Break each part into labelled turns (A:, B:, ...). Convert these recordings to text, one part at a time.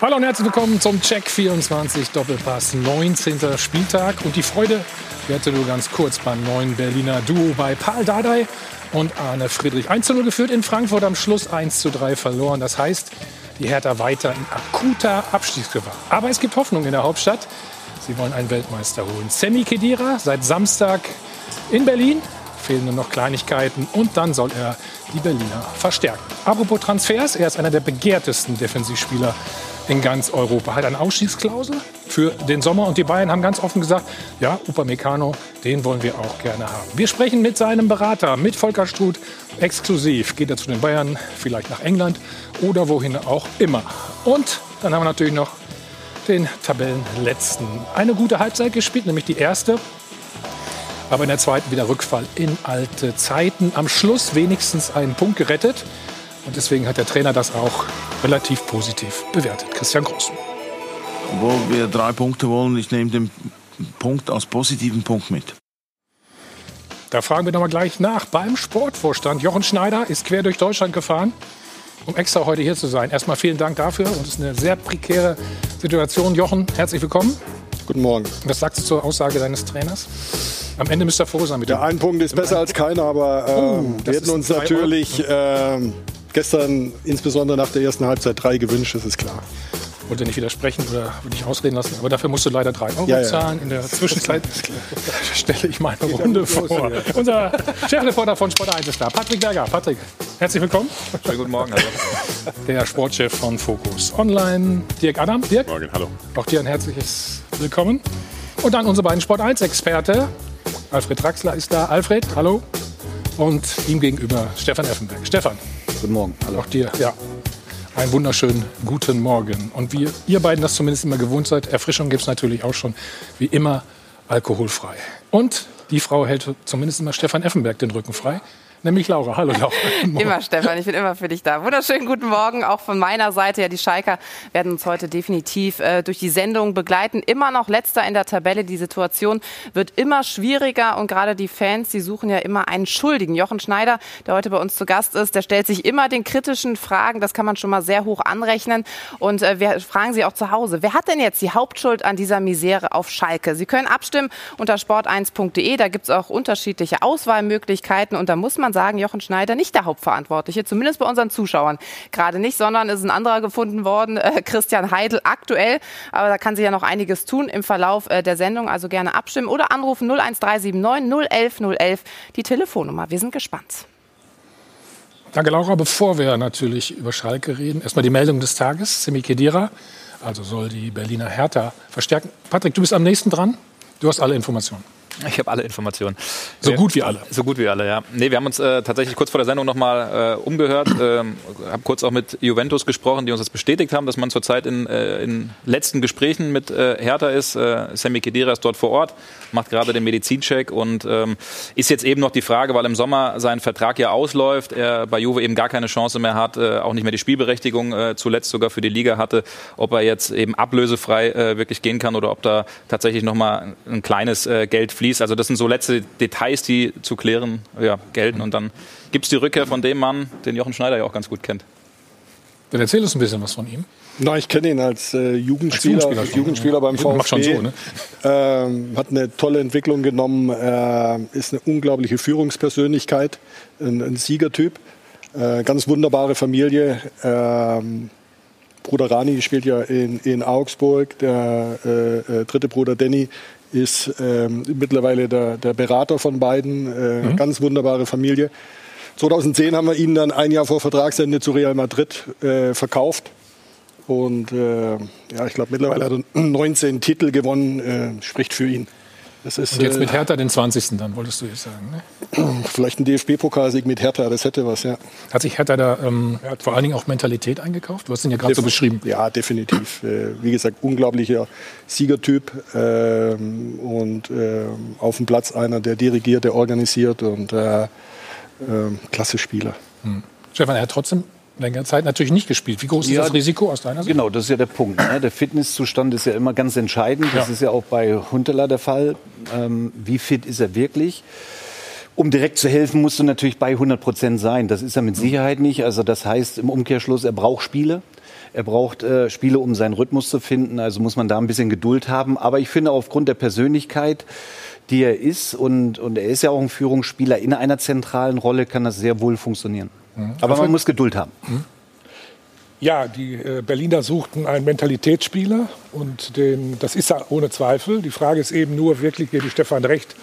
A: Hallo und herzlich willkommen zum Check 24 Doppelpass 19. Spieltag. Und die Freude währte nur ganz kurz beim neuen Berliner Duo bei Paul Dardai und Arne Friedrich. 1 zu 0 geführt in Frankfurt, am Schluss 1 zu 3 verloren. Das heißt, die Hertha weiter in akuter Abstiegsgefahr. Aber es gibt Hoffnung in der Hauptstadt. Sie wollen einen Weltmeister holen. Sammy Kedira seit Samstag in Berlin. Fehlen nur noch Kleinigkeiten und dann soll er die Berliner verstärken. Apropos Transfers, er ist einer der begehrtesten Defensivspieler in ganz Europa. Hat eine Ausstiegsklausel für den Sommer und die Bayern haben ganz offen gesagt, ja, Upamecano, den wollen wir auch gerne haben. Wir sprechen mit seinem Berater, mit Volker Struth, exklusiv. Geht er zu den Bayern, vielleicht nach England oder wohin auch immer. Und dann haben wir natürlich noch den Tabellenletzten. Eine gute Halbzeit gespielt, nämlich die erste. Aber in der zweiten wieder Rückfall in alte Zeiten. Am Schluss wenigstens einen Punkt gerettet. Und deswegen hat der Trainer das auch relativ positiv bewertet. Christian Groß.
B: Wo wir drei Punkte wollen, ich nehme den Punkt als positiven Punkt mit.
A: Da fragen wir nochmal gleich nach. Beim Sportvorstand Jochen Schneider ist quer durch Deutschland gefahren, um extra heute hier zu sein. Erstmal vielen Dank dafür. Und es ist eine sehr prekäre Situation. Jochen, herzlich willkommen.
C: Guten Morgen.
A: Was sagst du zur Aussage deines Trainers? Am Ende müsst ihr froh sein mit dem.
C: Der ein Punkt ist besser als keiner, aber äh, oh, wir hätten uns natürlich äh, gestern, insbesondere nach der ersten Halbzeit, drei gewünscht, das ist klar.
A: Ich wollte nicht widersprechen oder nicht ausreden lassen, aber dafür musst du leider drei Euro ja, ja. zahlen. In der Zwischenzeit stelle ich meine Runde vor. Unser Chefreporter von Sport 1 ist da, Patrick Berger. Patrick, herzlich willkommen.
D: Schönen guten Morgen. Hallo.
A: Der Sportchef von Focus Online, Dirk Adam. Dirk.
D: Morgen, hallo.
A: Auch dir ein herzliches Willkommen. Und dann unsere beiden Sport 1 Experte. Alfred Draxler ist da. Alfred, hallo. Und ihm gegenüber Stefan Effenberg. Stefan.
E: Guten Morgen.
A: Hallo. Auch dir, ja. Einen wunderschönen guten Morgen. Und wie ihr beiden das zumindest immer gewohnt seid, Erfrischung gibt es natürlich auch schon wie immer alkoholfrei. Und die Frau hält zumindest immer Stefan Effenberg den Rücken frei nämlich Laura. Hallo Laura.
F: immer Stefan, ich bin immer für dich da. Wunderschönen guten Morgen auch von meiner Seite. Ja, die Schalker werden uns heute definitiv äh, durch die Sendung begleiten. Immer noch letzter in der Tabelle. Die Situation wird immer schwieriger und gerade die Fans, die suchen ja immer einen Schuldigen. Jochen Schneider, der heute bei uns zu Gast ist, der stellt sich immer den kritischen Fragen. Das kann man schon mal sehr hoch anrechnen. Und äh, wir fragen Sie auch zu Hause, wer hat denn jetzt die Hauptschuld an dieser Misere auf Schalke? Sie können abstimmen unter sport1.de. Da gibt es auch unterschiedliche Auswahlmöglichkeiten und da muss man man sagen, Jochen Schneider nicht der Hauptverantwortliche, zumindest bei unseren Zuschauern gerade nicht, sondern ist ein anderer gefunden worden, äh, Christian Heidel aktuell. Aber da kann sich ja noch einiges tun im Verlauf äh, der Sendung. Also gerne abstimmen oder anrufen 01379 011 011, die Telefonnummer. Wir sind gespannt.
A: Danke, Laura. Bevor wir natürlich über Schalke reden, erstmal die Meldung des Tages. Semi Kedira, also soll die Berliner Hertha verstärken. Patrick, du bist am nächsten dran. Du hast alle Informationen.
D: Ich habe alle Informationen.
A: So gut wie alle.
D: So gut wie alle, ja. Nee, wir haben uns äh, tatsächlich kurz vor der Sendung nochmal äh, umgehört, ähm, habe kurz auch mit Juventus gesprochen, die uns das bestätigt haben, dass man zurzeit in, äh, in letzten Gesprächen mit äh, Hertha ist. Äh, Sammy Kedira ist dort vor Ort, macht gerade den Medizincheck und ähm, ist jetzt eben noch die Frage, weil im Sommer sein Vertrag ja ausläuft, er bei Juve eben gar keine Chance mehr hat, äh, auch nicht mehr die Spielberechtigung äh, zuletzt sogar für die Liga hatte, ob er jetzt eben ablösefrei äh, wirklich gehen kann oder ob da tatsächlich nochmal ein kleines äh, Geld fließt. Also das sind so letzte Details, die zu klären ja, gelten. Und dann gibt es die Rückkehr von dem Mann, den Jochen Schneider ja auch ganz gut kennt.
A: Dann erzähl uns ein bisschen was von ihm.
C: Na, ich kenne ihn als äh, Jugendspieler, als Jugendspieler, Jugendspieler beim VfB. Macht schon so, ne? ähm, hat eine tolle Entwicklung genommen, äh, ist eine unglaubliche Führungspersönlichkeit, ein, ein Siegertyp, äh, ganz wunderbare Familie. Ähm, Bruder Rani spielt ja in, in Augsburg, der äh, äh, dritte Bruder Danny ist ähm, mittlerweile der, der, Berater von beiden. Äh, mhm. Ganz wunderbare Familie. 2010 haben wir ihn dann ein Jahr vor Vertragsende zu Real Madrid äh, verkauft. Und äh, ja, ich glaube, mittlerweile hat er 19 Titel gewonnen, äh, spricht für ihn.
A: Ist, und jetzt mit äh, Hertha den 20. dann, wolltest du jetzt sagen,
C: ne? Vielleicht ein DFB-Pokalsieg mit Hertha, das hätte was, ja.
A: Hat sich Hertha da ähm, vor allen Dingen auch Mentalität eingekauft? Du hast ihn ja gerade so beschrieben.
C: Ja, definitiv. Äh, wie gesagt, unglaublicher Siegertyp ähm, und äh, auf dem Platz einer, der dirigiert, der organisiert und äh, ähm, klasse Spieler.
A: Hm. Stefan, er hat trotzdem längere Zeit natürlich nicht gespielt. Wie groß ja, ist das Risiko aus deiner Sicht?
E: Genau, das ist ja der Punkt. Ne? Der Fitnesszustand ist ja immer ganz entscheidend. Das ja. ist ja auch bei Huntela der Fall. Ähm, wie fit ist er wirklich? Um direkt zu helfen, musst du natürlich bei 100 Prozent sein. Das ist er mit Sicherheit nicht. Also das heißt im Umkehrschluss, er braucht Spiele. Er braucht äh, Spiele, um seinen Rhythmus zu finden. Also muss man da ein bisschen Geduld haben. Aber ich finde, aufgrund der Persönlichkeit, die er ist, und, und er ist ja auch ein Führungsspieler in einer zentralen Rolle, kann das sehr wohl funktionieren. Mhm. Aber man muss Geduld haben. Mhm.
A: Ja, die äh, Berliner suchten einen Mentalitätsspieler und den, das ist er ohne Zweifel. Die Frage ist eben nur wirklich, gebe ich Stefan recht,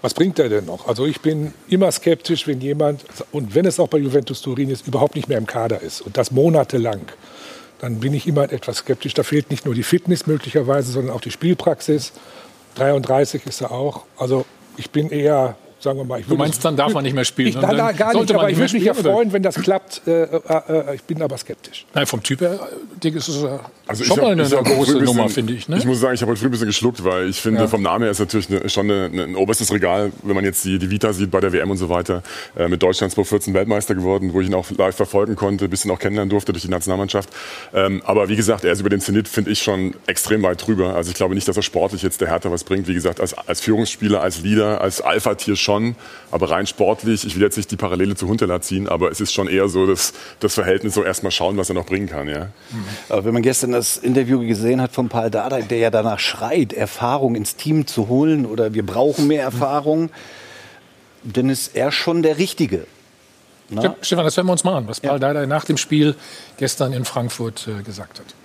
A: was bringt er denn noch? Also ich bin immer skeptisch, wenn jemand, und wenn es auch bei Juventus Turin ist, überhaupt nicht mehr im Kader ist und das monatelang, dann bin ich immer etwas skeptisch. Da fehlt nicht nur die Fitness möglicherweise, sondern auch die Spielpraxis. 33 ist er auch. Also ich bin eher sagen wir mal.
D: du meinst, dann darf man nicht mehr spielen?
A: Ich, dann, dann gar nicht, aber ich würde mich ja freuen, wenn das klappt. Äh, äh, äh, ich bin aber skeptisch.
D: Nein, vom Typ her, Dick, ist es also schon mal eine, eine große bisschen, Nummer, finde ich. Ne?
G: Ich muss sagen, ich habe heute früh ein bisschen geschluckt, weil ich finde, ja. vom Namen her ist natürlich eine, schon eine, ein oberstes Regal, wenn man jetzt die, die Vita sieht bei der WM und so weiter. Äh, mit Deutschland 2014 Weltmeister geworden, wo ich ihn auch live verfolgen konnte, ein bisschen auch kennenlernen durfte durch die Nationalmannschaft. Ähm, aber wie gesagt, er ist über den Zenit, finde ich, schon extrem weit drüber. Also ich glaube nicht, dass er sportlich jetzt der Hertha was bringt. Wie gesagt, als, als Führungsspieler, als Leader, als Alpha-Tier schon. Aber rein sportlich, ich will jetzt nicht die Parallele zu Huntela ziehen, aber es ist schon eher so das, das Verhältnis, so erstmal schauen, was er noch bringen kann. Ja.
E: Aber wenn man gestern das Interview gesehen hat von Paul Dardai, der ja danach schreit, Erfahrung ins Team zu holen oder wir brauchen mehr Erfahrung, dann ist er schon der Richtige.
A: Na? Stefan, das hören wir uns mal an, was Paul ja. Dardai nach dem Spiel gestern in Frankfurt äh, gesagt hat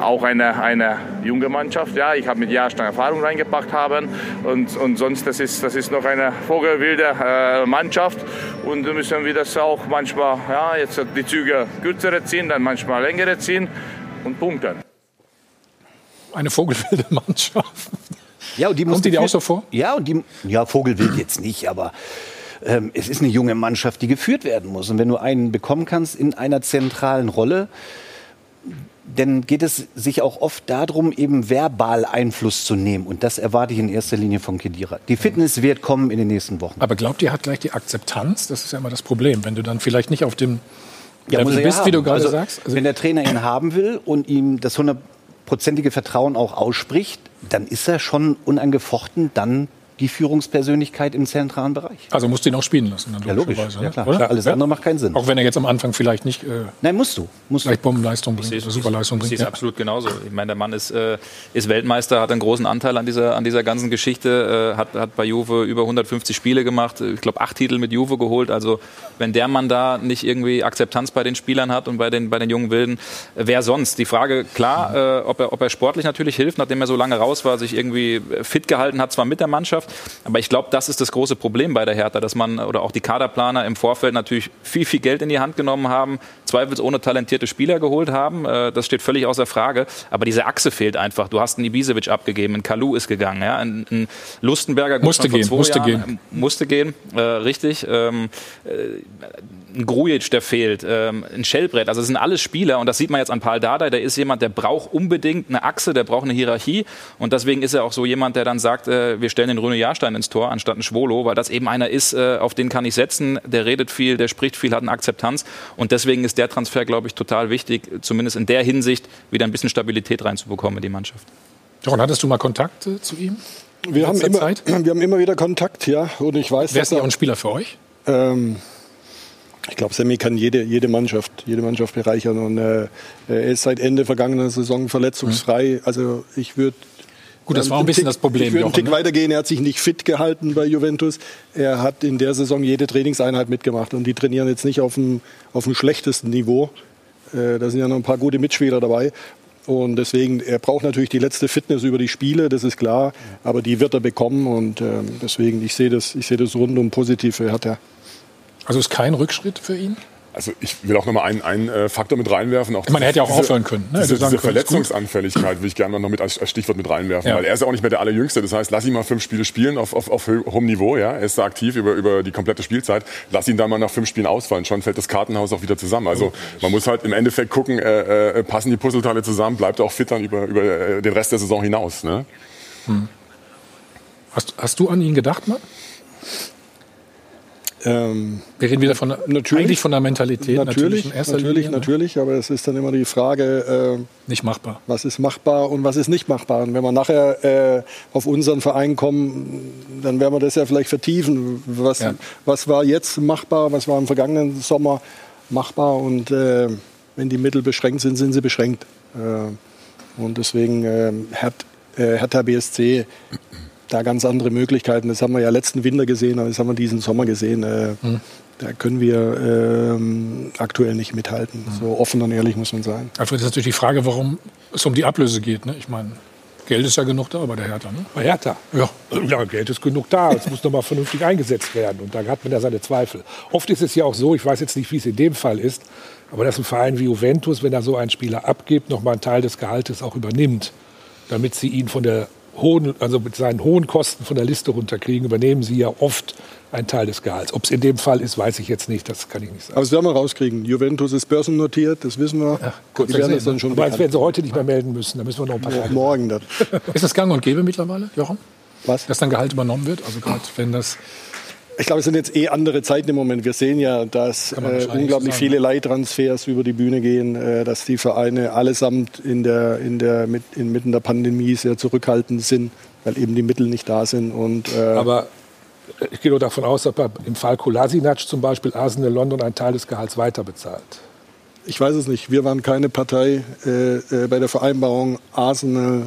H: auch eine, eine junge Mannschaft. Ja, ich habe mit Jahrstein Erfahrung reingepackt haben und, und sonst das ist das ist noch eine vogelwilde äh, Mannschaft und da müssen wir das auch manchmal ja jetzt die Züge kürzere ziehen, dann manchmal längere ziehen und punkten.
A: Eine vogelwilde Mannschaft.
E: Ja, und die
A: Kommt die dir auch so vor?
E: Ja, und die ja vogelwild jetzt nicht, aber ähm, es ist eine junge Mannschaft, die geführt werden muss. Und wenn du einen bekommen kannst in einer zentralen Rolle, denn geht es sich auch oft darum, eben verbal Einfluss zu nehmen. Und das erwarte ich in erster Linie von Kedira. Die Fitness wird kommen in den nächsten Wochen.
A: Aber glaubt ihr, hat gleich die Akzeptanz? Das ist ja immer das Problem. Wenn du dann vielleicht nicht auf dem ja, Level bist, wie du gerade also, sagst.
E: Also wenn der Trainer ihn haben will und ihm das hundertprozentige Vertrauen auch ausspricht, dann ist er schon unangefochten dann die Führungspersönlichkeit im zentralen Bereich.
A: Also musst du ihn auch spielen lassen. Dann
E: ja, logisch. Ja, ne? klar. Oder? Alles ja? andere macht keinen Sinn.
A: Auch wenn er jetzt am Anfang vielleicht nicht. Äh,
E: Nein, musst du. Musst
A: vielleicht Bombenleistung bringt, Superleistung bringt.
D: Ich sehe es absolut genauso. Ich meine, der Mann ist, äh, ist Weltmeister, hat einen großen Anteil an dieser, an dieser ganzen Geschichte, äh, hat, hat bei Juve über 150 Spiele gemacht, ich glaube acht Titel mit Juve geholt. Also wenn der Mann da nicht irgendwie Akzeptanz bei den Spielern hat und bei den, bei den jungen Wilden, wer sonst? Die Frage, klar, äh, ob, er, ob er sportlich natürlich hilft, nachdem er so lange raus war, sich irgendwie fit gehalten hat, zwar mit der Mannschaft, aber ich glaube, glaube, das ist das große Problem bei der Hertha, dass man oder auch die Kaderplaner im Vorfeld natürlich viel, viel Geld in die Hand genommen haben, zweifelsohne talentierte Spieler geholt haben. Äh, das steht völlig außer Frage. Aber diese Achse fehlt einfach. Du hast einen Ibisevic abgegeben, ein Kalu ist gegangen, ja? ein, ein Lustenberger
A: musste gehen, musste
D: Jahren,
A: gehen,
D: musste gehen, äh, richtig. Ähm, äh, ein Grujic, der fehlt, ähm, ein Schellbrett. Also das sind alles Spieler und das sieht man jetzt an Paul Dardai. Der ist jemand, der braucht unbedingt eine Achse, der braucht eine Hierarchie und deswegen ist er auch so jemand, der dann sagt, äh, wir stellen den Rune Jahrstein ins Tor anstatt einen Schwolo, weil das eben einer ist, äh, auf den kann ich setzen. Der redet viel, der spricht viel, hat eine Akzeptanz und deswegen ist der Transfer, glaube ich, total wichtig, zumindest in der Hinsicht wieder ein bisschen Stabilität reinzubekommen in die Mannschaft.
A: John, hattest du mal Kontakt äh, zu ihm?
C: Wir haben, immer, wir haben immer wieder Kontakt, ja. Und ich weiß,
A: Wer ist denn auch ein Spieler für euch?
C: Ähm, ich glaube, Sammy kann jede, jede Mannschaft, jede Mannschaft bereichern und äh, er ist seit Ende vergangener Saison verletzungsfrei. Mhm. Also ich würde
A: Gut, das war ein bisschen Tick, das Problem.
C: Ich würde einen Tick ne? weitergehen. Er hat sich nicht fit gehalten bei Juventus. Er hat in der Saison jede Trainingseinheit mitgemacht und die trainieren jetzt nicht auf dem, auf dem schlechtesten Niveau. Äh, da sind ja noch ein paar gute Mitspieler dabei. Und deswegen, er braucht natürlich die letzte Fitness über die Spiele, das ist klar. Aber die wird er bekommen und äh, deswegen, ich sehe das, ich sehe das rundum positiv für Hertha.
A: Also ist kein Rückschritt für ihn?
G: Also ich will auch noch mal einen, einen äh, Faktor mit reinwerfen.
A: Auch Man hätte ja auch diese, aufhören können.
G: Ne? Diese, diese Verletzungsanfälligkeit will ich gerne noch mit als, als Stichwort mit reinwerfen, ja. weil er ist ja auch nicht mehr der Allerjüngste. Das heißt, lass ihn mal fünf Spiele spielen auf, auf, auf hohem Niveau. Ja? Er ist da aktiv über, über die komplette Spielzeit. Lass ihn da mal nach fünf Spielen ausfallen. Schon fällt das Kartenhaus auch wieder zusammen. Also man muss halt im Endeffekt gucken, äh, äh, passen die Puzzleteile zusammen, bleibt er auch fit dann über, über äh, den Rest der Saison hinaus. Ne? Hm.
A: Hast, hast du an ihn gedacht, Mann? Ähm, Wir reden wieder von natürlich, eigentlich von der Mentalität.
C: Natürlich, natürlich, natürlich, Linie, natürlich, aber es ist dann immer die Frage,
A: äh, nicht machbar.
C: Was ist machbar und was ist nicht machbar? Und wenn wir nachher äh, auf unseren Verein kommen, dann werden wir das ja vielleicht vertiefen. Was, ja. was war jetzt machbar? Was war im vergangenen Sommer machbar? Und äh, wenn die Mittel beschränkt sind, sind sie beschränkt. Äh, und deswegen äh, hat äh, Hertha BSC da ganz andere Möglichkeiten. Das haben wir ja letzten Winter gesehen, das haben wir diesen Sommer gesehen. Äh, mhm. Da können wir ähm, aktuell nicht mithalten. Mhm. So offen und ehrlich muss man sagen.
A: Alfred, ist natürlich die Frage, warum es um die Ablöse geht. Ne? Ich meine, Geld ist ja genug da bei der Hertha. Ne?
I: Bei Hertha? Ja. ja, Geld ist genug da. Es muss nochmal vernünftig eingesetzt werden. Und da hat man ja seine Zweifel. Oft ist es ja auch so, ich weiß jetzt nicht, wie es in dem Fall ist, aber dass ein Verein wie Juventus, wenn er so einen Spieler abgibt, nochmal einen Teil des Gehaltes auch übernimmt, damit sie ihn von der hohen, also mit seinen hohen Kosten von der Liste runterkriegen, übernehmen sie ja oft einen Teil des Gehalts. Ob es in dem Fall ist, weiß ich jetzt nicht, das kann ich nicht sagen.
C: Aber das werden wir rauskriegen. Juventus ist börsennotiert, das wissen wir. Ja,
I: gut, die werden das dann schon Aber das werden sie heute nicht mehr melden müssen, da müssen wir noch ein paar Tage.
C: Morgen dann.
A: ist das gang und gäbe mittlerweile, Jochen?
C: Was?
A: Dass dann Gehalt übernommen wird? Also gerade wenn das
C: ich glaube, es sind jetzt eh andere Zeiten im Moment. Wir sehen ja, dass äh, unglaublich so viele Leihtransfers über die Bühne gehen, äh, dass die Vereine allesamt in der, in der, mit, inmitten der Pandemie sehr zurückhaltend sind, weil eben die Mittel nicht da sind. Und,
I: äh Aber ich gehe nur davon aus, dass im Fall Kolasinac zum Beispiel Arsenal London einen Teil des Gehalts weiter bezahlt.
C: Ich weiß es nicht. Wir waren keine Partei äh, äh, bei der Vereinbarung Arsenal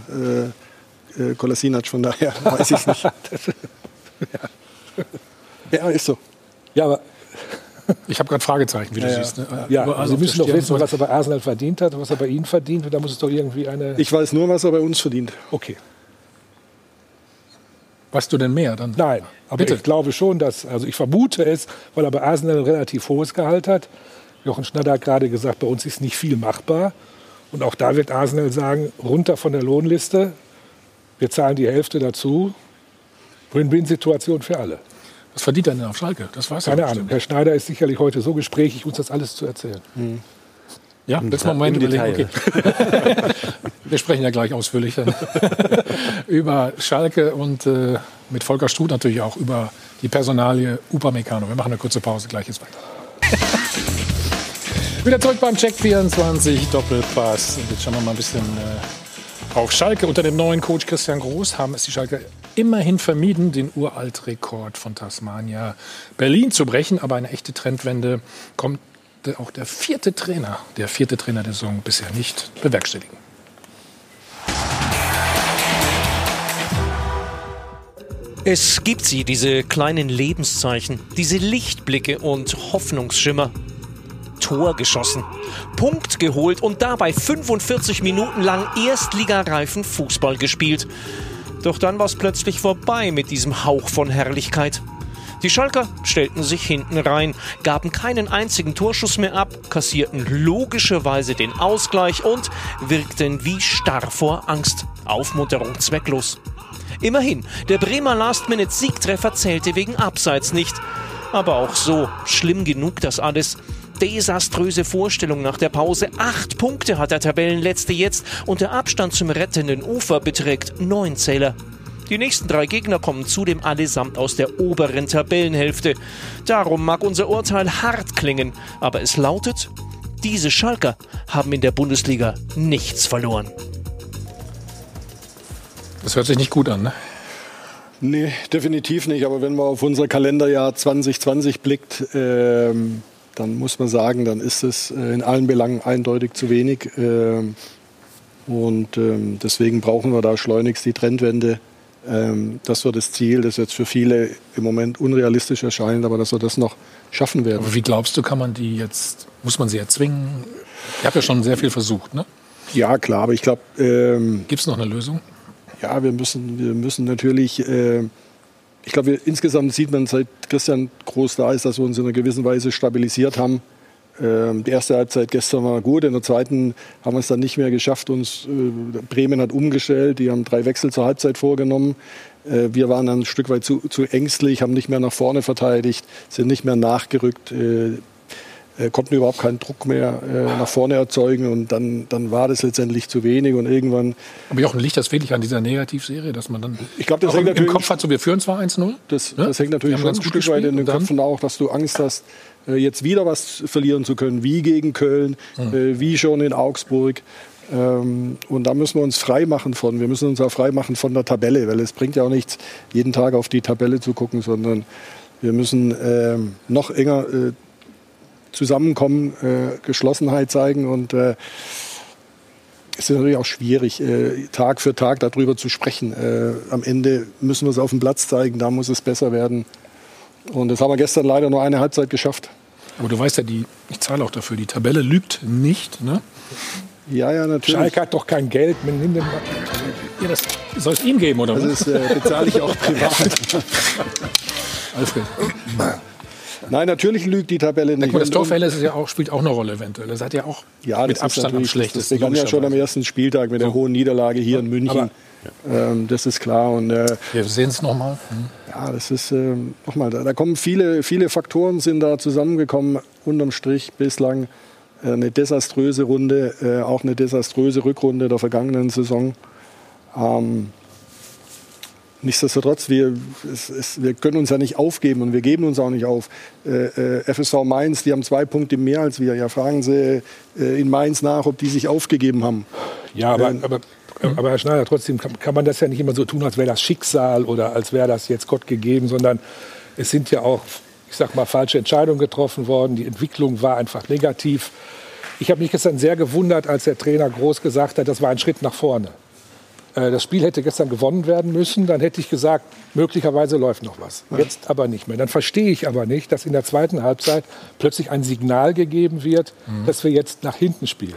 C: äh, äh Kolasinac, von daher weiß ich es nicht. ja. Ja, ist so.
A: Ja, aber ich habe gerade Fragezeichen, wie du
I: ja,
A: siehst. Ne?
I: Ja, also Sie müssen doch wissen, was er bei Arsenal verdient hat, was er bei Ihnen verdient. Und da muss es doch irgendwie eine.
C: Ich weiß nur, was er bei uns verdient.
I: Okay.
A: Weißt du denn mehr? Dann?
I: Nein, aber Bitte. ich glaube schon, dass, also ich vermute es, weil er bei Arsenal ein relativ hohes Gehalt hat. Jochen Schneider hat gerade gesagt, bei uns ist nicht viel machbar. Und auch da wird Arsenal sagen, runter von der Lohnliste, wir zahlen die Hälfte dazu. Win-Win-Situation für alle.
A: Was verdient er denn auf Schalke?
I: Das weiß Keine Ahnung. Herr Schneider ist sicherlich heute so gesprächig, uns das alles zu erzählen. Mhm.
A: Ja, das mal mein überlegen. Okay. Wir sprechen ja gleich ausführlich dann über Schalke und äh, mit Volker Struth natürlich auch über die Personalie Upamecano. Wir machen eine kurze Pause, gleich ist weiter. Wieder zurück beim Check 24 Doppelpass. Und jetzt schauen wir mal ein bisschen äh, auf Schalke. Unter dem neuen Coach Christian Groß haben es die Schalke immerhin vermieden, den Uraltrekord von Tasmania Berlin zu brechen. Aber eine echte Trendwende kommt auch der vierte Trainer, der vierte Trainer der Saison bisher nicht bewerkstelligen.
J: Es gibt sie, diese kleinen Lebenszeichen, diese Lichtblicke und Hoffnungsschimmer. Tor geschossen, Punkt geholt und dabei 45 Minuten lang erstligareifen Fußball gespielt. Doch dann war es plötzlich vorbei mit diesem Hauch von Herrlichkeit. Die Schalker stellten sich hinten rein, gaben keinen einzigen Torschuss mehr ab, kassierten logischerweise den Ausgleich und wirkten wie starr vor Angst. Aufmunterung zwecklos. Immerhin, der Bremer Last-Minute-Siegtreffer zählte wegen Abseits nicht. Aber auch so, schlimm genug das alles desaströse Vorstellung nach der Pause. Acht Punkte hat der Tabellenletzte jetzt und der Abstand zum rettenden Ufer beträgt neun Zähler. Die nächsten drei Gegner kommen zudem allesamt aus der oberen Tabellenhälfte. Darum mag unser Urteil hart klingen, aber es lautet, diese Schalker haben in der Bundesliga nichts verloren.
A: Das hört sich nicht gut an, ne?
C: Nee, definitiv nicht. Aber wenn man auf unser Kalenderjahr 2020 blickt, ähm, dann muss man sagen, dann ist es äh, in allen Belangen eindeutig zu wenig. Ähm, und ähm, deswegen brauchen wir da schleunigst die Trendwende. Ähm, das wird das Ziel, das jetzt für viele im Moment unrealistisch erscheint, aber dass wir das noch schaffen werden.
A: Aber wie glaubst du, kann man die jetzt, muss man sie erzwingen? Ihr habt ja schon sehr viel versucht, ne?
C: Ja, klar, aber ich glaube. Ähm,
A: Gibt es noch eine Lösung?
C: Ja, wir müssen, wir müssen natürlich. Äh, ich glaube, insgesamt sieht man, seit Christian Groß da ist, dass wir uns in einer gewissen Weise stabilisiert haben. Ähm, die erste Halbzeit gestern war gut, in der zweiten haben wir es dann nicht mehr geschafft. Uns, äh, Bremen hat umgestellt, die haben drei Wechsel zur Halbzeit vorgenommen. Äh, wir waren dann ein Stück weit zu, zu, ängstlich, haben nicht mehr nach vorne verteidigt, sind nicht mehr nachgerückt. Äh, äh, konnten überhaupt keinen Druck mehr äh, nach vorne erzeugen und dann, dann war das letztendlich zu wenig und irgendwann.
A: Aber Jochen, liegt das wirklich an dieser Negativserie, dass man dann
C: ich glaube, das hängt
A: im, im Kopf hat, so wir führen zwar 1-0?
C: Das, ja? das hängt natürlich schon ein Stück weit in den Köpfen auch, dass du Angst hast, äh, jetzt wieder was verlieren zu können, wie gegen Köln, hm. äh, wie schon in Augsburg. Ähm, und da müssen wir uns frei machen von. Wir müssen uns auch frei machen von der Tabelle, weil es bringt ja auch nichts, jeden Tag auf die Tabelle zu gucken, sondern wir müssen ähm, noch enger äh, zusammenkommen, äh, Geschlossenheit zeigen und äh, es ist natürlich auch schwierig, äh, Tag für Tag darüber zu sprechen. Äh, am Ende müssen wir es auf dem Platz zeigen, da muss es besser werden. Und das haben wir gestern leider nur eine Halbzeit geschafft.
A: Aber du weißt ja, die, ich zahle auch dafür, die Tabelle lügt nicht. Ne?
C: Ja, ja, natürlich.
I: Schalke hat doch kein Geld. Man nimmt den
A: ja, das soll es ihm geben, oder
C: was? Das äh, bezahle ich auch privat.
A: Alfred.
C: Nein, natürlich lügt die Tabelle nicht.
A: das Torverhältnis ja auch, spielt auch eine Rolle eventuell. Das hat ja auch
C: ja,
A: mit Abstand am schlechtesten.
C: Das begann ja schon am ersten Spieltag mit der hohen Niederlage hier in München. Aber, ähm, das ist klar. Und, äh,
A: Wir sehen es nochmal.
C: Hm. Ja, das ist äh, nochmal, da, da, kommen viele, viele Faktoren sind da zusammengekommen. Unterm Strich bislang äh, eine desaströse Runde, äh, auch eine desaströse Rückrunde der vergangenen Saison. Ähm, Nichtsdestotrotz, wir, es, es, wir können uns ja nicht aufgeben und wir geben uns auch nicht auf. Äh, äh, FSV Mainz, die haben zwei Punkte mehr als wir. Ja, fragen Sie äh, in Mainz nach, ob die sich aufgegeben haben.
I: Ja, aber, ähm, aber, aber Herr Schneider, trotzdem kann, kann, man das ja nicht immer so tun, als wäre das Schicksal oder als wäre das jetzt Gott gegeben, sondern es sind ja auch, ich sag mal, falsche Entscheidungen getroffen worden. Die Entwicklung war einfach negativ. Ich habe mich gestern sehr gewundert, als der Trainer groß gesagt hat, das war ein Schritt nach vorne. Äh, das Spiel hätte gestern gewonnen werden müssen, dann hätte ich gesagt, möglicherweise läuft noch was. Jetzt aber nicht mehr. Dann verstehe ich aber nicht, dass in der zweiten Halbzeit plötzlich ein Signal gegeben wird, mhm. dass wir jetzt nach hinten spielen.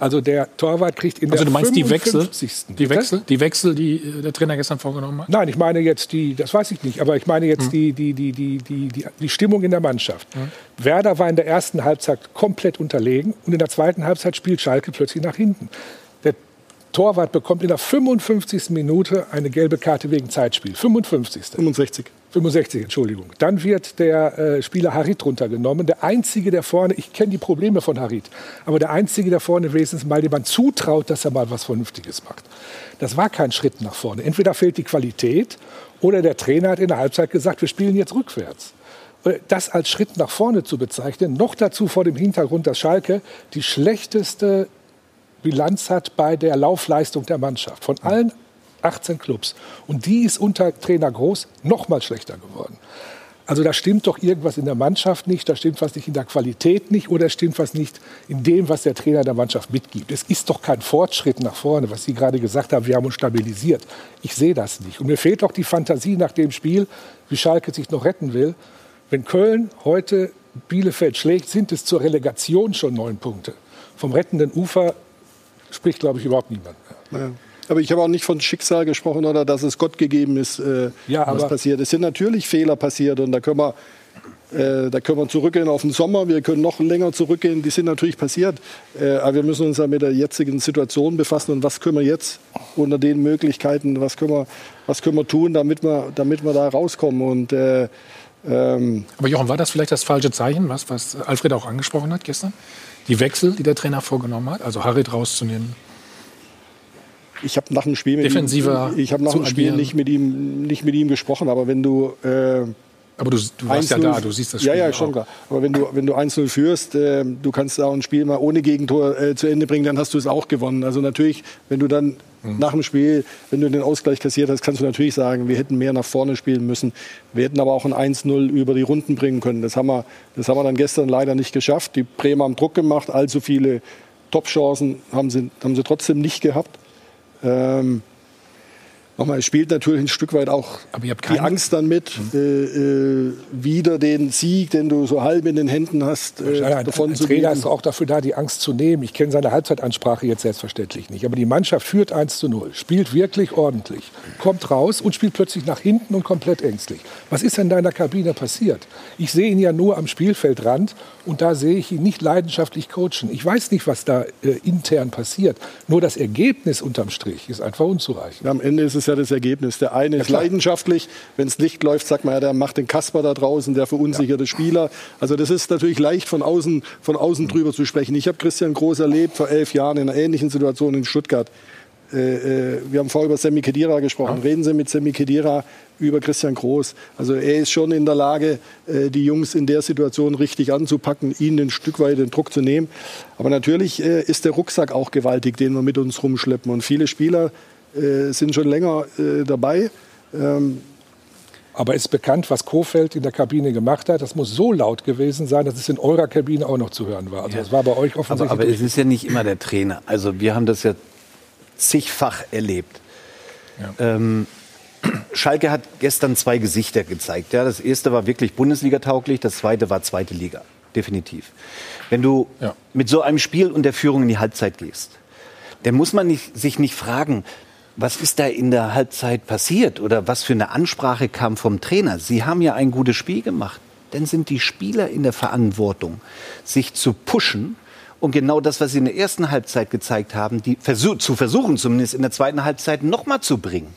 I: Also der Torwart kriegt in
A: also
I: der
A: du meinst die Wechsel, die Wechsel, die Wechsel, die äh, der Trainer gestern vorgenommen hat?
I: Nein, ich meine jetzt die, das weiß ich nicht, aber ich meine jetzt mhm. die, die, die, die, die, die, die Stimmung in der Mannschaft. Mhm. Werder war in der ersten Halbzeit komplett unterlegen und in der zweiten Halbzeit spielt Schalke plötzlich nach hinten. Torwart bekommt in der 55. Minute eine gelbe Karte wegen Zeitspiel. 55.
C: 65.
I: 65, Entschuldigung. Dann wird der äh, Spieler Harit runtergenommen. Der Einzige, der vorne, ich kenne die Probleme von Harit, aber der Einzige, der vorne wenigstens mal jemand zutraut, dass er mal was Vernünftiges macht. Das war kein Schritt nach vorne. Entweder fehlt die Qualität oder der Trainer hat in der Halbzeit gesagt, wir spielen jetzt rückwärts äh, das als Schritt nach vorne zu bezeichnen, noch dazu vor dem Hintergrund, dass Schalke die schlechteste Bilanz hat bei der Laufleistung der Mannschaft. Von allen 18 Clubs. Und die ist unter Trainer Groß noch mal schlechter geworden. Also da stimmt doch irgendwas in der Mannschaft nicht, da stimmt was nicht in der Qualität nicht oder stimmt was nicht in dem, was der Trainer der Mannschaft mitgibt. Es ist doch kein Fortschritt nach vorne, was Sie gerade gesagt haben, wir haben uns stabilisiert. Ich sehe das nicht. Und mir fehlt doch die Fantasie nach dem Spiel, wie Schalke sich noch retten will. Wenn Köln heute Bielefeld schlägt, sind es zur Relegation schon neun Punkte. Vom rettenden Ufer spricht, glaube ich, überhaupt niemand mehr. Ja.
C: Aber ich habe auch nicht von Schicksal gesprochen oder dass es Gott gegeben ist, äh, ja, was passiert. Es sind natürlich Fehler passiert und da können wir, äh, da können wir zurückgehen auf den Sommer. Wir können noch länger zurückgehen. Die sind natürlich passiert. Äh, aber wir müssen uns ja mit der jetzigen Situation befassen und was können wir jetzt unter den Möglichkeiten, was können wir, was können wir tun, damit wir, damit wir da rauskommen und äh,
A: ähm aber Jochen, war das vielleicht das falsche Zeichen, was, was Alfred auch angesprochen hat gestern? Die Wechsel, die der Trainer vorgenommen hat, also Harit rauszunehmen?
C: Ich habe nach dem Spiel mit
A: Defensiver
C: ihm, ich habe nach dem Spiel nicht mit ihm nicht mit ihm gesprochen, aber wenn du äh,
A: aber du, du warst ja da, du siehst das
C: Spiel. Ja, ja, schon auch. klar. Aber wenn du, wenn du 1-0 führst, äh, du kannst auch ein Spiel mal ohne Gegentor äh, zu Ende bringen, dann hast du es auch gewonnen. Also natürlich, wenn du dann mhm. nach dem Spiel, wenn du den Ausgleich kassiert hast, kannst du natürlich sagen, wir hätten mehr nach vorne spielen müssen. Wir hätten aber auch ein 1-0 über die Runden bringen können. Das haben, wir, das haben wir dann gestern leider nicht geschafft. Die Bremer haben Druck gemacht, allzu viele Top-Chancen haben sie, haben sie trotzdem nicht gehabt. Ähm, Nochmal, es spielt natürlich ein Stück weit auch die Angst dann mit, mhm. äh, äh, wieder den Sieg, den du so halb in den Händen hast,
I: äh, ja, davon ein, zu Trainer ist auch dafür da, die Angst zu nehmen. Ich kenne seine Halbzeitansprache jetzt selbstverständlich nicht. Aber die Mannschaft führt 1 zu 0, spielt wirklich ordentlich, kommt raus und spielt plötzlich nach hinten und komplett ängstlich. Was ist denn in deiner Kabine passiert? Ich sehe ihn ja nur am Spielfeldrand und da sehe ich ihn nicht leidenschaftlich coachen. Ich weiß nicht, was da äh, intern passiert. Nur das Ergebnis unterm Strich ist einfach unzureichend.
C: Am Ende ist es ja das Ergebnis. Der eine ja, ist leidenschaftlich, wenn es nicht läuft, sagt man ja, der macht den Kasper da draußen, der verunsicherte ja. Spieler. Also das ist natürlich leicht von außen, von außen mhm. drüber zu sprechen. Ich habe Christian Groß erlebt vor elf Jahren in einer ähnlichen Situation in Stuttgart. Äh, äh, wir haben vorher über Semi Kedira gesprochen. Ja. Reden Sie mit Semi Kedira über Christian Groß. Also er ist schon in der Lage, äh, die Jungs in der Situation richtig anzupacken, ihnen ein Stück weit den Druck zu nehmen. Aber natürlich ist der Rucksack auch gewaltig, den wir mit uns rumschleppen. Und viele Spieler äh, sind schon länger äh, dabei. Ähm,
I: Aber ist bekannt, was Kofeld in der Kabine gemacht hat. Das muss so laut gewesen sein, dass es in eurer Kabine auch noch zu hören war. Also ja. das war bei euch offensichtlich.
E: Aber, aber es ist ja nicht immer der Trainer. Also wir haben das ja zigfach erlebt. Ja. Ähm, Schalke hat gestern zwei Gesichter gezeigt. Ja, das erste war wirklich Bundesliga-tauglich, das zweite war zweite Liga. Definitiv. Wenn du ja. mit so einem Spiel und der Führung in die Halbzeit gehst, dann muss man nicht, sich nicht fragen, was ist da in der Halbzeit passiert oder was für eine Ansprache kam vom Trainer? Sie haben ja ein gutes Spiel gemacht. Dann sind die Spieler in der Verantwortung, sich zu pushen und genau das, was sie in der ersten Halbzeit gezeigt haben, die versuch, zu versuchen, zumindest in der zweiten Halbzeit nochmal zu bringen.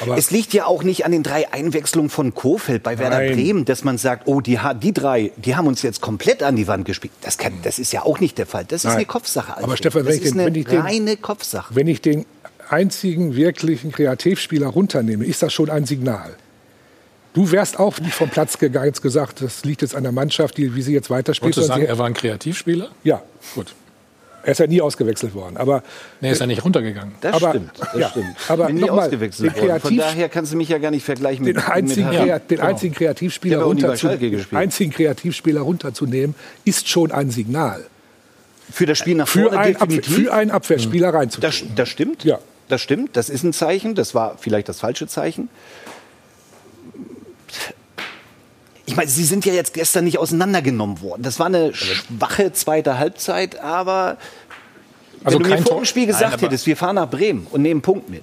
E: Aber es liegt ja auch nicht an den drei Einwechslungen von Kofeld bei Werder Nein. Bremen, dass man sagt, oh, die, die drei, die haben uns jetzt komplett an die Wand gespielt. Das, kann, das ist ja auch nicht der Fall. Das ist Nein. eine Kopfsache.
I: Also. Aber Stefan, wenn das ich, den, wenn ich den,
E: reine Kopfsache.
I: Wenn ich den einzigen wirklichen Kreativspieler runternehme, ist das schon ein Signal. Du wärst auch nicht vom Platz gegangen, jetzt gesagt, das liegt jetzt an der Mannschaft, die, wie sie jetzt weiterspielt.
A: Wolltest du sagen, er war ein Kreativspieler?
I: Ja. Gut. Er ist ja nie ausgewechselt worden. Aber
A: nee, ist ja nicht runtergegangen.
E: Das
I: aber,
E: stimmt. Das
I: ja,
E: stimmt.
I: Aber
E: nie
I: nochmal,
E: ausgewechselt worden. Von daher kannst du mich ja gar nicht vergleichen
I: mit den einzigen, mit ja, den genau. einzigen Kreativspieler runterzunehmen. Einzigen Kreativspieler runterzunehmen, ist schon ein Signal.
E: Für das Spiel nach
I: vorne für ein definitiv. Abwehr, für einen Abwehrspieler mhm. reinzutun.
E: Das, das stimmt. Ja. Das stimmt, das ist ein Zeichen, das war vielleicht das falsche Zeichen. Ich meine, sie sind ja jetzt gestern nicht auseinandergenommen worden. Das war eine schwache zweite Halbzeit, aber also wenn du mir vor dem Spiel gesagt Nein, hättest, wir fahren nach Bremen und nehmen Punkt mit,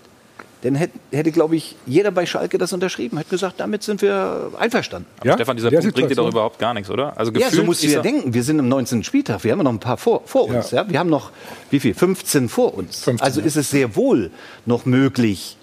E: dann hätte, hätte glaube ich, jeder bei Schalke das unterschrieben, hätte gesagt, damit sind wir einverstanden.
D: Aber ja? Stefan, dieser Der Punkt bringt dir doch überhaupt gar nichts, oder?
E: Also ja, so musst du ja denken. Wir sind im 19. Spieltag, wir haben noch ein paar vor, vor uns. Ja. ja. Wir haben noch, wie viel? 15 vor uns. 15, also ist es sehr wohl noch möglich,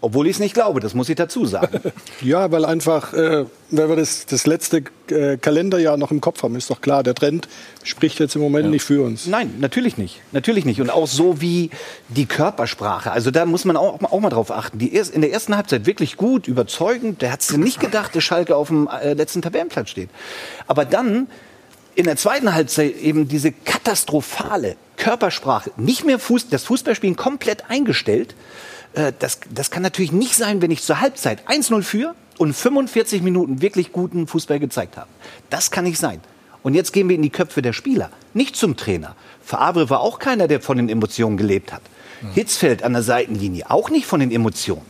E: obwohl ich es nicht glaube, das muss ich dazu sagen.
C: ja, weil einfach, äh, weil wir das, das letzte äh, Kalenderjahr noch im Kopf haben, ist doch klar, der Trend spricht jetzt im Moment ja. nicht für uns.
E: Nein, natürlich nicht. Natürlich nicht. Und auch so wie die Körpersprache. Also da muss man auch, auch mal drauf achten. Die erst, in der ersten Halbzeit wirklich gut, überzeugend. Der hat es nicht gedacht, dass Schalke auf dem äh, letzten Tabellenplatz steht. Aber dann in der zweiten Halbzeit eben diese katastrophale Körpersprache. Nicht mehr Fuß, das Fußballspielen komplett eingestellt. Äh, das, das kann natürlich nicht sein, wenn ich zur Halbzeit 1-0 führe und 45 Minuten wirklich guten Fußball gezeigt habe. Das kann nicht sein. Und jetzt gehen wir in die Köpfe der Spieler, nicht zum Trainer. Fabre war auch keiner, der von den Emotionen gelebt hat. Mhm. Hitzfeld an der Seitenlinie, auch nicht von den Emotionen.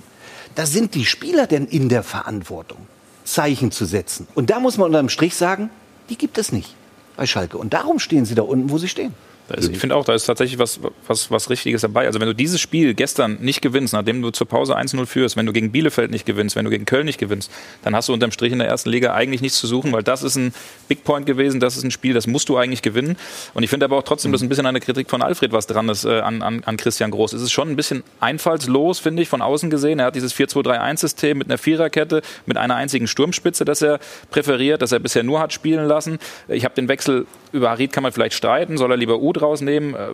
E: Da sind die Spieler denn in der Verantwortung, Zeichen zu setzen. Und da muss man unterm Strich sagen, die gibt es nicht bei Schalke. Und darum stehen sie da unten, wo sie stehen.
D: Ist, ich finde auch, da ist tatsächlich was, was, was Richtiges dabei. Also wenn du dieses Spiel gestern nicht gewinnst, nachdem du zur Pause 1-0 führst, wenn du gegen Bielefeld nicht gewinnst, wenn du gegen Köln nicht gewinnst, dann hast du unterm Strich in der ersten Liga eigentlich nichts zu suchen, weil das ist ein Big Point gewesen, das ist ein Spiel, das musst du eigentlich gewinnen. Und ich finde aber auch trotzdem, dass ein bisschen eine Kritik von Alfred was dran ist äh, an, an, an Christian Groß. Es ist schon ein bisschen einfallslos, finde ich, von außen gesehen. Er hat dieses 4-2-3-1-System mit einer Viererkette, mit einer einzigen Sturmspitze, das er präferiert, das er bisher nur hat spielen lassen. Ich habe den Wechsel über Harid kann man vielleicht streiten, soll er lieber Ud rausnehmen? Äh,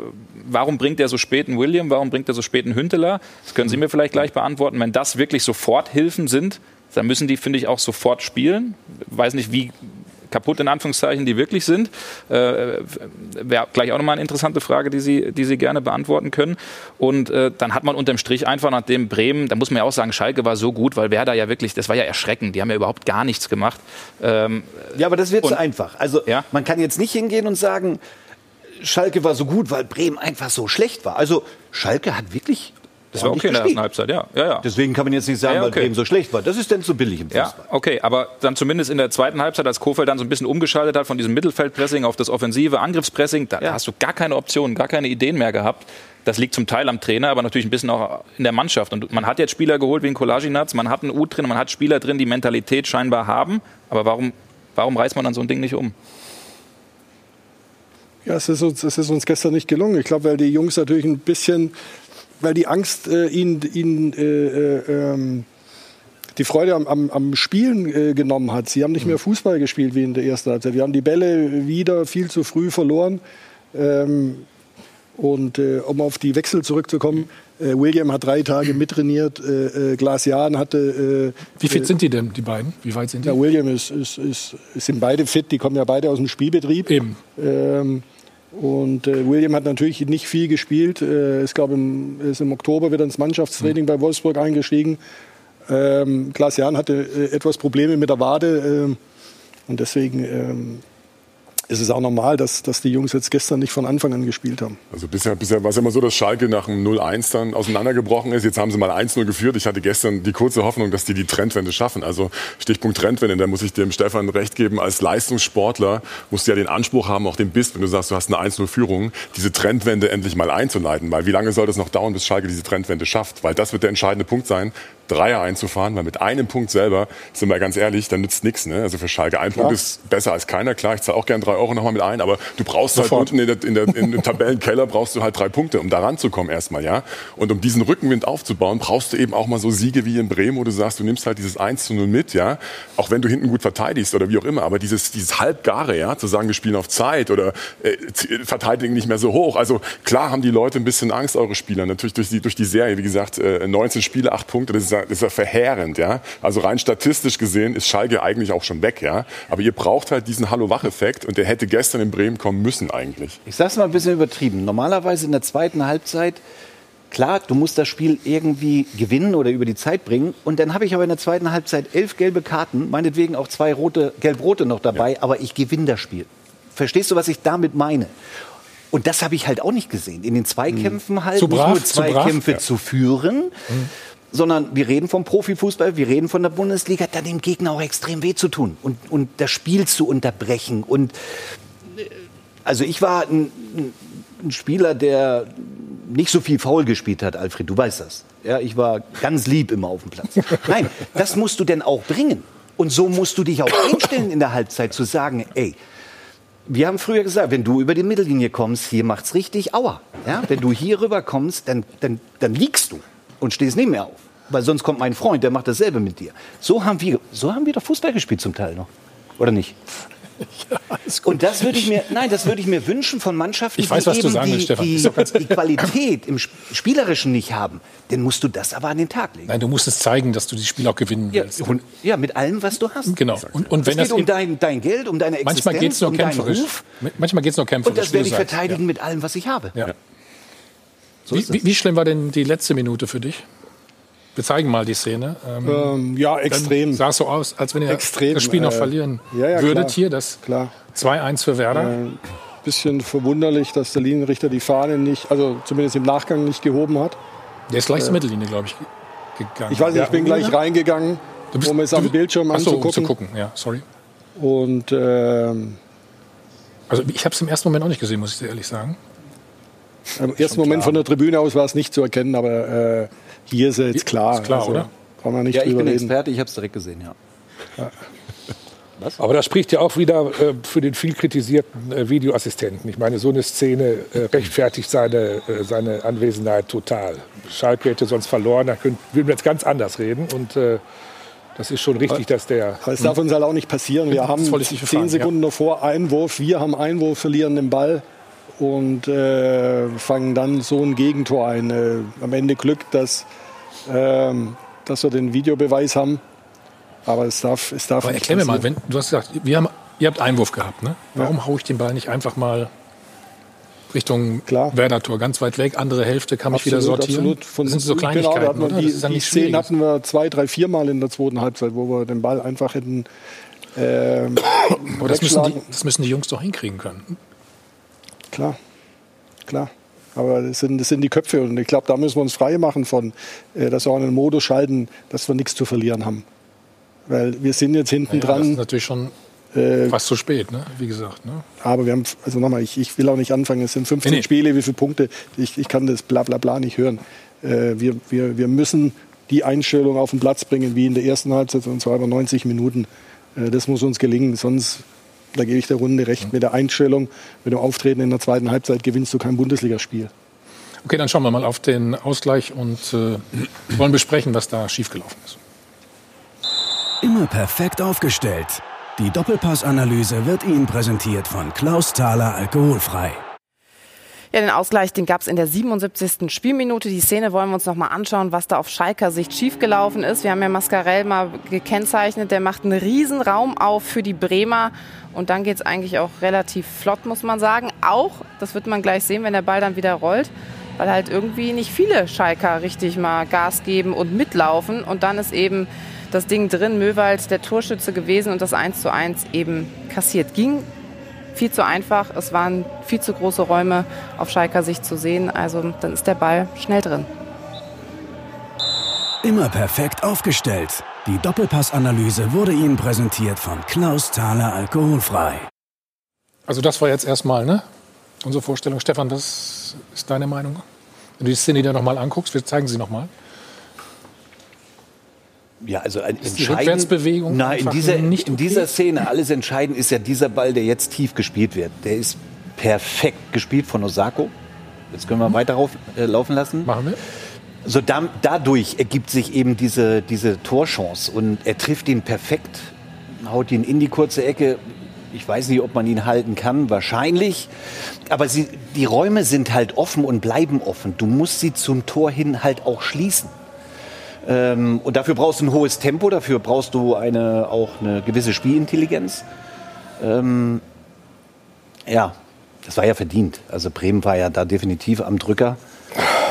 D: warum bringt er so spät einen William? Warum bringt er so spät einen Hünteler? Das können Sie mir vielleicht gleich beantworten. Wenn das wirklich Soforthilfen sind, dann müssen die, finde ich, auch sofort spielen. Ich weiß nicht, wie kaputt in Anführungszeichen die wirklich sind. Äh, Wäre gleich auch nochmal eine interessante Frage, die Sie, die Sie gerne beantworten können. Und äh, dann hat man unterm Strich einfach nach dem Bremen, da muss man ja auch sagen, Schalke war so gut, weil Werder ja wirklich, das war ja erschreckend, die haben ja überhaupt gar nichts gemacht.
E: Ähm, ja, aber das wird so einfach. Also ja? man kann jetzt nicht hingehen und sagen, Schalke war so gut, weil Bremen einfach so schlecht war. Also Schalke hat wirklich
D: das war okay in der ersten Halbzeit, ja. ja, ja.
E: Deswegen kann man jetzt nicht sagen, ja, okay. weil Bremen so schlecht war. Das ist denn zu billig im
D: Fußball. Ja, okay, aber dann zumindest in der zweiten Halbzeit, als Kofeld dann so ein bisschen umgeschaltet hat von diesem Mittelfeldpressing auf das offensive Angriffspressing, da, ja. hast du gar keine Optionen, gar keine Ideen mehr gehabt. Das liegt zum Teil am Trainer, aber natürlich ein bisschen auch in der Mannschaft. Und man hat jetzt Spieler geholt wie ein Kolaginac, man hat einen U drin, man hat Spieler drin, die Mentalität scheinbar haben. Aber warum, warum reißt man dann so ein Ding nicht um?
C: Ja, es ist, uns, es ist uns gestern nicht gelungen. Ich glaube, weil die Jungs natürlich ein bisschen weil die Angst äh, ihnen, ihnen äh, äh, ähm, die Freude am, am, am Spielen äh, genommen hat. Sie haben nicht mehr Fußball gespielt wie in der ersten Halbzeit. Wir haben die Bälle wieder viel zu früh verloren. Ähm, und äh, um auf die Wechsel zurückzukommen, äh, William hat drei Tage mittrainiert, äh, äh, Glasian hatte.
A: Äh, Wie fit sind die denn, die beiden? Wie weit sind die?
C: Ja, William ist, ist, ist, sind beide fit, die kommen ja beide aus dem Spielbetrieb.
A: Eben.
C: Ähm, und äh, William hat natürlich nicht viel gespielt. Äh, ich glaube, im, ist im Oktober wieder ins Mannschaftstraining mhm. bei Wolfsburg eingestiegen. Ähm, Klaas Jan hatte äh, etwas Probleme mit der Wade ähm, und deswegen ähm, ist es auch normal, dass, dass die Jungs jetzt gestern nicht von Anfang an gespielt haben.
G: Also bisher, bisher war es immer so, dass Schalke nach einem 0-1 dann auseinandergebrochen ist. Jetzt haben sie mal 1-0 geführt. Ich hatte gestern die kurze Hoffnung, dass die die Trendwende schaffen. Also Stichpunkt Trendwende, da muss ich dem Stefan recht geben. Als Leistungssportler musst du ja den Anspruch haben, auch den Biss, wenn du sagst, du hast eine 1-0-Führung, diese Trendwende endlich mal einzuleiten. Weil wie lange soll das noch dauern, bis Schalke diese Trendwende schafft? Weil das wird der entscheidende Punkt sein. Dreier einzufahren, weil mit einem Punkt selber, sind wir ganz ehrlich, dann nützt nichts. Ne? Also für Schalke ein Punkt ist besser als keiner. Klar, ich zahle auch gerne drei Euro nochmal mit ein, aber du brauchst halt Sofort. halt unten in, der, in, der, in dem Tabellenkeller brauchst du halt drei Punkte, um da ranzukommen erstmal, ja. Und um diesen Rückenwind aufzubauen, brauchst du eben auch mal so Siege wie in Bremen, wo du sagst, du nimmst halt dieses 1 zu 0 mit, ja. Auch wenn du hinten gut verteidigst oder wie auch immer, aber dieses, dieses Halbgare, ja, zu sagen, wir spielen auf Zeit oder äh, verteidigen nicht mehr so hoch. Also klar haben die Leute ein bisschen Angst, eure Spieler, natürlich durch die, durch die Serie, wie gesagt, äh, 19 Spiele, 8 Punkte, das ist, ja, das ist ja verheerend, ja. Also rein statistisch gesehen ist Schalke eigentlich auch schon weg, ja. Aber ihr braucht halt diesen Hallo-Wach-Effekt und der hätte gestern in Bremen kommen müssen eigentlich.
E: Ich sage es mal ein bisschen übertrieben. Normalerweise in der zweiten Halbzeit Klar, du musst das Spiel irgendwie gewinnen oder über die Zeit bringen. Und dann habe ich aber in der zweiten Halbzeit elf gelbe Karten, meinetwegen auch zwei rote, gelb-rote noch dabei, ja. aber ich gewinne das Spiel. Verstehst du, was ich damit meine? Und das habe ich halt auch nicht gesehen. In den Zweikämpfen hm. halt zu brav, nur Zweikämpfe zu, zu führen, mhm sondern wir reden vom Profifußball, wir reden von der Bundesliga, da dem Gegner auch extrem weh zu tun und, und das Spiel zu unterbrechen. Und äh, also ich war ein, ein Spieler, der nicht so viel faul gespielt hat, Alfred, du weißt das. Ja, ich war ganz lieb immer auf dem Platz. Nein, das musst du denn auch bringen. Und so musst du dich auch einstellen in der Halbzeit zu sagen, ey, wir haben früher gesagt, wenn du über die Mittellinie kommst, hier macht's richtig Aua. Ja, wenn du hier rüber kommst, dann, dann, dann liegst du und stehst nicht mehr auf. Weil sonst kommt mein Freund, der macht dasselbe mit dir. So haben wir, so haben wir doch Fußball gespielt zum Teil noch. Oder nicht? Ja, und das würde ich mir, nein, das würde ich mir wünschen von Mannschaften,
A: ich weiß,
E: die
A: was
E: eben
A: sagen willst,
E: die, die, die, Qualität im Spielerischen nicht haben. Dann musst du das aber an den Tag legen.
A: Nein, du musst es zeigen, dass du das Spiel auch gewinnen willst.
E: Ja, ja mit allem, was du hast.
A: Genau.
E: Und, und wenn es geht um dein, dein, Geld, um deine Existenz,
A: manchmal geht's nur
E: um
A: kämpferisch. Ruf. Manchmal geht es nur kämpferisch.
E: Und das werde ich verteidigen ja. mit allem, was ich habe.
A: Ja. So wie, wie schlimm war denn die letzte Minute für dich? Wir zeigen mal die Szene.
C: Ähm, ähm, ja, extrem.
A: Sah so aus, als wenn ihr extrem, das Spiel noch äh, verlieren ja, ja, würdet klar, hier. Das 2-1 für Werder. Äh,
C: bisschen verwunderlich, dass der Linienrichter die Fahne nicht, also zumindest im Nachgang nicht gehoben hat.
A: Der ist gleich äh, zur Mittellinie, glaube ich, gegangen.
C: Ich weiß nicht, ich bin gleich reingegangen, bist, um es am Bildschirm
A: achso,
C: anzugucken.
A: Um zu gucken, ja, sorry.
C: Und ähm,
A: also ich habe es im ersten Moment auch nicht gesehen, muss ich ehrlich sagen.
C: Im ersten Moment von der Tribüne aus war es nicht zu erkennen, aber äh, hier ist er jetzt klar.
A: Ist klar, also, oder?
C: Kann man nicht
E: ja, ich bin
C: reden.
E: Experte, ich habe es direkt gesehen, ja. ja.
I: Was? Aber das spricht ja auch wieder äh, für den viel kritisierten äh, Videoassistenten. Ich meine, so eine Szene äh, rechtfertigt seine, äh, seine Anwesenheit total. Schalke hätte sonst verloren, da würden wir jetzt ganz anders reden. Und äh, das ist schon richtig, dass der.
C: Aber es darf uns halt auch nicht passieren. Wir haben zehn Sekunden ja. davor Einwurf, wir haben Einwurf, verlieren den Ball und äh, fangen dann so ein Gegentor ein. Äh, am Ende Glück, dass, äh, dass wir den Videobeweis haben. Aber es darf, es darf
A: Aber erklär mir mal, wenn, du hast gesagt, wir haben, ihr habt Einwurf gehabt. Ne? Warum ja. haue ich den Ball nicht einfach mal Richtung Werder-Tor, ganz weit weg, andere Hälfte kann mich wieder sortieren.
C: Absolut. Von, das sind so Kleinigkeiten, genau, da man die, die Szenen hatten wir zwei, drei, vier Mal in der zweiten Halbzeit, wo wir den Ball einfach hätten äh,
A: Aber das müssen, die, das müssen die Jungs doch hinkriegen können.
C: Klar, klar. Aber das sind, das sind die Köpfe und ich glaube, da müssen wir uns frei machen von, äh, dass wir auch einen Modus schalten, dass wir nichts zu verlieren haben. Weil wir sind jetzt hinten dran. Das
A: ist natürlich schon äh, fast zu spät, ne? wie gesagt. Ne?
C: Aber wir haben, also nochmal, ich, ich will auch nicht anfangen, es sind 15 nee, nee. Spiele, wie viele Punkte, ich, ich kann das bla bla bla nicht hören. Äh, wir, wir, wir müssen die Einstellung auf den Platz bringen, wie in der ersten Halbzeit, und zwar über 90 Minuten. Äh, das muss uns gelingen, sonst da gebe ich der Runde recht, mit der Einstellung, mit dem Auftreten in der zweiten Halbzeit gewinnst du kein Bundesligaspiel.
A: Okay, dann schauen wir mal auf den Ausgleich und äh, wollen besprechen, was da schiefgelaufen ist.
K: Immer perfekt aufgestellt. Die Doppelpassanalyse wird Ihnen präsentiert von Klaus Thaler Alkoholfrei.
F: Ja, den Ausgleich, den gab es in der 77. Spielminute. Die Szene wollen wir uns noch mal anschauen, was da auf Schalker Sicht schiefgelaufen ist. Wir haben ja Mascarell mal gekennzeichnet. Der macht einen riesen Raum auf für die Bremer. Und dann geht es eigentlich auch relativ flott, muss man sagen. Auch, das wird man gleich sehen, wenn der Ball dann wieder rollt. weil halt irgendwie nicht viele Schalker richtig mal Gas geben und mitlaufen. Und dann ist eben das Ding drin, Möwald der Torschütze gewesen und das 1 zu 1 eben kassiert. Ging viel zu einfach, es waren viel zu große Räume auf Schalker Sicht zu sehen, also dann ist der Ball schnell drin.
K: Immer perfekt aufgestellt. Die Doppelpassanalyse wurde Ihnen präsentiert von Klaus Thaler Alkoholfrei.
A: Also das war jetzt erstmal ne? unsere Vorstellung. Stefan, was ist deine Meinung? Wenn du die Szene dir nochmal anguckst, wir zeigen sie nochmal.
E: Ja, also ein
A: ist die Rückwärtsbewegung
E: na, in dieser, nicht okay? in dieser Szene alles entscheidend ist ja dieser Ball, der jetzt tief gespielt wird. Der ist perfekt gespielt von Osako. Jetzt können wir mhm. weiter rauf, äh, laufen lassen.
A: Machen wir.
E: So da, dadurch ergibt sich eben diese, diese Torchance und er trifft ihn perfekt, haut ihn in die kurze Ecke. Ich weiß nicht, ob man ihn halten kann, wahrscheinlich. Aber sie, die Räume sind halt offen und bleiben offen. Du musst sie zum Tor hin halt auch schließen. Ähm, und dafür brauchst du ein hohes Tempo, dafür brauchst du eine, auch eine gewisse Spielintelligenz. Ähm, ja, das war ja verdient. Also Bremen war ja da definitiv am Drücker.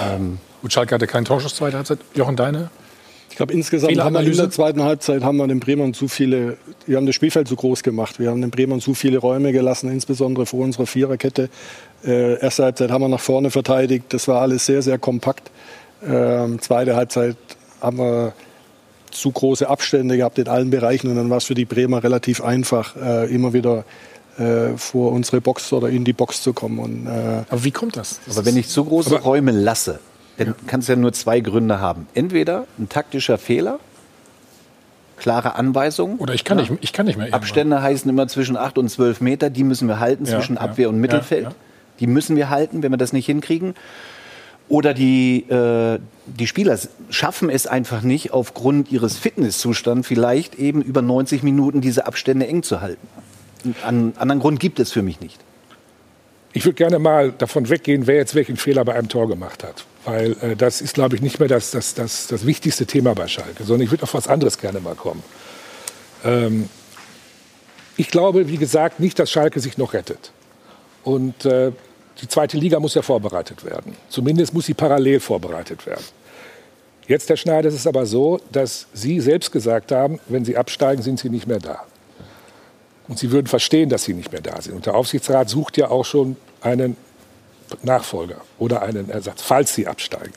A: Ähm, Gut, Schalke hatte keinen Torschuss zweite Halbzeit. Jochen, deine?
C: Ich glaube, insgesamt haben wir in der zweiten Halbzeit haben wir den Bremern zu viele, wir haben das Spielfeld zu groß gemacht. Wir haben den Bremern zu viele Räume gelassen, insbesondere vor unserer Viererkette. Äh, erste Halbzeit haben wir nach vorne verteidigt. Das war alles sehr, sehr kompakt. Ähm, zweite Halbzeit haben wir zu große Abstände gehabt in allen Bereichen und dann war es für die Bremer relativ einfach, äh, immer wieder äh, vor unsere Box oder in die Box zu kommen. Und,
A: äh aber wie kommt das?
E: das aber wenn ich zu große Räume lasse, dann ja. kann es ja nur zwei Gründe haben. Entweder ein taktischer Fehler, klare Anweisungen.
A: Oder ich kann, ja. nicht, ich kann nicht mehr.
E: Abstände irgendwann. heißen immer zwischen 8 und 12 Meter. Die müssen wir halten ja, zwischen Abwehr und Mittelfeld. Die müssen wir halten, wenn wir das nicht hinkriegen. Oder die, äh, die Spieler schaffen es einfach nicht, aufgrund ihres Fitnesszustands vielleicht eben über 90 Minuten diese Abstände eng zu halten. Einen anderen Grund gibt es für mich nicht.
I: Ich würde gerne mal davon weggehen, wer jetzt welchen Fehler bei einem Tor gemacht hat. Weil äh, das ist, glaube ich, nicht mehr das, das, das, das wichtigste Thema bei Schalke, sondern ich würde auf was anderes gerne mal kommen. Ähm, ich glaube, wie gesagt, nicht, dass Schalke sich noch rettet. Und äh, die zweite Liga muss ja vorbereitet werden. Zumindest muss sie parallel vorbereitet werden. Jetzt, Herr Schneider, ist es aber so, dass Sie selbst gesagt haben, wenn Sie absteigen, sind Sie nicht mehr da. Und Sie würden verstehen, dass Sie nicht mehr da sind. Und der Aufsichtsrat sucht ja auch schon einen Nachfolger oder einen Ersatz, falls Sie absteigen.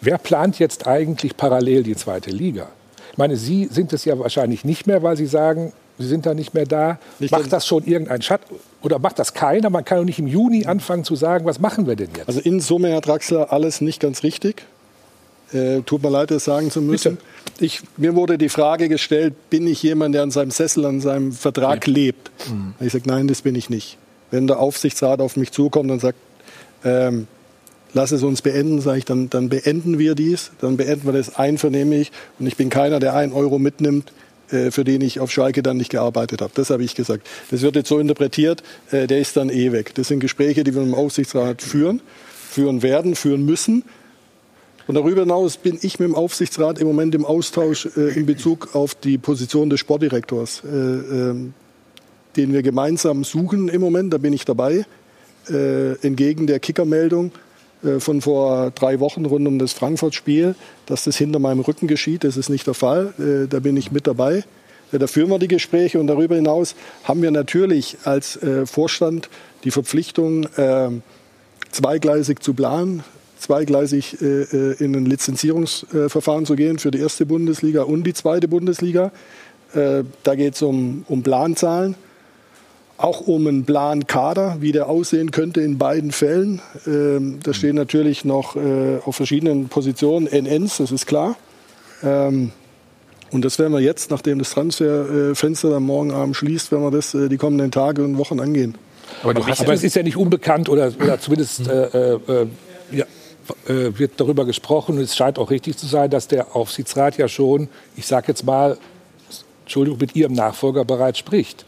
I: Wer plant jetzt eigentlich parallel die zweite Liga? Ich meine, Sie sind es ja wahrscheinlich nicht mehr, weil Sie sagen, Sie sind da nicht mehr da. Nicht macht das schon irgendein Schatt oder macht das keiner? Man kann doch nicht im Juni anfangen zu sagen, was machen wir denn jetzt?
C: Also in Summe, Herr Draxler, alles nicht ganz richtig. Äh, tut mir leid, das sagen zu müssen. Ich, mir wurde die Frage gestellt, bin ich jemand, der an seinem Sessel, an seinem Vertrag nee. lebt? Mhm. Ich sage, nein, das bin ich nicht. Wenn der Aufsichtsrat auf mich zukommt und sagt, ähm, lass es uns beenden, sage ich, dann, dann beenden wir dies, dann beenden wir das einvernehmlich. Und ich bin keiner, der einen Euro mitnimmt, für den ich auf Schalke dann nicht gearbeitet habe. Das habe ich gesagt. Das wird jetzt so interpretiert, äh, der ist dann eh weg. Das sind Gespräche, die wir im Aufsichtsrat führen, führen werden, führen müssen. Und darüber hinaus bin ich mit dem Aufsichtsrat im Moment im Austausch äh, in Bezug auf die Position des Sportdirektors, äh, äh, den wir gemeinsam suchen im Moment. Da bin ich dabei, äh, entgegen der Kickermeldung äh, von vor drei Wochen rund um das Frankfurt-Spiel, dass das hinter meinem Rücken geschieht. Das ist nicht der Fall. Äh, da bin ich mit dabei. Äh, da führen wir die Gespräche und darüber hinaus haben wir natürlich als Vorstand die Verpflichtung, zweigleisig zu planen, zweigleisig in ein Lizenzierungsverfahren zu gehen für die erste Bundesliga und die zweite Bundesliga. Da geht es um, um Planzahlen auch um einen Plan-Kader, wie der aussehen könnte in beiden Fällen. Ähm, da stehen natürlich noch äh, auf verschiedenen Positionen NNs, das ist klar. Ähm, und das werden wir jetzt, nachdem das Transferfenster dann morgen Abend schließt, werden wir das äh, die kommenden Tage und Wochen angehen.
I: Aber, aber es ist ja nicht unbekannt oder, oder zumindest äh, äh, ja, äh, wird darüber gesprochen. Und es scheint auch richtig zu sein, dass der Aufsichtsrat ja schon, ich sage jetzt mal, Entschuldigung, mit Ihrem Nachfolger bereits spricht.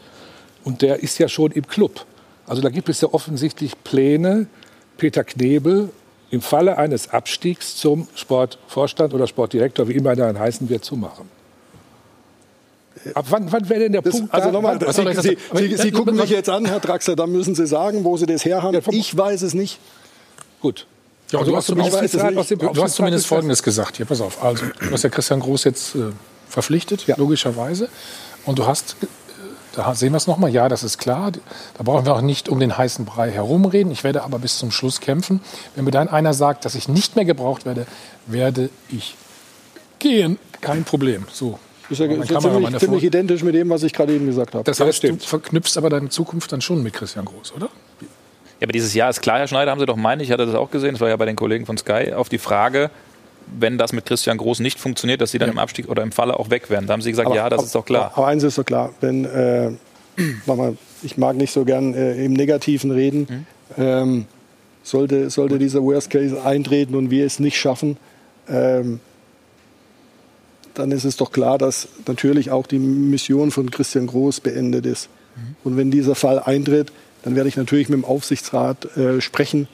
I: Und der ist ja schon im Club. Also da gibt es ja offensichtlich Pläne, Peter Knebel im Falle eines Abstiegs zum Sportvorstand oder Sportdirektor, wie immer er dann heißen wird, zu machen. Ab wann, wann wäre denn der das, Punkt?
C: Also nochmal, Sie, Sie, Sie, Sie, gucken mich jetzt an, Herr Draxler, da müssen Sie sagen, wo Sie das her haben. Ja, ich weiß es nicht.
I: Gut.
A: Ja, du, hast zumindest, du hast zumindest Folgendes gesagt. Hier, pass auf. Also, du hast ja Christian Groß jetzt äh, verpflichtet, ja. logischerweise. Und du hast, da sehen wir es nochmal, ja, das ist klar. Da brauchen wir auch nicht um den heißen Brei herumreden. Ich werde aber bis zum Schluss kämpfen. Wenn mir dann einer sagt, dass ich nicht mehr gebraucht werde, werde ich gehen. Kein Problem. So.
C: Ist ja, ist ja ziemlich, ziemlich identisch mit dem, was ich gerade eben gesagt habe.
A: Das heißt, ja, du verknüpfst aber deine Zukunft dann schon mit Christian Groß, oder?
D: Ja, aber dieses Jahr ist klar, Herr Schneider, haben Sie doch meine, ich hatte das auch gesehen, das war ja bei den Kollegen von Sky, auf die Frage, wenn das mit Christian Groß nicht funktioniert, dass Sie dann ja. im Abstieg oder im Falle auch weg werden. Da haben Sie gesagt, aber, ja, das
C: aber,
D: ist doch klar.
C: Aber eins ist doch klar, wenn, äh, mal, ich mag nicht so gern äh, im Negativen reden, mhm. ähm, sollte, sollte dieser Worst Case eintreten und wir es nicht schaffen, ähm, dann ist es doch klar, dass natürlich auch die Mission von Christian Groß beendet ist. Mhm. Und wenn dieser Fall eintritt, dann werde ich natürlich mit dem Aufsichtsrat äh, sprechen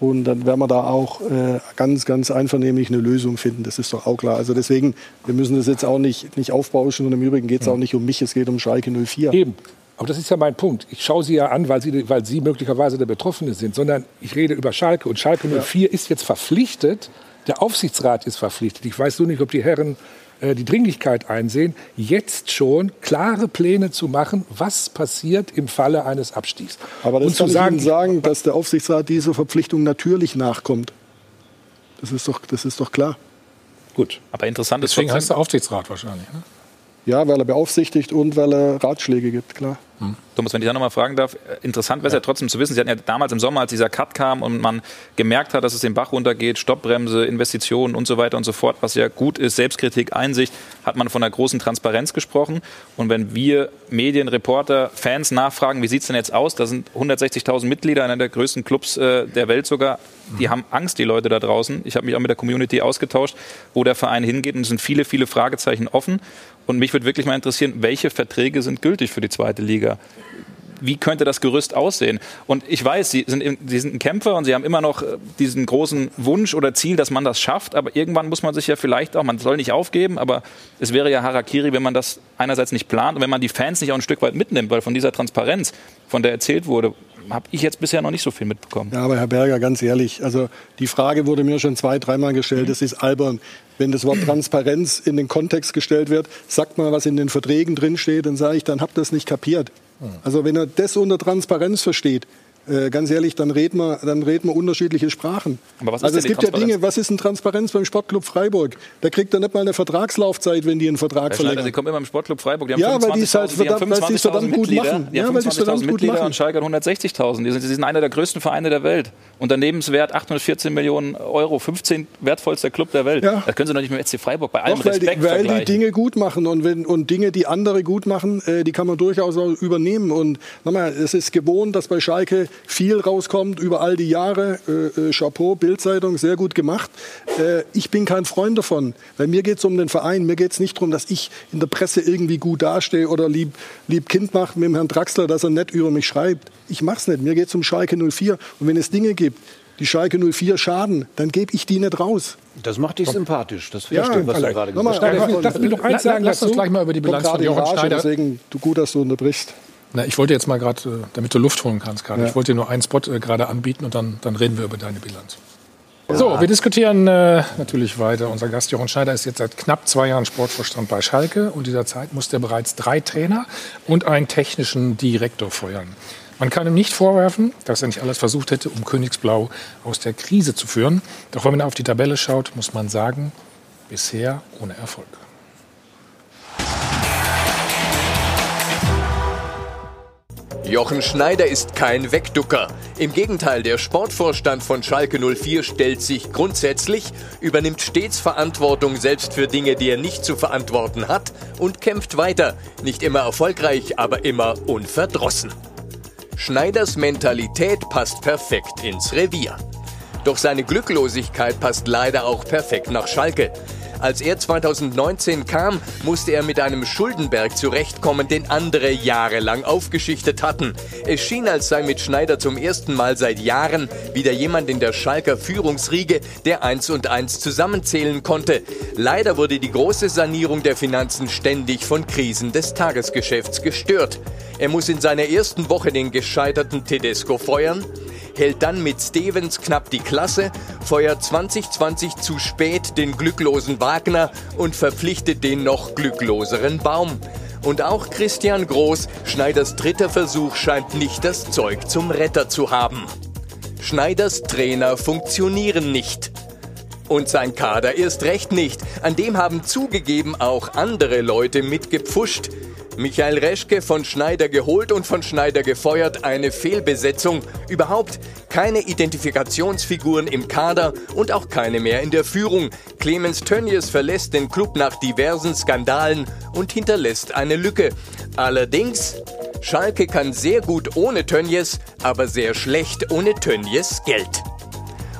C: und dann werden wir da auch äh, ganz, ganz einvernehmlich eine Lösung finden. Das ist doch auch klar. Also deswegen, wir müssen das jetzt auch nicht, nicht aufbauschen und im Übrigen geht es auch nicht um mich, es geht um Schalke 04.
I: Eben. Aber das ist ja mein Punkt. Ich schaue Sie ja an, weil Sie, weil Sie möglicherweise der Betroffene sind, sondern ich rede über Schalke. Und Schalke 04 ja. ist jetzt verpflichtet, der Aufsichtsrat ist verpflichtet. Ich weiß nur nicht, ob die Herren die Dringlichkeit einsehen, jetzt schon klare Pläne zu machen, was passiert im Falle eines Abstiegs.
C: Aber das Und kann zu sagen, ich Ihnen sagen, dass der Aufsichtsrat dieser Verpflichtung natürlich nachkommt. Das ist doch, das ist doch klar.
D: Gut. Aber interessant
A: ist Deswegen heißt der Aufsichtsrat wahrscheinlich. Ne?
C: Ja, weil er beaufsichtigt und weil er Ratschläge gibt, klar.
D: Hm. Thomas, wenn ich da nochmal fragen darf, äh, interessant wäre es ja. ja. trotzdem zu wissen, Sie hatten ja damals im Sommer, als dieser Cut kam und man gemerkt hat, dass es den Bach runtergeht, Stoppbremse, Investitionen und so weiter und so fort, was ja gut ist, Selbstkritik, Einsicht, hat man von einer großen Transparenz gesprochen. Und wenn wir Medien, Reporter, Fans nachfragen, wie sieht es denn jetzt aus? Da sind 160.000 Mitglieder, einer der größten Clubs äh, der Welt sogar. Die haben Angst, die Leute da draußen. Ich habe mich auch mit der Community ausgetauscht, wo der Verein hingeht und es sind viele, viele Fragezeichen offen. Und mich würde wirklich mal interessieren, welche Verträge sind gültig für die zweite Liga? wie könnte das Gerüst aussehen? Und ich weiß, Sie sind, Sie sind ein Kämpfer und Sie haben immer noch äh, diesen großen Wunsch oder Ziel, dass man das schafft. Aber irgendwann muss man sich ja vielleicht auch, man soll nicht aufgeben, aber es wäre ja Harakiri, wenn man das einerseits nicht plant und wenn man die Fans nicht auch ein Stück weit mitnimmt, weil von dieser Transparenz, von der erzählt wurde, habe ich jetzt bisher noch nicht so viel mitbekommen.
C: Ja, aber Herr Berger, ganz ehrlich, also die Frage wurde mir schon zwei, dreimal gestellt. Das ist albern. Wenn das Wort Transparenz in den Kontext gestellt wird, sagt mal, was in den Verträgen drinsteht, dann sage ich, dann habt ihr das nicht kapiert. Also wenn er das unter Transparenz versteht, äh, ganz ehrlich, dann reden wir, dann reden wir unterschiedliche Sprachen. also es gibt ja Dinge, was ist ein Transparenz beim Sportclub Freiburg? Da kriegt er nicht mal eine Vertragslaufzeit, wenn die einen Vertrag verlängern.
D: Sie kommen immer im Sportclub Freiburg, die
C: haben ja, weil die es halt verdammt, weil verdammt gut machen.
D: Die ja, weil die verdammt gut machen. und Schalke 160.000. Die sind, die sind einer der größten Vereine der Welt. Unternehmenswert 814 Millionen Euro, 15 wertvollster Club der Welt. Ja. Das können Sie doch nicht mit SC Freiburg bei allem Doch, weil Respekt
C: die, Weil die Dinge gut machen und, wenn, und Dinge, die andere gut machen, äh, die kann man durchaus auch übernehmen. Und nochmal, es ist gewohnt, dass bei Schalke viel rauskommt über all die Jahre. Äh, äh, Chapeau, Bildzeitung, sehr gut gemacht. Äh, ich bin kein Freund davon, weil mir geht es um den Verein. Mir geht es nicht darum, dass ich in der Presse irgendwie gut dastehe oder lieb, lieb Kind mache mit dem Herrn Draxler, dass er nett über mich schreibt. Ich mache es nicht. Mir geht es um Schalke 04. Und wenn es Dinge gibt, die Schalke 04 schaden, dann gebe ich die nicht raus.
E: Das macht dich sympathisch. Das ja, stimmt, was du gerade gesagt
A: hast. Lass sagen. Lass uns gleich mal über die Bilanz von Jochen Schneider.
C: Deswegen du gut, dass du unterbrichst.
A: Na, ich wollte jetzt mal gerade, äh, damit du Luft holen kannst gerade, ja. ich wollte dir nur einen Spot äh, gerade anbieten und dann, dann reden wir über deine Bilanz. Ja. So, wir diskutieren äh, natürlich weiter. Unser Gast Jochen Schneider ist jetzt seit knapp zwei Jahren Sportvorstand bei Schalke und dieser Zeit musste er bereits drei Trainer und einen technischen Direktor feuern. Man kann ihm nicht vorwerfen, dass er nicht alles versucht hätte, um Königsblau aus der Krise zu führen. Doch wenn man auf die Tabelle schaut, muss man sagen, bisher ohne Erfolg.
L: Jochen Schneider ist kein Wegducker. Im Gegenteil, der Sportvorstand von Schalke 04 stellt sich grundsätzlich, übernimmt stets Verantwortung selbst für Dinge, die er nicht zu verantworten hat und kämpft weiter. Nicht immer erfolgreich, aber immer unverdrossen. Schneiders Mentalität passt perfekt ins Revier. Doch seine Glücklosigkeit passt leider auch perfekt nach Schalke. Als er 2019 kam, musste er mit einem Schuldenberg zurechtkommen, den andere jahrelang aufgeschichtet hatten. Es schien, als sei mit Schneider zum ersten Mal seit Jahren wieder jemand in der Schalker Führungsriege, der eins und eins zusammenzählen konnte. Leider wurde die große Sanierung der Finanzen ständig von Krisen des Tagesgeschäfts gestört. Er muss in seiner ersten Woche den gescheiterten Tedesco feuern. Hält dann mit Stevens knapp die Klasse, feuert 2020 zu spät den glücklosen Wagner und verpflichtet den noch glückloseren Baum. Und auch Christian Groß, Schneiders dritter Versuch, scheint nicht das Zeug zum Retter zu haben. Schneiders Trainer funktionieren nicht. Und sein Kader erst recht nicht. An dem haben zugegeben auch andere Leute mitgepfuscht. Michael Reschke von Schneider geholt und von Schneider gefeuert, eine Fehlbesetzung. Überhaupt keine Identifikationsfiguren im Kader und auch keine mehr in der Führung. Clemens Tönnies verlässt den Club nach diversen Skandalen und hinterlässt eine Lücke. Allerdings, Schalke kann sehr gut ohne Tönnies, aber sehr schlecht ohne Tönnies Geld.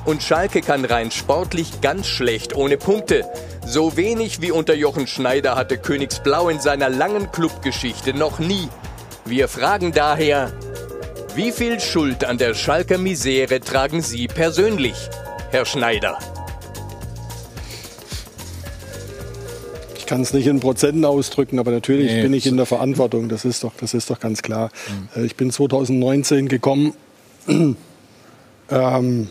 L: Und Schalke kann rein sportlich ganz schlecht ohne Punkte. So wenig wie unter Jochen Schneider hatte Königsblau in seiner langen Clubgeschichte noch nie. Wir fragen daher, wie viel Schuld an der Schalker Misere tragen Sie persönlich, Herr Schneider?
C: Ich kann es nicht in Prozenten ausdrücken, aber natürlich nee, bin ich in der Verantwortung. Das ist doch, das ist doch ganz klar. Mhm. Ich bin 2019 gekommen. ähm,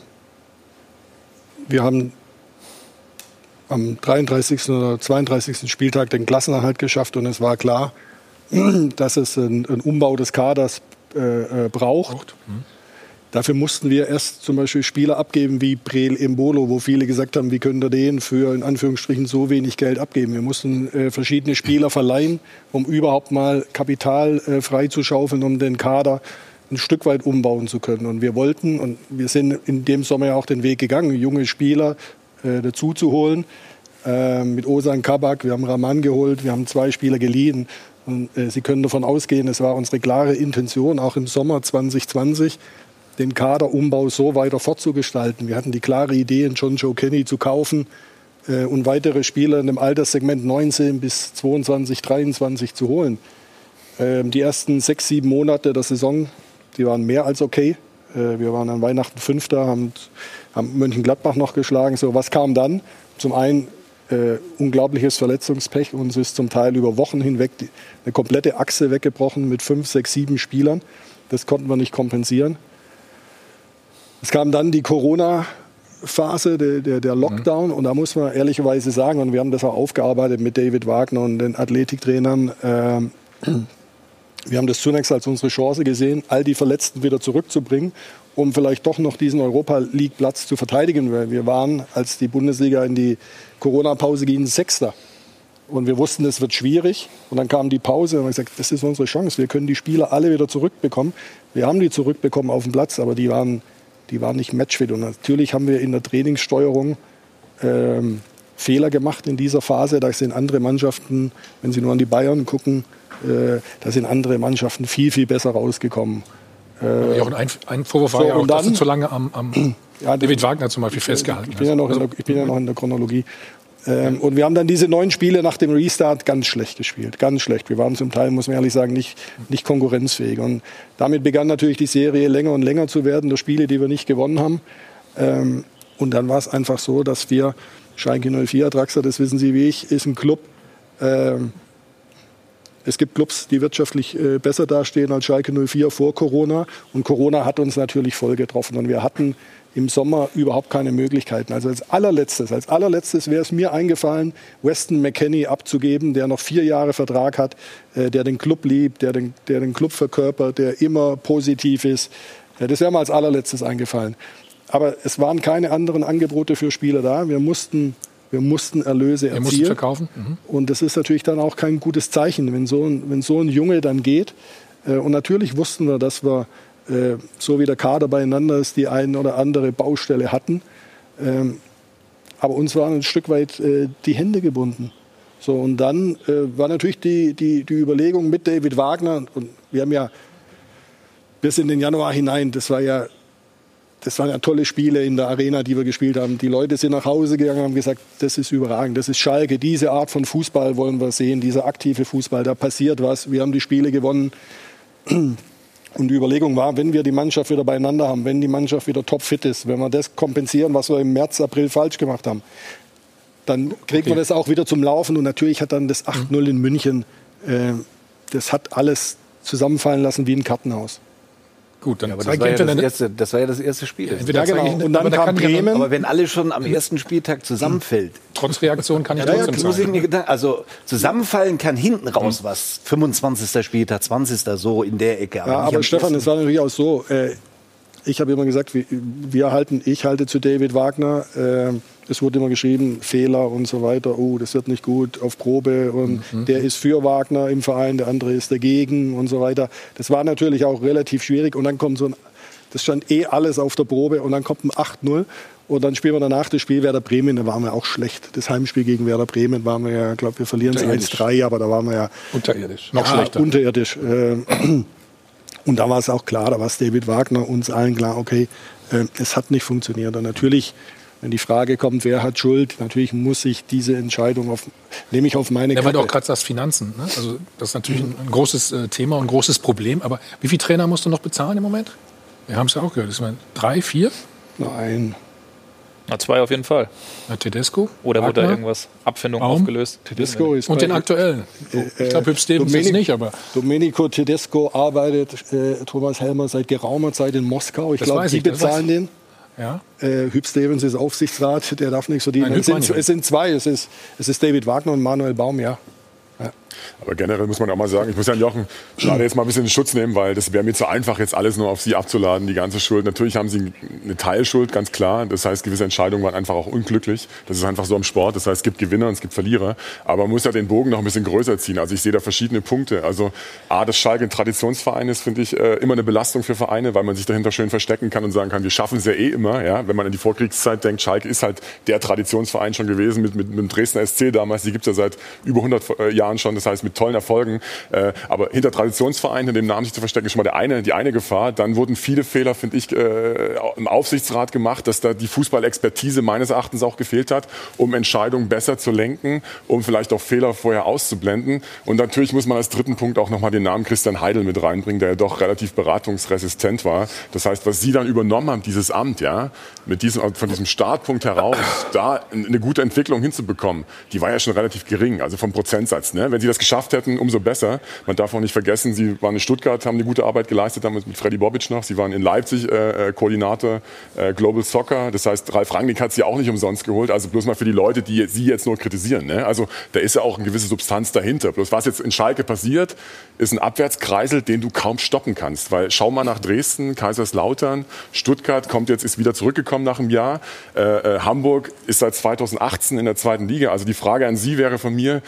C: wir haben am 33. oder 32. Spieltag den Klassenerhalt geschafft und es war klar, dass es einen, Umbau des Kaders äh, äh, braucht. Mhm. Dafür mussten wir erst zum Beispiel Spieler abgeben wie Brel Embolo, wo viele gesagt haben, wie können wir den für in Anführungsstrichen so wenig Geld abgeben. Wir mussten äh, verschiedene Spieler verleihen, um überhaupt mal Kapital äh, freizuschaufeln, um den Kader ein Stück weit umbauen zu können. Und wir wollten, und wir sind in dem Sommer ja auch den Weg gegangen, junge Spieler äh, dazu zu holen. Äh, mit Osan Kabak, wir haben Raman geholt, wir haben zwei Spieler geliehen. Und, äh, Sie können davon ausgehen, es war unsere klare Intention, auch im Sommer 2020, den Kaderumbau so weiter fortzugestalten. Wir hatten die klare Idee, John Joe Kenny zu kaufen äh, und weitere Spieler in dem Alterssegment 19 bis 22, 23 zu holen. Ähm, die ersten sechs, sieben Monate der Saison die waren mehr als okay. Äh, wir waren an Weihnachten Fünfter, haben, haben Mönchengladbach noch geschlagen. So, was kam dann? Zum einen äh, unglaubliches Verletzungspech. Uns ist zum Teil über Wochen hinweg die, eine komplette Achse weggebrochen mit fünf, sechs, sieben Spielern. Das konnten wir nicht kompensieren. Es kam dann die Corona-Phase, der, der, der, Lockdown. Mhm. Und da muss man ehrlicherweise sagen, und wir haben das auch aufgearbeitet mit David Wagner und den Athletiktrainern, äh, wir haben das zunächst als unsere Chance gesehen, all die Verletzten wieder zurückzubringen, um vielleicht doch noch diesen Europa League Platz zu verteidigen. Weil wir waren, als die Bundesliga in die Corona-Pause ging, Sechster. Und wir wussten, es wird schwierig. Und dann kam die Pause und haben gesagt, das ist unsere Chance. Wir können die Spieler alle wieder zurückbekommen. Wir haben die zurückbekommen auf dem Platz, aber die waren, die waren nicht matchfit. Und natürlich haben wir in der Trainingssteuerung ähm, Fehler gemacht in dieser Phase. Da sind andere Mannschaften, wenn Sie nur an die Bayern gucken, äh, da sind andere Mannschaften viel, viel besser rausgekommen.
A: Äh, ja, ein, ein Vorwurf war so, ja auch, dann, dass du zu lange am, am ja, David Wagner zum Beispiel festgehalten
C: ich bin, ja noch der, ich bin ja noch in der Chronologie. Ähm, und wir haben dann diese neun Spiele nach dem Restart ganz schlecht gespielt. Ganz schlecht. Wir waren zum Teil, muss man ehrlich sagen, nicht, nicht konkurrenzfähig. Und damit begann natürlich die Serie länger und länger zu werden, der Spiele, die wir nicht gewonnen haben. Ähm, und dann war es einfach so, dass wir, Schalke 04, Draxler, das wissen Sie wie ich, ist ein Club, ähm, es gibt Clubs, die wirtschaftlich äh, besser dastehen als Schalke 04 vor Corona. Und Corona hat uns natürlich voll getroffen. Und wir hatten im Sommer überhaupt keine Möglichkeiten. Also als allerletztes, als allerletztes wäre es mir eingefallen, Weston McKenney abzugeben, der noch vier Jahre Vertrag hat, äh, der den Club liebt, der den, der den Club verkörpert, der immer positiv ist. Das wäre mir als allerletztes eingefallen. Aber es waren keine anderen Angebote für Spieler da. Wir mussten wir mussten Erlöse erzielen. Wir mussten
A: verkaufen.
C: Mhm. Und das ist natürlich dann auch kein gutes Zeichen, wenn so ein, wenn so ein Junge dann geht. Äh, und natürlich wussten wir, dass wir, äh, so wie der Kader beieinander ist, die eine oder andere Baustelle hatten. Ähm, aber uns waren ein Stück weit äh, die Hände gebunden. So, und dann war natürlich die, die, die Überlegung mit David Wagner, und wir haben ja bis in den Januar hinein, das war ja das waren ja tolle Spiele in der Arena, die wir gespielt haben. Die Leute sind nach Hause gegangen und haben gesagt, das ist überragend, das ist Schalke, diese Art von Fußball wollen wir sehen, dieser aktive Fußball, da passiert was, wir haben die Spiele gewonnen. Und die Überlegung war, wenn wir die Mannschaft wieder beieinander haben, wenn die Mannschaft wieder topfit ist, wenn wir das kompensieren, was wir im März, April falsch gemacht haben, dann kriegt okay. man das auch wieder zum Laufen. Und natürlich hat dann das 8-0 in München, äh, das hat alles zusammenfallen lassen wie ein Kartenhaus.
E: Gut, dann ja, aber das, war ja das, erste, das war ja das erste Spiel.
C: Ja, genau. Und dann kam Bremen.
E: Aber wenn alle schon am ersten Spieltag zusammenfällt.
A: Trotz Reaktion kann ich ja, trotzdem
E: ja, sagen. Gedanken, also zusammenfallen kann hinten raus mhm. was. 25. Spieltag, 20. so in der Ecke.
C: Aber ja, aber Stefan, es war natürlich auch so. Äh, ich habe immer gesagt, wir, halten, ich halte zu David Wagner. Äh, es wurde immer geschrieben, Fehler und so weiter. Oh, das wird nicht gut auf Probe und mhm. der ist für Wagner im Verein, der andere ist dagegen und so weiter. Das war natürlich auch relativ schwierig und dann kommt so ein, das stand eh alles auf der Probe und dann kommt ein 8-0 und dann spielen wir danach das Spiel Werder Bremen, da waren wir auch schlecht. Das Heimspiel gegen Werder Bremen waren wir ja, glaube wir verlieren es 1-3, aber da waren wir ja
A: unterirdisch.
C: Noch ja, schlechter. Unterirdisch. Äh, und da war es auch klar, da war es David Wagner uns allen klar, okay, äh, es hat nicht funktioniert. Und natürlich, wenn die Frage kommt, wer hat Schuld, natürlich muss ich diese Entscheidung auf, nehme ich auf meine
A: Ja, weil du auch gerade sagst, Finanzen. Ne? Also das ist natürlich ein, ein großes äh, Thema und ein großes Problem. Aber wie viele Trainer musst du noch bezahlen im Moment? Wir haben es ja auch gehört. Ist man drei, vier?
C: Nein.
D: Na, zwei auf jeden Fall.
A: Na, Tedesco?
D: Oder wurde da irgendwas, Abfindung Baum? aufgelöst?
A: Tedesco ist Und den aktuellen. Äh, ich glaube, Hüb Stevens
C: Domenic,
A: nicht, aber...
C: Domenico Tedesco arbeitet, äh, Thomas Helmer, seit geraumer Zeit in Moskau. Ich glaube, die bezahlen den. Ja. Äh, Hüb Stevens ist Aufsichtsrat, der darf nicht so dienen. Es sind, es sind zwei, es ist, es ist David Wagner und Manuel Baum, ja.
G: Aber generell muss man auch mal sagen, ich muss Herrn Jochen gerade jetzt mal ein bisschen in Schutz nehmen, weil das wäre mir zu einfach, jetzt alles nur auf Sie abzuladen, die ganze Schuld. Natürlich haben Sie eine Teilschuld, ganz klar. Das heißt, gewisse Entscheidungen waren einfach auch unglücklich. Das ist einfach so im Sport. Das heißt, es gibt Gewinner und es gibt Verlierer. Aber man muss ja den Bogen noch ein bisschen größer ziehen. Also ich sehe da verschiedene Punkte. Also A, dass Schalke ein Traditionsverein ist, finde ich äh, immer eine Belastung für Vereine, weil man sich dahinter schön verstecken kann und sagen kann, wir schaffen es ja eh immer. Ja? Wenn man in die Vorkriegszeit denkt, Schalke ist halt der Traditionsverein schon gewesen mit, mit, mit dem Dresdner SC damals. Die gibt es ja seit über 100 äh, Jahren schon. Das heißt, mit tollen Erfolgen. Äh, aber hinter Traditionsvereinen, in dem Namen sich zu verstecken, ist schon mal der eine, die eine Gefahr. Dann wurden viele Fehler, finde ich, äh, im Aufsichtsrat gemacht, dass da die Fußballexpertise meines Erachtens auch gefehlt hat, um Entscheidungen besser zu lenken, um vielleicht auch Fehler vorher auszublenden. Und natürlich muss man als dritten Punkt auch nochmal den Namen Christian Heidel mit reinbringen, der ja doch relativ beratungsresistent war. Das heißt, was Sie dann übernommen haben, dieses Amt, ja, mit diesem, von diesem Startpunkt heraus, da eine gute Entwicklung hinzubekommen, die war ja schon relativ gering, also vom Prozentsatz. Ne? Wenn Sie das geschafft hätten, umso besser. Man darf auch nicht vergessen, Sie waren in Stuttgart, haben eine gute Arbeit geleistet, damals mit Freddy Bobic noch. Sie waren in Leipzig äh, äh, Koordinator äh, Global Soccer. Das heißt, Ralf Rangnick hat Sie auch nicht umsonst geholt. Also bloß mal für die Leute, die Sie jetzt nur kritisieren. Ne? Also da ist ja auch eine gewisse Substanz dahinter. Bloß was jetzt in Schalke passiert, ist ein Abwärtskreisel, den du kaum stoppen kannst. Weil schau mal nach Dresden, Kaiserslautern, Stuttgart kommt jetzt, ist wieder zurückgekommen nach einem Jahr. Äh, äh, Hamburg ist seit 2018 in der zweiten Liga. Also die Frage an Sie wäre von mir,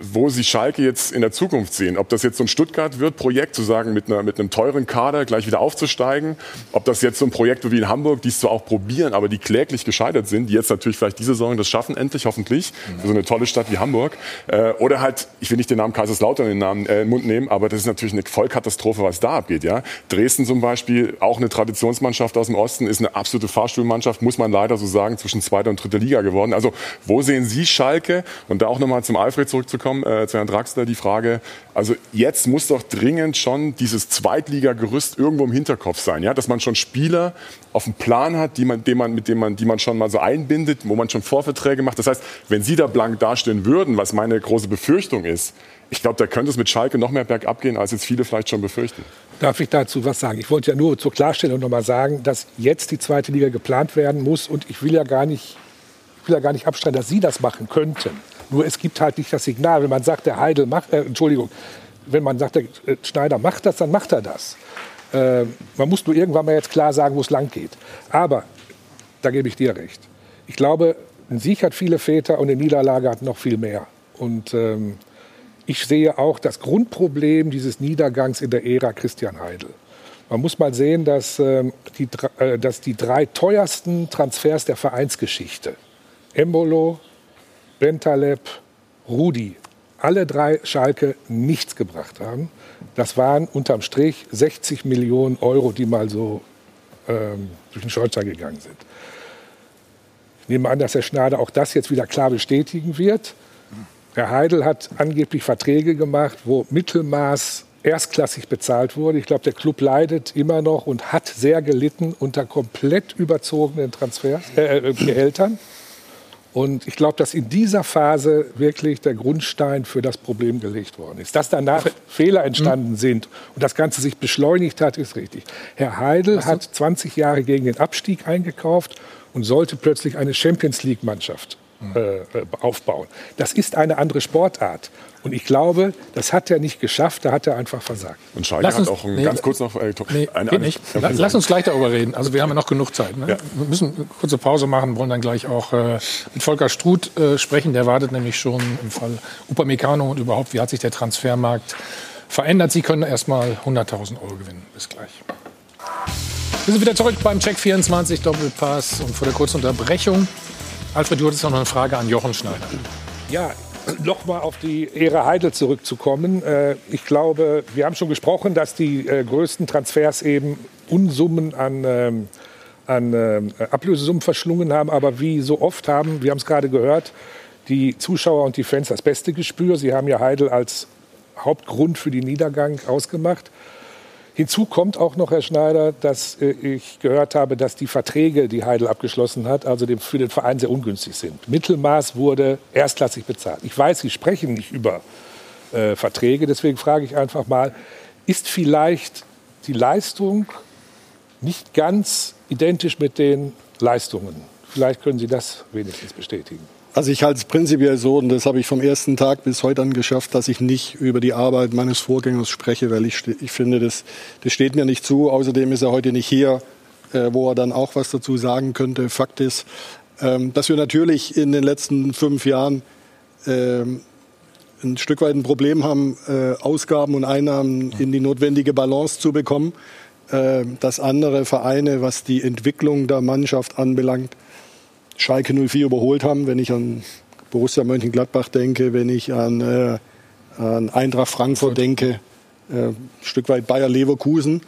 G: wo Sie Schalke jetzt in der Zukunft sehen. Ob das jetzt so ein Stuttgart wird, Projekt zu sagen, mit, einer, mit einem teuren Kader gleich wieder aufzusteigen. Ob das jetzt so ein Projekt wie in Hamburg, die es zwar auch probieren, aber die kläglich gescheitert sind, die jetzt natürlich vielleicht diese Saison das schaffen, endlich, hoffentlich, für so eine tolle Stadt wie Hamburg. Äh, oder halt, ich will nicht den Namen Kaiserslautern in den, Namen, äh, in den Mund nehmen, aber das ist natürlich eine Vollkatastrophe, was da abgeht. Ja? Dresden zum Beispiel, auch eine Traditionsmannschaft aus dem Osten, ist eine absolute Fahrstuhlmannschaft, muss man leider so sagen, zwischen zweiter und dritter Liga geworden. Also wo sehen Sie Schalke? Und da auch nochmal zum Alfred zurückzukommen, äh, zu Herrn Draxler die Frage, also jetzt muss doch dringend schon dieses Zweitligagerüst irgendwo im Hinterkopf sein, ja? dass man schon Spieler auf dem Plan hat, die man, man, mit denen man, die man schon mal so einbindet, wo man schon Vorverträge macht. Das heißt, wenn Sie da blank dastehen würden, was meine große Befürchtung ist, ich glaube, da könnte es mit Schalke noch mehr bergab gehen, als jetzt viele vielleicht schon befürchten.
I: Darf ich dazu was sagen? Ich wollte ja nur zur Klarstellung noch mal sagen, dass jetzt die zweite Liga geplant werden muss und ich will ja gar nicht, ich will ja gar nicht abstreiten, dass Sie das machen könnten. Nur es gibt halt nicht das Signal. Wenn man sagt, der Heidel macht, äh, Entschuldigung, wenn man sagt, der äh, Schneider macht das, dann macht er das. Äh, man muss nur irgendwann mal jetzt klar sagen, wo es lang geht. Aber, da gebe ich dir recht. Ich glaube, ein Sieg hat viele Väter und eine Niederlage hat noch viel mehr. Und ähm, ich sehe auch das Grundproblem dieses Niedergangs in der Ära Christian Heidel. Man muss mal sehen, dass, ähm, die, äh, dass die drei teuersten Transfers der Vereinsgeschichte, Embolo, Bentaleb, Rudi, alle drei Schalke nichts gebracht haben. Das waren unterm Strich 60 Millionen Euro, die mal so ähm, durch den Scholzer gegangen sind. Ich nehme an, dass Herr Schneider auch das jetzt wieder klar bestätigen wird. Herr Heidel hat angeblich Verträge gemacht, wo Mittelmaß erstklassig bezahlt wurde. Ich glaube, der Club leidet immer noch und hat sehr gelitten unter komplett überzogenen Transfers, äh, äh Gehältern. Und ich glaube, dass in dieser Phase wirklich der Grundstein für das Problem gelegt worden ist. Dass danach Fehler entstanden mhm. sind und das Ganze sich beschleunigt hat, ist richtig. Herr Heidel hat 20 Jahre gegen den Abstieg eingekauft und sollte plötzlich eine Champions League-Mannschaft äh, äh, aufbauen. Das ist eine andere Sportart. Und ich glaube, das hat er nicht geschafft, da hat er einfach versagt.
G: Und Schalke lass uns, hat auch
A: nee,
G: ganz kurz noch
A: äh, nee, eine, eine, nicht. Lass, lass, uns gleich darüber reden. Also wir haben ja noch genug Zeit. Ne? Ja. Wir müssen eine kurze Pause machen, wollen dann gleich auch äh, mit Volker Struth äh, sprechen. Der wartet nämlich schon im Fall Upamecano und überhaupt, wie hat sich der Transfermarkt verändert. Sie können erst mal 100.000 Euro gewinnen. Bis gleich. Wir sind wieder zurück beim Check 24 Doppelpass und vor der kurzen Unterbrechung Alfred, du hattest noch eine Frage an Jochen Schneider.
I: Ja, nochmal auf die Ära Heidel zurückzukommen. Äh, ich glaube, wir haben schon gesprochen, dass die äh, größten Transfers eben Unsummen an, ähm, an ähm, Ablösesummen verschlungen haben. Aber wie so oft haben, wir haben es gerade gehört, die Zuschauer und die Fans das beste Gespür. Sie haben ja Heidel als Hauptgrund für den Niedergang ausgemacht. Hinzu kommt auch noch, Herr Schneider, dass äh, ich gehört habe, dass die Verträge, die Heidel abgeschlossen hat, also für den Verein sehr ungünstig sind. Mittelmaß wurde erstklassig bezahlt. Ich weiß, Sie sprechen nicht über äh, Verträge, deswegen frage ich einfach mal, ist vielleicht die Leistung nicht ganz identisch mit den Leistungen? Vielleicht können Sie das wenigstens bestätigen.
C: Also ich halte es prinzipiell so, und das habe ich vom ersten Tag bis heute an geschafft, dass ich nicht über die Arbeit meines Vorgängers spreche, weil ich, ich finde, das, das steht mir nicht zu. Außerdem ist er heute nicht hier, äh, wo er dann auch was dazu sagen könnte. Fakt ist, ähm, dass wir natürlich in den letzten fünf Jahren ähm, ein Stück weit ein Problem haben, äh, Ausgaben und Einnahmen in die notwendige Balance zu bekommen. Äh, dass andere Vereine, was die Entwicklung der Mannschaft anbelangt, Schalke 04 überholt haben, wenn ich an Borussia Mönchengladbach denke, wenn ich an, äh, an Eintracht Frankfurt denke, äh, ein Stück weit Bayer Leverkusen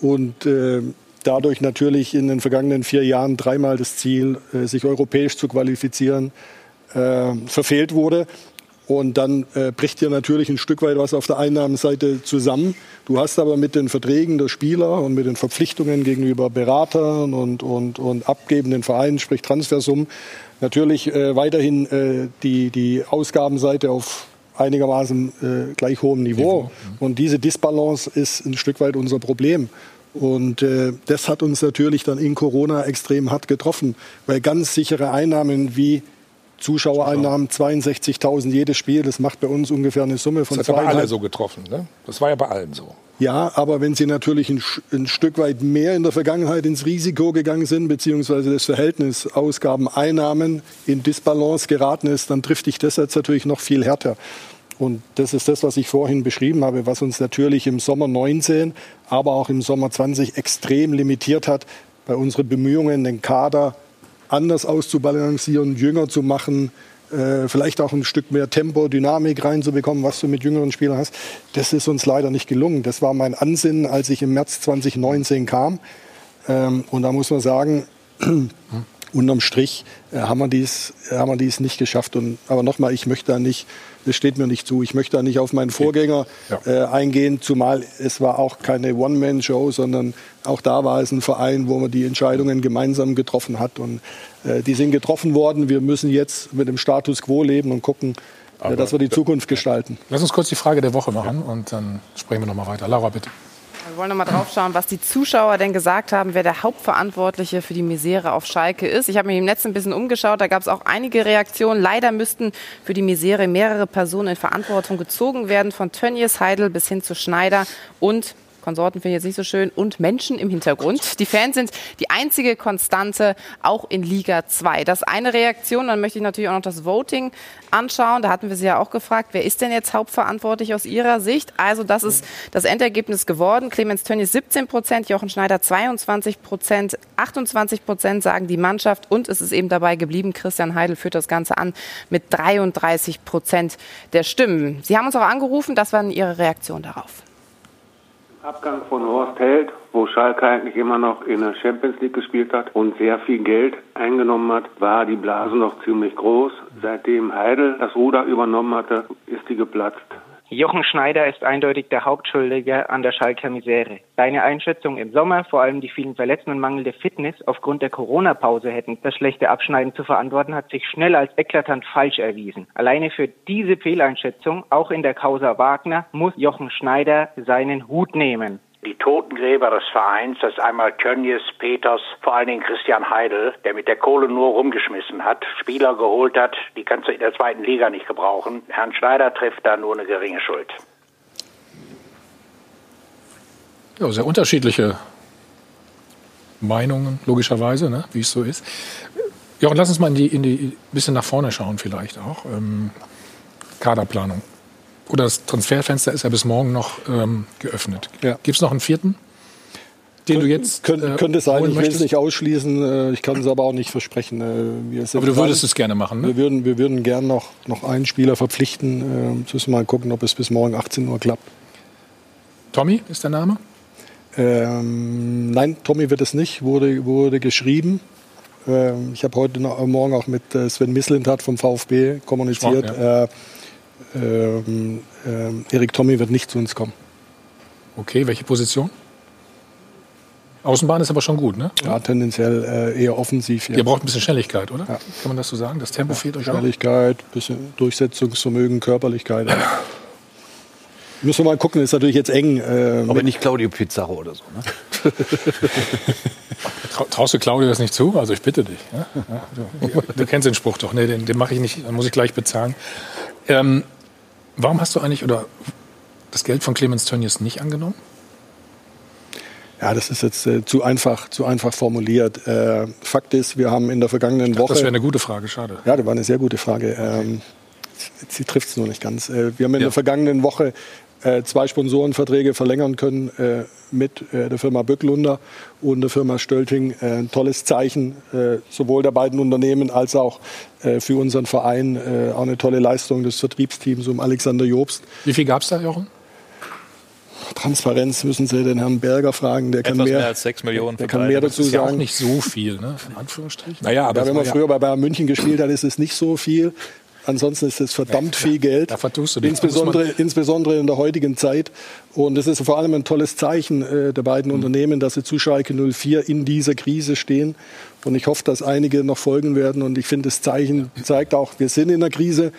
C: und äh, dadurch natürlich in den vergangenen vier Jahren dreimal das Ziel, äh, sich europäisch zu qualifizieren, äh, verfehlt wurde. Und dann äh, bricht hier natürlich ein Stück weit was auf der Einnahmenseite zusammen. Du hast aber mit den Verträgen der Spieler und mit den Verpflichtungen gegenüber Beratern und, und, und abgebenden Vereinen, sprich Transfersummen, natürlich äh, weiterhin äh, die, die Ausgabenseite auf einigermaßen äh, gleich hohem Niveau. Und diese Disbalance ist ein Stück weit unser Problem. Und äh, das hat uns natürlich dann in Corona extrem hart getroffen, weil ganz sichere Einnahmen wie Zuschauereinnahmen 62.000 jedes Spiel. Das macht bei uns ungefähr eine Summe von
I: Das hat aber alle so getroffen. Ne? Das war ja bei allen so.
C: Ja, aber wenn Sie natürlich ein, ein, Stück weit mehr in der Vergangenheit ins Risiko gegangen sind, beziehungsweise das Verhältnis Ausgaben-Einnahmen in Disbalance geraten ist, dann trifft dich das jetzt natürlich noch viel härter. Und das ist das, was ich vorhin beschrieben habe, was uns natürlich im Sommer 19, aber auch im Sommer 20 extrem limitiert hat bei unseren Bemühungen, den Kader anders auszubalancieren, jünger zu machen, äh, vielleicht auch ein Stück mehr Tempo, Dynamik reinzubekommen, was du mit jüngeren Spielern hast. Das ist uns leider nicht gelungen. Das war mein Ansinnen, als ich im März 2019 kam. Ähm, und da muss man sagen, unterm Strich äh, haben, wir dies, haben wir dies nicht geschafft. Und, aber nochmal, ich möchte da nicht das steht mir nicht zu. Ich möchte da nicht auf meinen Vorgänger äh, eingehen, zumal es war auch keine One-Man-Show, sondern auch da war es ein Verein, wo man die Entscheidungen gemeinsam getroffen hat. Und äh, die sind getroffen worden. Wir müssen jetzt mit dem Status quo leben und gucken, äh, dass wir die Zukunft gestalten.
A: Lass uns kurz die Frage der Woche machen und dann sprechen wir noch mal weiter. Laura, bitte.
F: Wir wollen noch mal drauf schauen, was die Zuschauer denn gesagt haben, wer der Hauptverantwortliche für die Misere auf Schalke ist. Ich habe mich im Netz ein bisschen umgeschaut, da gab es auch einige Reaktionen. Leider müssten für die Misere mehrere Personen in Verantwortung gezogen werden, von Tönnies, Heidel bis hin zu Schneider und Konsorten finde ich jetzt nicht so schön, und Menschen im Hintergrund. Die Fans sind die einzige Konstante, auch in Liga 2. Das ist eine Reaktion. Dann möchte ich natürlich auch noch das Voting anschauen. Da hatten wir Sie ja auch gefragt, wer ist denn jetzt hauptverantwortlich aus Ihrer Sicht? Also das ist das Endergebnis geworden. Clemens Tönnies 17 Prozent, Jochen Schneider 22 Prozent, 28 Prozent sagen die Mannschaft und es ist eben dabei geblieben. Christian Heidel führt das Ganze an mit 33 Prozent der Stimmen. Sie haben uns auch angerufen. Das war Ihre Reaktion darauf.
M: Abgang von Horst Held, wo Schalke eigentlich immer noch in der Champions League gespielt hat und sehr viel Geld eingenommen hat, war die Blase noch ziemlich groß. Seitdem Heidel das Ruder übernommen hatte, ist die geplatzt.
N: Jochen Schneider ist eindeutig der Hauptschuldige an der Schalker Misere. Seine Einschätzung im Sommer, vor allem die vielen Verletzten und mangelnde Fitness aufgrund der Corona-Pause hätten das schlechte Abschneiden zu verantworten, hat sich schnell als eklatant falsch erwiesen. Alleine für diese Fehleinschätzung, auch in der Causa Wagner, muss Jochen Schneider seinen Hut nehmen
O: die Totengräber des Vereins, das einmal Tönnies, Peters, vor allen Dingen Christian Heidel, der mit der Kohle nur rumgeschmissen hat, Spieler geholt hat, die kannst du in der zweiten Liga nicht gebrauchen. Herrn Schneider trifft da nur eine geringe Schuld.
A: Ja, sehr unterschiedliche Meinungen, logischerweise, ne, wie es so ist. Ja, und lass uns mal in die, in die bisschen nach vorne schauen, vielleicht auch. Ähm, Kaderplanung. Oder das Transferfenster ist ja bis morgen noch ähm, geöffnet. Ja. Gibt es noch einen vierten? Den Kön du jetzt
C: könnt, äh, könnte sein, ich will es nicht ausschließen, äh, ich kann es aber auch nicht versprechen. Äh,
A: aber du würdest es gerne machen, ne?
C: Wir würden, wir würden gern noch, noch einen Spieler verpflichten. Äh, müssen wir mal gucken, ob es bis morgen 18 Uhr klappt.
A: Tommy ist der Name?
C: Ähm, nein, Tommy wird es nicht, wurde, wurde geschrieben. Ähm, ich habe heute noch, Morgen auch mit Sven Mislintat vom VfB kommuniziert. Sport, ja. Äh, ähm, ähm, Erik Tommy wird nicht zu uns kommen.
A: Okay, welche Position? Außenbahn ist aber schon gut, ne?
C: Ja, tendenziell äh, eher offensiv.
A: Ja. Ihr braucht ein bisschen Schnelligkeit, oder? Ja. Kann man das so sagen? Das Tempo ja, fehlt euch
C: Schnelligkeit, ein bisschen Durchsetzungsvermögen, Körperlichkeit. Müssen wir mal gucken, ist natürlich jetzt eng.
E: Äh, aber nicht Claudio Pizarro oder so, ne?
A: Traust du Claudio das nicht zu? Also ich bitte dich. Ja? Du, du, kennst den Spruch doch. Nee, den, den mache ich nicht, dann muss ich gleich bezahlen. Ähm, warum hast du eigentlich oder das Geld von Clemens Tönnies nicht angenommen?
C: Ja, das ist jetzt äh, zu einfach, zu einfach formuliert. Äh, Fakt ist, wir haben in der vergangenen dachte, Woche. Das
A: wäre eine gute Frage, schade.
C: Ja, das war eine sehr gute Frage. Ähm, sie trifft es nur nicht ganz. Äh, wir haben in ja. der vergangenen Woche äh, zwei Sponsorenverträge verlängern können äh, mit äh, der Firma Böcklunder und der Firma Stölting. Äh, ein tolles Zeichen äh, sowohl der beiden Unternehmen als auch äh, für unseren Verein. auch eine tolle Leistung des Vertriebsteams um Alexander Jobst.
A: Wie viel gab es da, Jochen?
C: Transparenz müssen Sie den Herrn Berger fragen. Der Etwas kann mehr,
D: mehr als 6 Millionen.
C: Der kann mehr dazu
A: das ist
C: sagen.
A: Ja auch nicht so viel, ne? in Anführungsstrichen.
C: Naja, aber ja, wenn man früher bei Bayern München gespielt hat, ist es nicht so viel. Ansonsten ist es verdammt ja, viel Geld.
A: Da vertust du dich.
C: Insbesondere, insbesondere in der heutigen Zeit. Und es ist vor allem ein tolles Zeichen äh, der beiden mhm. Unternehmen, dass sie zu Schalke 04 in dieser Krise stehen. Und ich hoffe, dass einige noch folgen werden. Und ich finde, das Zeichen zeigt auch, wir sind in der Krise.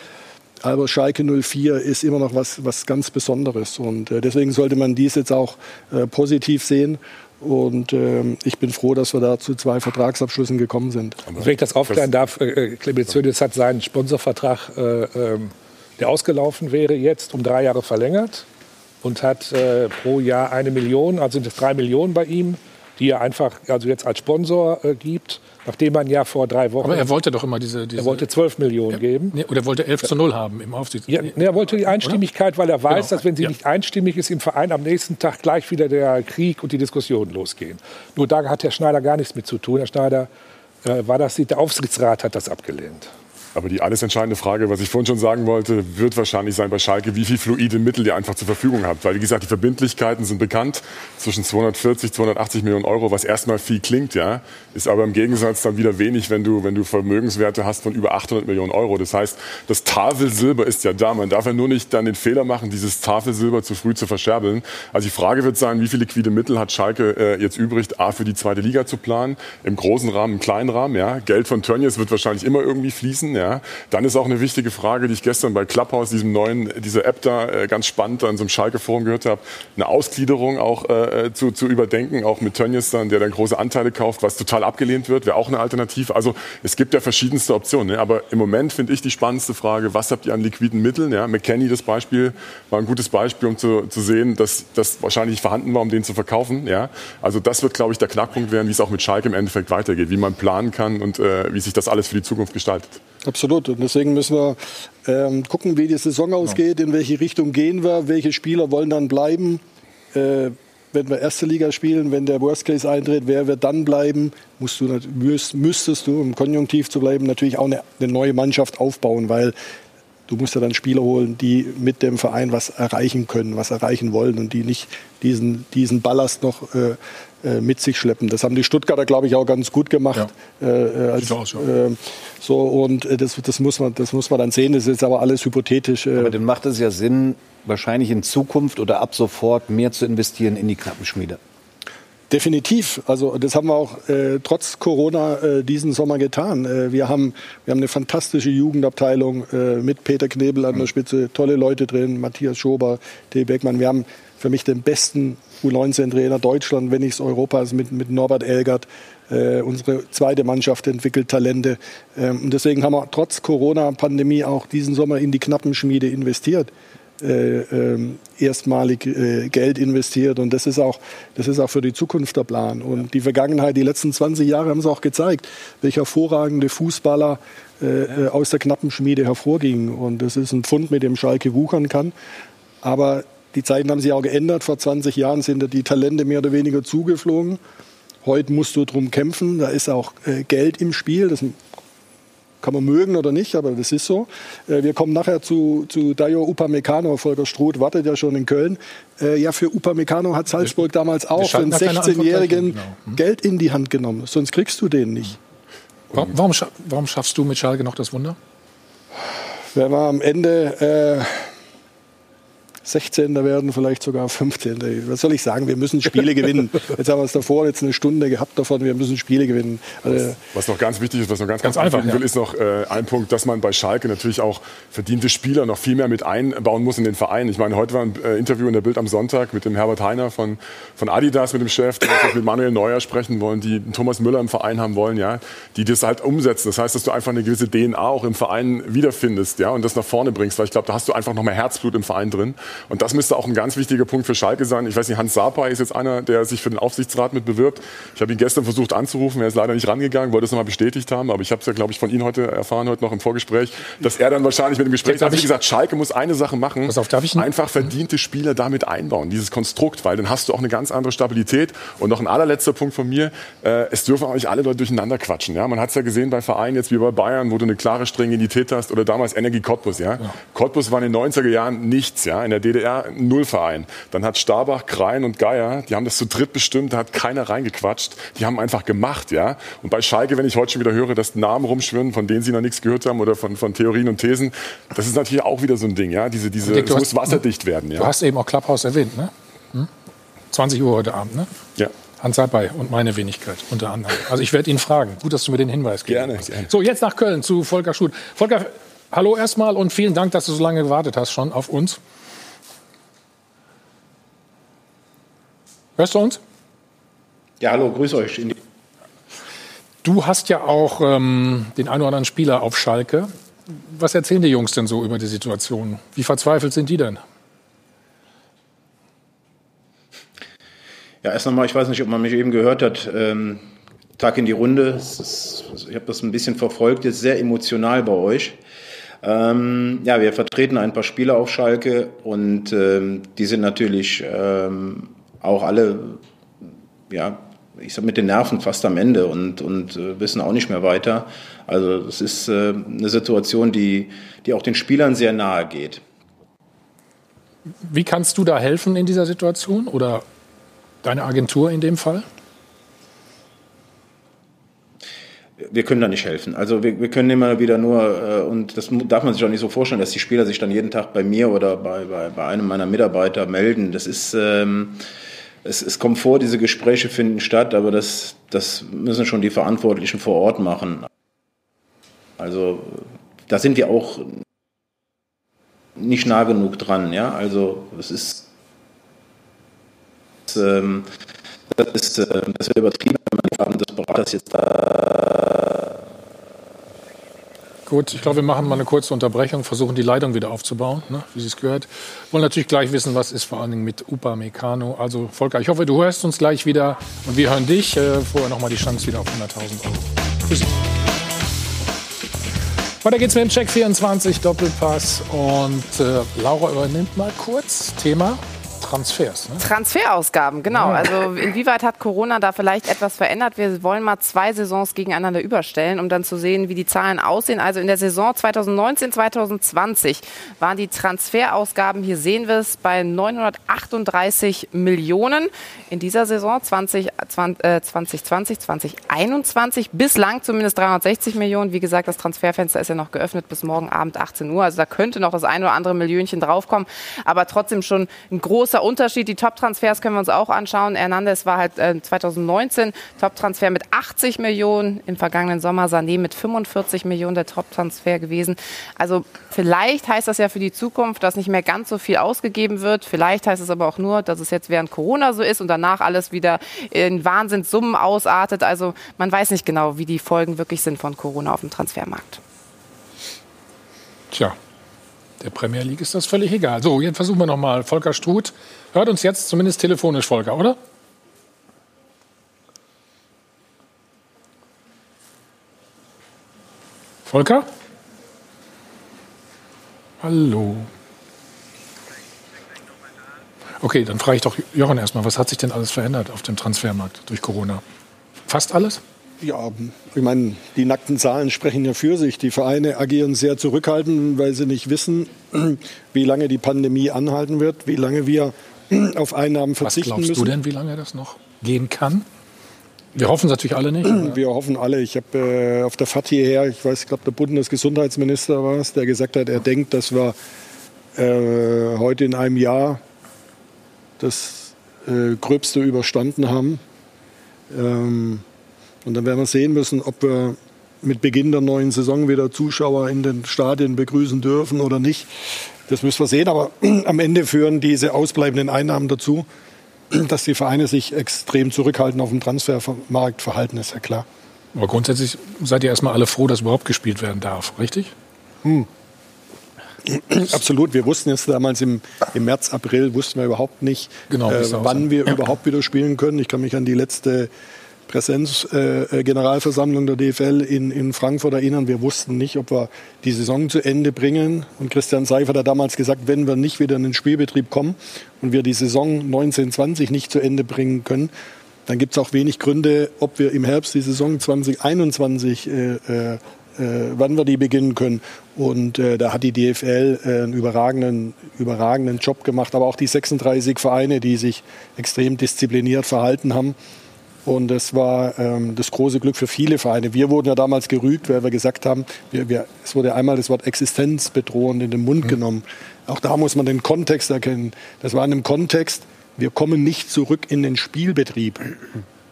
C: Aber Schalke 04 ist immer noch was, was ganz Besonderes. Und äh, deswegen sollte man dies jetzt auch äh, positiv sehen. Und äh, ich bin froh, dass wir da zu zwei Vertragsabschlüssen gekommen sind.
I: Aber Wenn ich das aufklären darf, äh, äh Clemens Hönes hat seinen Sponsorvertrag, äh, ähm, der ausgelaufen wäre, jetzt um drei Jahre verlängert und hat äh, pro Jahr eine Million, also sind es drei Millionen bei ihm, die er einfach also jetzt als Sponsor äh, gibt nachdem man ja vor drei Wochen.
A: Aber er wollte doch immer diese. diese
I: er wollte 12 Millionen
A: ja,
I: geben.
A: Nee, oder er wollte 11 zu 0 haben im Aufsicht.
I: Ja, nee, er wollte die Einstimmigkeit, weil er weiß, genau. dass wenn sie ja. nicht einstimmig ist im Verein, am nächsten Tag gleich wieder der Krieg und die Diskussionen losgehen. Nur da hat Herr Schneider gar nichts mit zu tun. Herr Schneider äh, war das, der Aufsichtsrat hat das abgelehnt.
G: Aber die alles entscheidende Frage, was ich vorhin schon sagen wollte, wird wahrscheinlich sein bei Schalke, wie viel fluide Mittel ihr einfach zur Verfügung habt. Weil, wie gesagt, die Verbindlichkeiten sind bekannt. Zwischen 240, 280 Millionen Euro, was erstmal viel klingt, ja, ist aber im Gegensatz dann wieder wenig, wenn du, wenn du Vermögenswerte hast von über 800 Millionen Euro. Das heißt, das Tafelsilber ist ja da. Man darf ja nur nicht dann den Fehler machen, dieses Tafelsilber zu früh zu verscherbeln. Also die Frage wird sein, wie viele liquide Mittel hat Schalke äh, jetzt übrig, A, für die zweite Liga zu planen, im großen Rahmen, im kleinen Rahmen, ja. Geld von Tönnies wird wahrscheinlich immer irgendwie fließen, ja. Dann ist auch eine wichtige Frage, die ich gestern bei Clubhouse, diesem neuen, dieser App da, äh, ganz spannend an so einem Schalke-Forum gehört habe, eine Ausgliederung auch äh, zu, zu überdenken, auch mit Tönnies dann, der dann große Anteile kauft, was total abgelehnt wird, wäre auch eine Alternative. Also es gibt ja verschiedenste Optionen. Ne? Aber im Moment finde ich die spannendste Frage, was habt ihr an liquiden Mitteln? Ja? McKenny, das Beispiel, war ein gutes Beispiel, um zu, zu sehen, dass das wahrscheinlich nicht vorhanden war, um den zu verkaufen. Ja? Also das wird, glaube ich, der Knackpunkt werden, wie es auch mit Schalke im Endeffekt weitergeht, wie man planen kann und äh, wie sich das alles für die Zukunft gestaltet.
C: Absolut. Und deswegen müssen wir ähm, gucken, wie die Saison ausgeht, in welche Richtung gehen wir, welche Spieler wollen dann bleiben. Äh, wenn wir erste Liga spielen, wenn der Worst Case eintritt, wer wird dann bleiben? Musst du, müsstest du, im Konjunktiv zu bleiben, natürlich auch eine, eine neue Mannschaft aufbauen, weil du musst ja dann Spieler holen, die mit dem Verein was erreichen können, was erreichen wollen und die nicht diesen, diesen Ballast noch äh, mit sich schleppen. Das haben die Stuttgarter, glaube ich, auch ganz gut gemacht. Ja. Äh, äh als, aus, ja. äh, so und äh, das, das, muss man, das muss man dann sehen. Das ist aber alles hypothetisch.
E: Aber dann macht es ja Sinn, wahrscheinlich in Zukunft oder ab sofort mehr zu investieren in die Knappenschmiede.
C: Definitiv. Also das haben wir auch äh, trotz Corona äh, diesen Sommer getan. Äh, wir, haben, wir haben eine fantastische Jugendabteilung äh, mit Peter Knebel an der Spitze, tolle Leute drin, Matthias Schober, T. Beckmann. Wir haben für mich den besten U19-Trainer Deutschland, wenn nicht Europas, mit, mit Norbert Elgert. Äh, unsere zweite Mannschaft entwickelt Talente. Ähm, und deswegen haben wir trotz Corona-Pandemie auch diesen Sommer in die Knappenschmiede investiert. Äh, äh, erstmalig äh, Geld investiert und das ist auch das ist auch für die Zukunft der Plan und die Vergangenheit die letzten 20 Jahre haben es auch gezeigt welche hervorragende Fußballer äh, äh, aus der Knappenschmiede hervorgingen und das ist ein Pfund mit dem Schalke wuchern kann aber die Zeiten haben sich auch geändert. Vor 20 Jahren sind die Talente mehr oder weniger zugeflogen. Heute musst du drum kämpfen. Da ist auch äh, Geld im Spiel. Das kann man mögen oder nicht, aber das ist so. Äh, wir kommen nachher zu, zu Dayo Upamecano. Volker Struth wartet ja schon in Köln. Äh, ja, für Upamecano hat Salzburg damals auch für einen 16-Jährigen genau. hm. Geld in die Hand genommen. Sonst kriegst du den nicht.
A: Warum, warum schaffst du mit Schalke noch das Wunder?
C: Wenn wir am Ende äh, 16. werden, vielleicht sogar 15. Was soll ich sagen? Wir müssen Spiele gewinnen. Jetzt haben wir es davor jetzt eine Stunde gehabt davon. Wir müssen Spiele gewinnen.
G: Also was noch ganz wichtig ist, was noch ganz, ganz, ganz einfach will, ja. ist noch äh, ein Punkt, dass man bei Schalke natürlich auch verdiente Spieler noch viel mehr mit einbauen muss in den Verein. Ich meine, heute war ein äh, Interview in der Bild am Sonntag mit dem Herbert Heiner von, von Adidas, mit dem Chef, die mit Manuel Neuer sprechen wollen, die Thomas Müller im Verein haben wollen, ja, die das halt umsetzen. Das heißt, dass du einfach eine gewisse DNA auch im Verein wiederfindest, ja, und das nach vorne bringst, weil ich glaube, da hast du einfach noch mehr Herzblut im Verein drin. Und das müsste auch ein ganz wichtiger Punkt für Schalke sein. Ich weiß nicht, Hans Sapai ist jetzt einer, der sich für den Aufsichtsrat mit bewirbt. Ich habe ihn gestern versucht anzurufen, er ist leider nicht rangegangen, wollte es nochmal bestätigt haben, aber ich habe es ja, glaube ich, von Ihnen heute erfahren, heute noch im Vorgespräch, dass er dann wahrscheinlich mit dem Gespräch, also wie gesagt, Schalke muss eine Sache machen,
A: auf, darf ich
G: einfach verdiente Spieler damit einbauen, dieses Konstrukt, weil dann hast du auch eine ganz andere Stabilität. Und noch ein allerletzter Punkt von mir, äh, es dürfen auch nicht alle Leute durcheinander quatschen. Ja? Man hat es ja gesehen bei Vereinen jetzt wie bei Bayern, wo du eine klare Stringentität hast, oder damals Energie Cottbus. Ja? ja. Cottbus war in den 90er Jahren nichts, ja? in der DDR null Verein. Dann hat Starbach, Krein und Geier, die haben das zu dritt bestimmt, da hat keiner reingequatscht. Die haben einfach gemacht, ja. Und bei Schalke, wenn ich heute schon wieder höre, dass Namen rumschwirren, von denen sie noch nichts gehört haben oder von, von Theorien und Thesen, das ist natürlich auch wieder so ein Ding, ja. Diese, diese, Dick, es muss wasserdicht werden, ja.
A: Du hast eben auch Clubhouse erwähnt, ne? Hm? 20 Uhr heute Abend, ne?
G: Ja.
A: Hans Sapai und meine Wenigkeit unter anderem. Also ich werde ihn fragen. Gut, dass du mir den Hinweis gibst.
G: Gerne, gerne.
A: So, jetzt nach Köln zu Volker Schut. Volker, hallo erstmal und vielen Dank, dass du so lange gewartet hast schon auf uns. Hörst du uns?
P: Ja, hallo, grüß euch.
A: Du hast ja auch ähm, den einen oder anderen Spieler auf Schalke. Was erzählen die Jungs denn so über die Situation? Wie verzweifelt sind die denn?
P: Ja, erst einmal, ich weiß nicht, ob man mich eben gehört hat. Ähm, Tag in die Runde. Ist, ich habe das ein bisschen verfolgt, jetzt sehr emotional bei euch. Ähm, ja, wir vertreten ein paar Spieler auf Schalke und ähm, die sind natürlich ähm, auch alle, ja, ich sag mit den Nerven fast am Ende und, und äh, wissen auch nicht mehr weiter. Also es ist äh, eine Situation, die, die auch den Spielern sehr nahe geht.
A: Wie kannst du da helfen in dieser Situation oder deine Agentur in dem Fall?
P: wir können da nicht helfen. Also wir, wir können immer wieder nur, äh, und das darf man sich auch nicht so vorstellen, dass die Spieler sich dann jeden Tag bei mir oder bei, bei, bei einem meiner Mitarbeiter melden. Das ist, ähm, es, es kommt vor, diese Gespräche finden statt, aber das, das müssen schon die Verantwortlichen vor Ort machen. Also da sind wir auch nicht nah genug dran. Ja? Also es ist, ähm, das ist, äh, das wäre übertrieben, wenn man die Farben des Beraters jetzt da
A: Gut, ich glaube, wir machen mal eine kurze Unterbrechung, versuchen die Leitung wieder aufzubauen, ne, wie Sie es gehört. Wollen natürlich gleich wissen, was ist vor allen Dingen mit Upa Meccano. Also Volker, ich hoffe, du hörst uns gleich wieder und wir hören dich. Äh, vorher nochmal die Chance wieder auf 100.000 Euro. Sie. Weiter geht's mit dem Check 24 Doppelpass und äh, Laura übernimmt mal kurz Thema Transfers. Ne?
F: Transferausgaben, genau. Ja. Also inwieweit hat Corona da vielleicht etwas verändert? Wir wollen mal zwei Saisons gegeneinander überstellen, um dann zu sehen, wie die Zahlen aussehen. Also in der Saison 2019, 2020 waren die Transferausgaben, hier sehen wir es, bei 938 Millionen. In dieser Saison 20, 2020, 2021 bislang zumindest 360 Millionen. Wie gesagt, das Transferfenster ist ja noch geöffnet bis morgen Abend 18 Uhr. Also da könnte noch das ein oder andere Millionchen draufkommen. Aber trotzdem schon ein großer Unterschied. Die Top-Transfers können wir uns auch anschauen. Hernandez war halt äh, 2019 Top-Transfer mit 80 Millionen. Im vergangenen Sommer Sané mit 45 Millionen der Top-Transfer gewesen. Also vielleicht heißt das ja für die Zukunft, dass nicht mehr ganz so viel ausgegeben wird. Vielleicht heißt es aber auch nur, dass es jetzt während Corona so ist und danach alles wieder in Wahnsinnssummen ausartet. Also man weiß nicht genau, wie die Folgen wirklich sind von Corona auf dem Transfermarkt.
A: Tja, der Premier League ist das völlig egal. So, jetzt versuchen wir nochmal. Volker Struth hört uns jetzt zumindest telefonisch, Volker, oder? Volker? Hallo. Okay, dann frage ich doch Jochen erstmal, was hat sich denn alles verändert auf dem Transfermarkt durch Corona? Fast alles?
C: Ja, ich meine, die nackten Zahlen sprechen ja für sich. Die Vereine agieren sehr zurückhaltend, weil sie nicht wissen, wie lange die Pandemie anhalten wird, wie lange wir auf Einnahmen verzichten müssen.
A: Was glaubst
C: müssen.
A: du denn, wie lange das noch gehen kann? Wir hoffen es natürlich alle nicht.
C: Wir hoffen alle. Ich habe äh, auf der Fahrt hierher, ich weiß, ich glaube, der Bundesgesundheitsminister war es, der gesagt hat, er denkt, dass wir äh, heute in einem Jahr das äh, Gröbste überstanden haben. Ähm, und dann werden wir sehen müssen, ob wir mit Beginn der neuen Saison wieder Zuschauer in den Stadien begrüßen dürfen oder nicht. Das müssen wir sehen. Aber am Ende führen diese ausbleibenden Einnahmen dazu, dass die Vereine sich extrem zurückhalten auf dem Transfermarkt verhalten, ist ja klar.
A: Aber grundsätzlich seid ihr erstmal alle froh, dass überhaupt gespielt werden darf, richtig? Hm.
C: Absolut. Wir wussten jetzt damals im, im März, April, wussten wir überhaupt nicht, genau, äh, wann wir überhaupt wieder spielen können. Ich kann mich an die letzte Präsenzgeneralversammlung äh, der DFL in, in Frankfurt erinnern. Wir wussten nicht, ob wir die Saison zu Ende bringen. Und Christian Seifert hat damals gesagt, wenn wir nicht wieder in den Spielbetrieb kommen und wir die Saison 1920 nicht zu Ende bringen können, dann gibt es auch wenig Gründe, ob wir im Herbst die Saison 2021 äh, äh, äh, wann wir die beginnen können. Und äh, da hat die DFL äh, einen überragenden, überragenden Job gemacht, aber auch die 36 Vereine, die sich extrem diszipliniert verhalten haben. Und das war ähm, das große Glück für viele Vereine. Wir wurden ja damals gerügt, weil wir gesagt haben, wir, wir, es wurde einmal das Wort existenzbedrohend in den Mund mhm. genommen. Auch da muss man den Kontext erkennen. Das war in einem Kontext, wir kommen nicht zurück in den Spielbetrieb.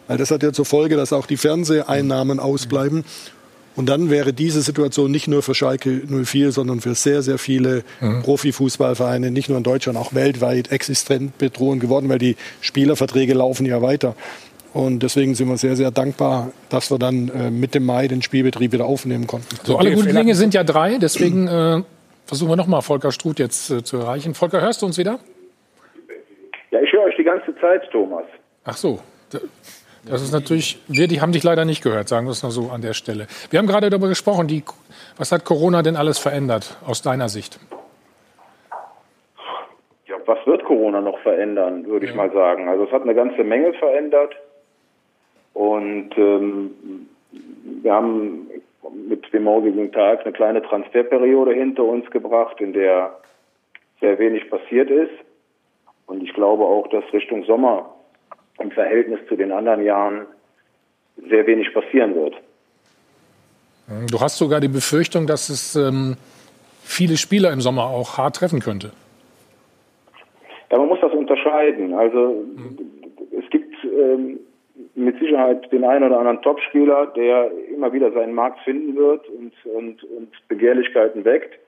C: Weil das hat ja zur Folge, dass auch die Fernseheinnahmen ausbleiben. Und dann wäre diese Situation nicht nur für Schalke 04, sondern für sehr, sehr viele mhm. Profifußballvereine, nicht nur in Deutschland, auch weltweit existent bedrohend geworden, weil die Spielerverträge laufen ja weiter. Und deswegen sind wir sehr, sehr dankbar, dass wir dann äh, mit dem Mai den Spielbetrieb wieder aufnehmen konnten.
A: So, alle guten Dinge sind ja drei, deswegen äh, versuchen wir nochmal Volker Struth jetzt äh, zu erreichen. Volker, hörst du uns wieder?
Q: Ja, ich höre euch die ganze Zeit, Thomas.
A: Ach so. Das ist natürlich, wir die haben dich leider nicht gehört, sagen wir es noch so an der Stelle. Wir haben gerade darüber gesprochen, die, was hat Corona denn alles verändert aus deiner Sicht?
Q: Ja, was wird Corona noch verändern, würde ja. ich mal sagen. Also es hat eine ganze Menge verändert. Und ähm, wir haben mit dem morgigen Tag eine kleine Transferperiode hinter uns gebracht, in der sehr wenig passiert ist. Und ich glaube auch, dass Richtung Sommer im Verhältnis zu den anderen Jahren sehr wenig passieren wird.
A: Du hast sogar die Befürchtung, dass es ähm, viele Spieler im Sommer auch hart treffen könnte.
Q: Ja, man muss das unterscheiden. Also mhm. es gibt ähm, mit Sicherheit den einen oder anderen Topspieler, der immer wieder seinen Markt finden wird und, und, und Begehrlichkeiten weckt.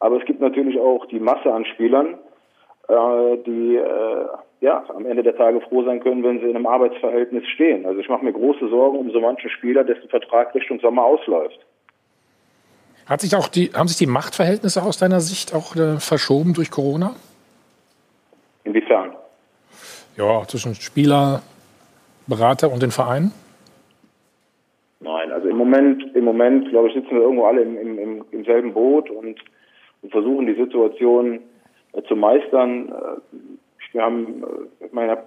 Q: Aber es gibt natürlich auch die Masse an Spielern, äh, die äh, ja, am Ende der Tage froh sein können, wenn sie in einem Arbeitsverhältnis stehen. Also ich mache mir große Sorgen um so manchen Spieler, dessen Vertrag Richtung Sommer ausläuft.
A: Hat sich auch die, haben sich die Machtverhältnisse aus deiner Sicht auch äh, verschoben durch Corona?
Q: Inwiefern?
A: Ja, zwischen Spieler, Berater und den Verein?
Q: Nein, also im Moment, im Moment, glaube ich, sitzen wir irgendwo alle im, im, im selben Boot und, und, versuchen die Situation äh, zu meistern. Äh, ich wir haben, äh, meine,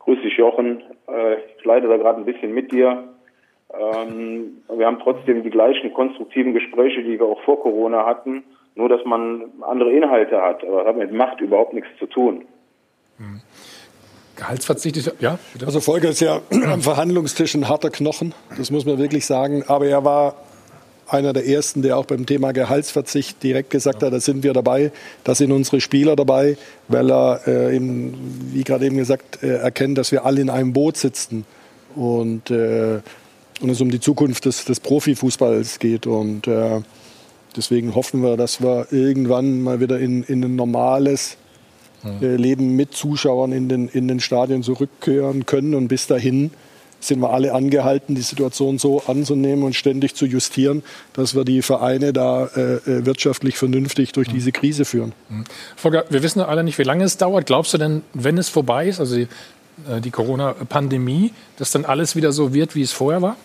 Q: grüß dich Jochen, äh, ich leide da gerade ein bisschen mit dir. Ähm, wir haben trotzdem die gleichen konstruktiven Gespräche, die wir auch vor Corona hatten, nur dass man andere Inhalte hat. Aber das hat mit Macht überhaupt nichts zu tun.
A: Hm. Gehaltsverzicht ist, ja?
C: Bitte? Also Volker ist ja am Verhandlungstisch ein harter Knochen, das muss man wirklich sagen. Aber er war einer der ersten, der auch beim Thema Gehaltsverzicht direkt gesagt hat, da sind wir dabei, da sind unsere Spieler dabei, weil er, äh, eben, wie gerade eben gesagt, äh, erkennt, dass wir alle in einem Boot sitzen und, äh, und es um die Zukunft des, des Profifußballs geht. Und äh, deswegen hoffen wir, dass wir irgendwann mal wieder in, in ein normales äh, Leben mit Zuschauern in den, in den Stadien zurückkehren können. Und bis dahin sind wir alle angehalten, die Situation so anzunehmen und ständig zu justieren, dass wir die Vereine da äh, äh wirtschaftlich vernünftig durch diese Krise führen.
A: Volker, wir wissen alle nicht, wie lange es dauert. Glaubst du denn, wenn es vorbei ist, also die, äh, die Corona-Pandemie, dass dann alles wieder so wird, wie es vorher war?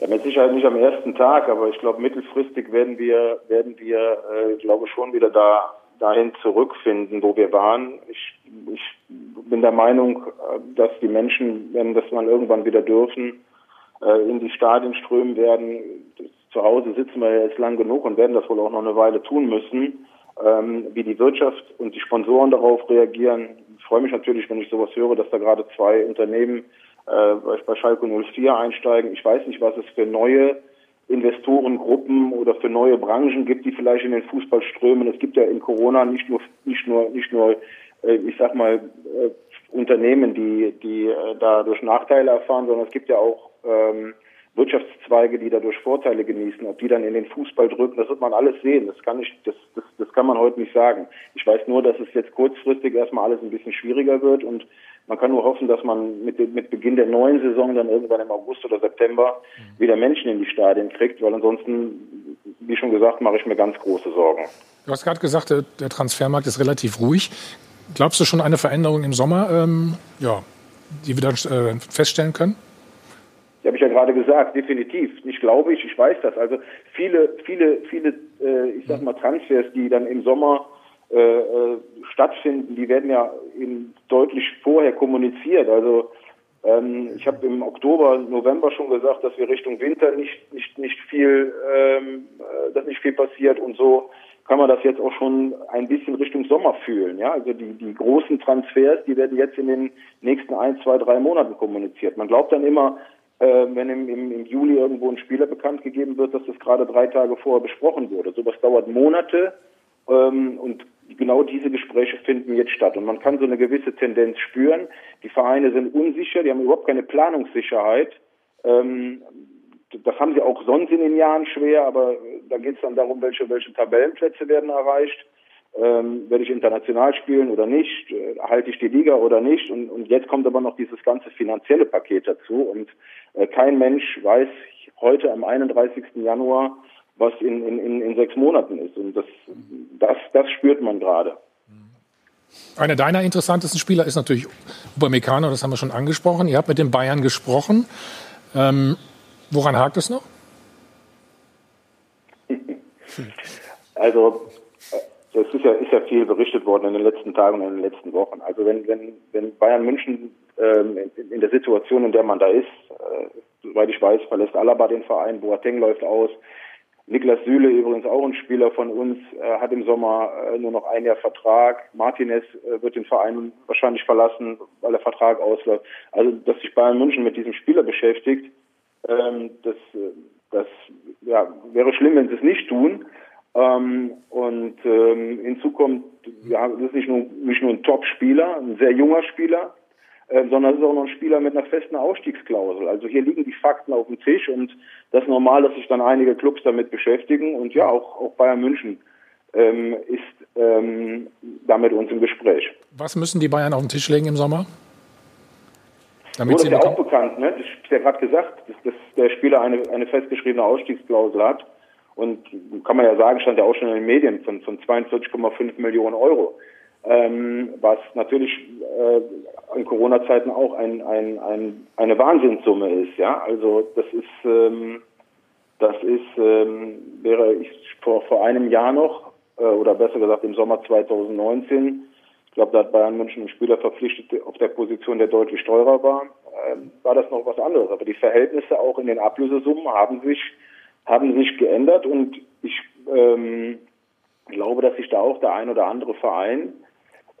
Q: Ja, mit Sicherheit nicht am ersten Tag, aber ich glaube, mittelfristig werden wir, werden wir, äh, glaube schon wieder da dahin zurückfinden, wo wir waren. Ich, ich bin der Meinung, äh, dass die Menschen, wenn das mal irgendwann wieder dürfen, äh, in die Stadien strömen werden. Zu Hause sitzen wir jetzt lang genug und werden das wohl auch noch eine Weile tun müssen. Ähm, wie die Wirtschaft und die Sponsoren darauf reagieren. Ich freue mich natürlich, wenn ich sowas höre, dass da gerade zwei Unternehmen äh, bei Schalke 04 einsteigen. Ich weiß nicht, was es für neue Investorengruppen oder für neue Branchen gibt, die vielleicht in den Fußball strömen. Es gibt ja in Corona nicht nur nicht nur nicht nur äh, ich sag mal äh, Unternehmen, die die äh, dadurch Nachteile erfahren, sondern es gibt ja auch ähm, Wirtschaftszweige, die dadurch Vorteile genießen. Ob die dann in den Fußball drücken, das wird man alles sehen. Das kann ich, das, das, das kann man heute nicht sagen. Ich weiß nur, dass es jetzt kurzfristig erstmal alles ein bisschen schwieriger wird und man kann nur hoffen, dass man mit, mit Beginn der neuen Saison dann irgendwann im August oder September wieder Menschen in die Stadien kriegt, weil ansonsten, wie schon gesagt, mache ich mir ganz große Sorgen.
A: Du hast gerade gesagt, der Transfermarkt ist relativ ruhig. Glaubst du schon eine Veränderung im Sommer, ähm, ja, die wir dann äh, feststellen können?
Q: Die habe ich ja gerade gesagt, definitiv. Nicht glaube ich, ich weiß das. Also viele, viele, viele, äh, ich sag mal Transfers, die dann im Sommer äh, äh, stattfinden, die werden ja eben deutlich vorher kommuniziert. Also ähm, ich habe im Oktober, November schon gesagt, dass wir Richtung Winter nicht nicht nicht viel, ähm, äh, dass nicht viel passiert und so kann man das jetzt auch schon ein bisschen Richtung Sommer fühlen. Ja, also die die großen Transfers, die werden jetzt in den nächsten ein, zwei, drei Monaten kommuniziert. Man glaubt dann immer, äh, wenn im, im, im Juli irgendwo ein Spieler bekannt gegeben wird, dass das gerade drei Tage vorher besprochen wurde. Sowas dauert Monate ähm, und genau diese Gespräche finden jetzt statt. Und man kann so eine gewisse Tendenz spüren. Die Vereine sind unsicher, die haben überhaupt keine Planungssicherheit. Ähm, das haben sie auch sonst in den Jahren schwer, aber da geht es dann darum, welche, welche Tabellenplätze werden erreicht. Ähm, werde ich international spielen oder nicht? Äh, halte ich die Liga oder nicht? Und, und jetzt kommt aber noch dieses ganze finanzielle Paket dazu. Und äh, kein Mensch weiß heute am 31. Januar, was in, in, in sechs Monaten ist. Und das, das, das spürt man gerade.
A: Einer deiner interessantesten Spieler ist natürlich Upamecano, das haben wir schon angesprochen. Ihr habt mit den Bayern gesprochen. Ähm, woran hakt es noch?
Q: Also es ist ja, ist ja viel berichtet worden in den letzten Tagen und in den letzten Wochen. Also wenn, wenn, wenn Bayern München ähm, in, in, der Situation, in der man da ist, äh, soweit ich weiß, verlässt Alaba den Verein, Boateng läuft aus, Niklas Süle, übrigens auch ein Spieler von uns, äh, hat im Sommer äh, nur noch ein Jahr Vertrag. Martinez äh, wird den Verein wahrscheinlich verlassen, weil der Vertrag ausläuft. Also, dass sich Bayern München mit diesem Spieler beschäftigt, ähm, das, das ja, wäre schlimm, wenn sie es nicht tun. Ähm, und ähm, hinzu kommt, ja, das ist nicht nur, nicht nur ein Top-Spieler, ein sehr junger Spieler, äh, sondern es ist auch noch ein Spieler mit einer festen Ausstiegsklausel. Also hier liegen die Fakten auf dem Tisch und das ist normal, dass sich dann einige Clubs damit beschäftigen und ja, auch, auch Bayern München ähm, ist ähm, da mit uns im Gespräch.
A: Was müssen die Bayern auf den Tisch legen im Sommer?
Q: Damit so, das ist ja auch bekannt, ne? das ist ja gerade gesagt, dass, dass der Spieler eine, eine festgeschriebene Ausstiegsklausel hat. Und kann man ja sagen, stand ja auch schon in den Medien von, von 42,5 Millionen Euro ähm, was natürlich äh, in Corona-Zeiten auch ein, ein, ein, eine Wahnsinnssumme ist. Ja, also das ist ähm, das ist ähm, wäre ich vor vor einem Jahr noch äh, oder besser gesagt im Sommer 2019 ich glaube, da hat Bayern München einen Spieler verpflichtet auf der Position, der deutlich teurer war, ähm, war das noch was anderes. Aber die Verhältnisse auch in den Ablösesummen haben sich, haben sich geändert und ich ähm, glaube, dass sich da auch der ein oder andere Verein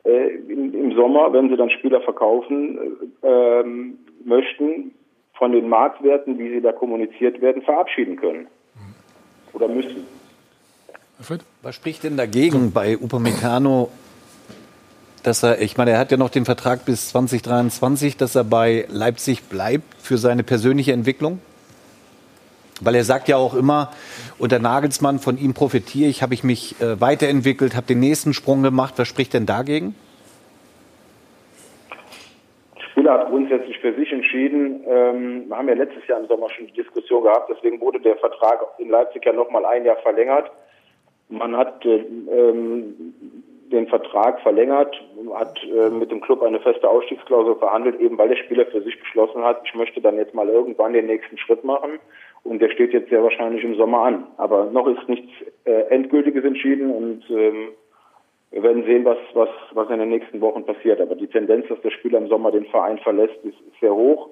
Q: äh, im, im, Sommer, wenn sie dann Spieler verkaufen äh, ähm, möchten, von den Marktwerten, wie sie da kommuniziert werden, verabschieden können oder müssen.
E: Was spricht denn dagegen bei Upamecano dass er, ich meine, er hat ja noch den Vertrag bis 2023, dass er bei Leipzig bleibt für seine persönliche Entwicklung? Weil er sagt ja auch immer, unter Nagelsmann, von ihm profitiere ich, habe ich mich äh, weiterentwickelt, habe den nächsten Sprung gemacht. Was spricht denn dagegen?
Q: Spieler hat grundsätzlich für sich entschieden. Ähm, wir haben ja letztes Jahr im Sommer schon die Diskussion gehabt, deswegen wurde der Vertrag in Leipzig ja noch mal ein Jahr verlängert. Man hat äh, ähm, den Vertrag verlängert, hat äh, mit dem Club eine feste Ausstiegsklausel verhandelt, eben weil der Spieler für sich beschlossen hat, ich möchte dann jetzt mal irgendwann den nächsten Schritt machen. Und der steht jetzt sehr wahrscheinlich im Sommer an. Aber noch ist nichts äh, Endgültiges entschieden und ähm, wir werden sehen, was, was, was in den nächsten Wochen passiert. Aber die Tendenz, dass der Spieler im Sommer den Verein verlässt, ist, ist sehr hoch.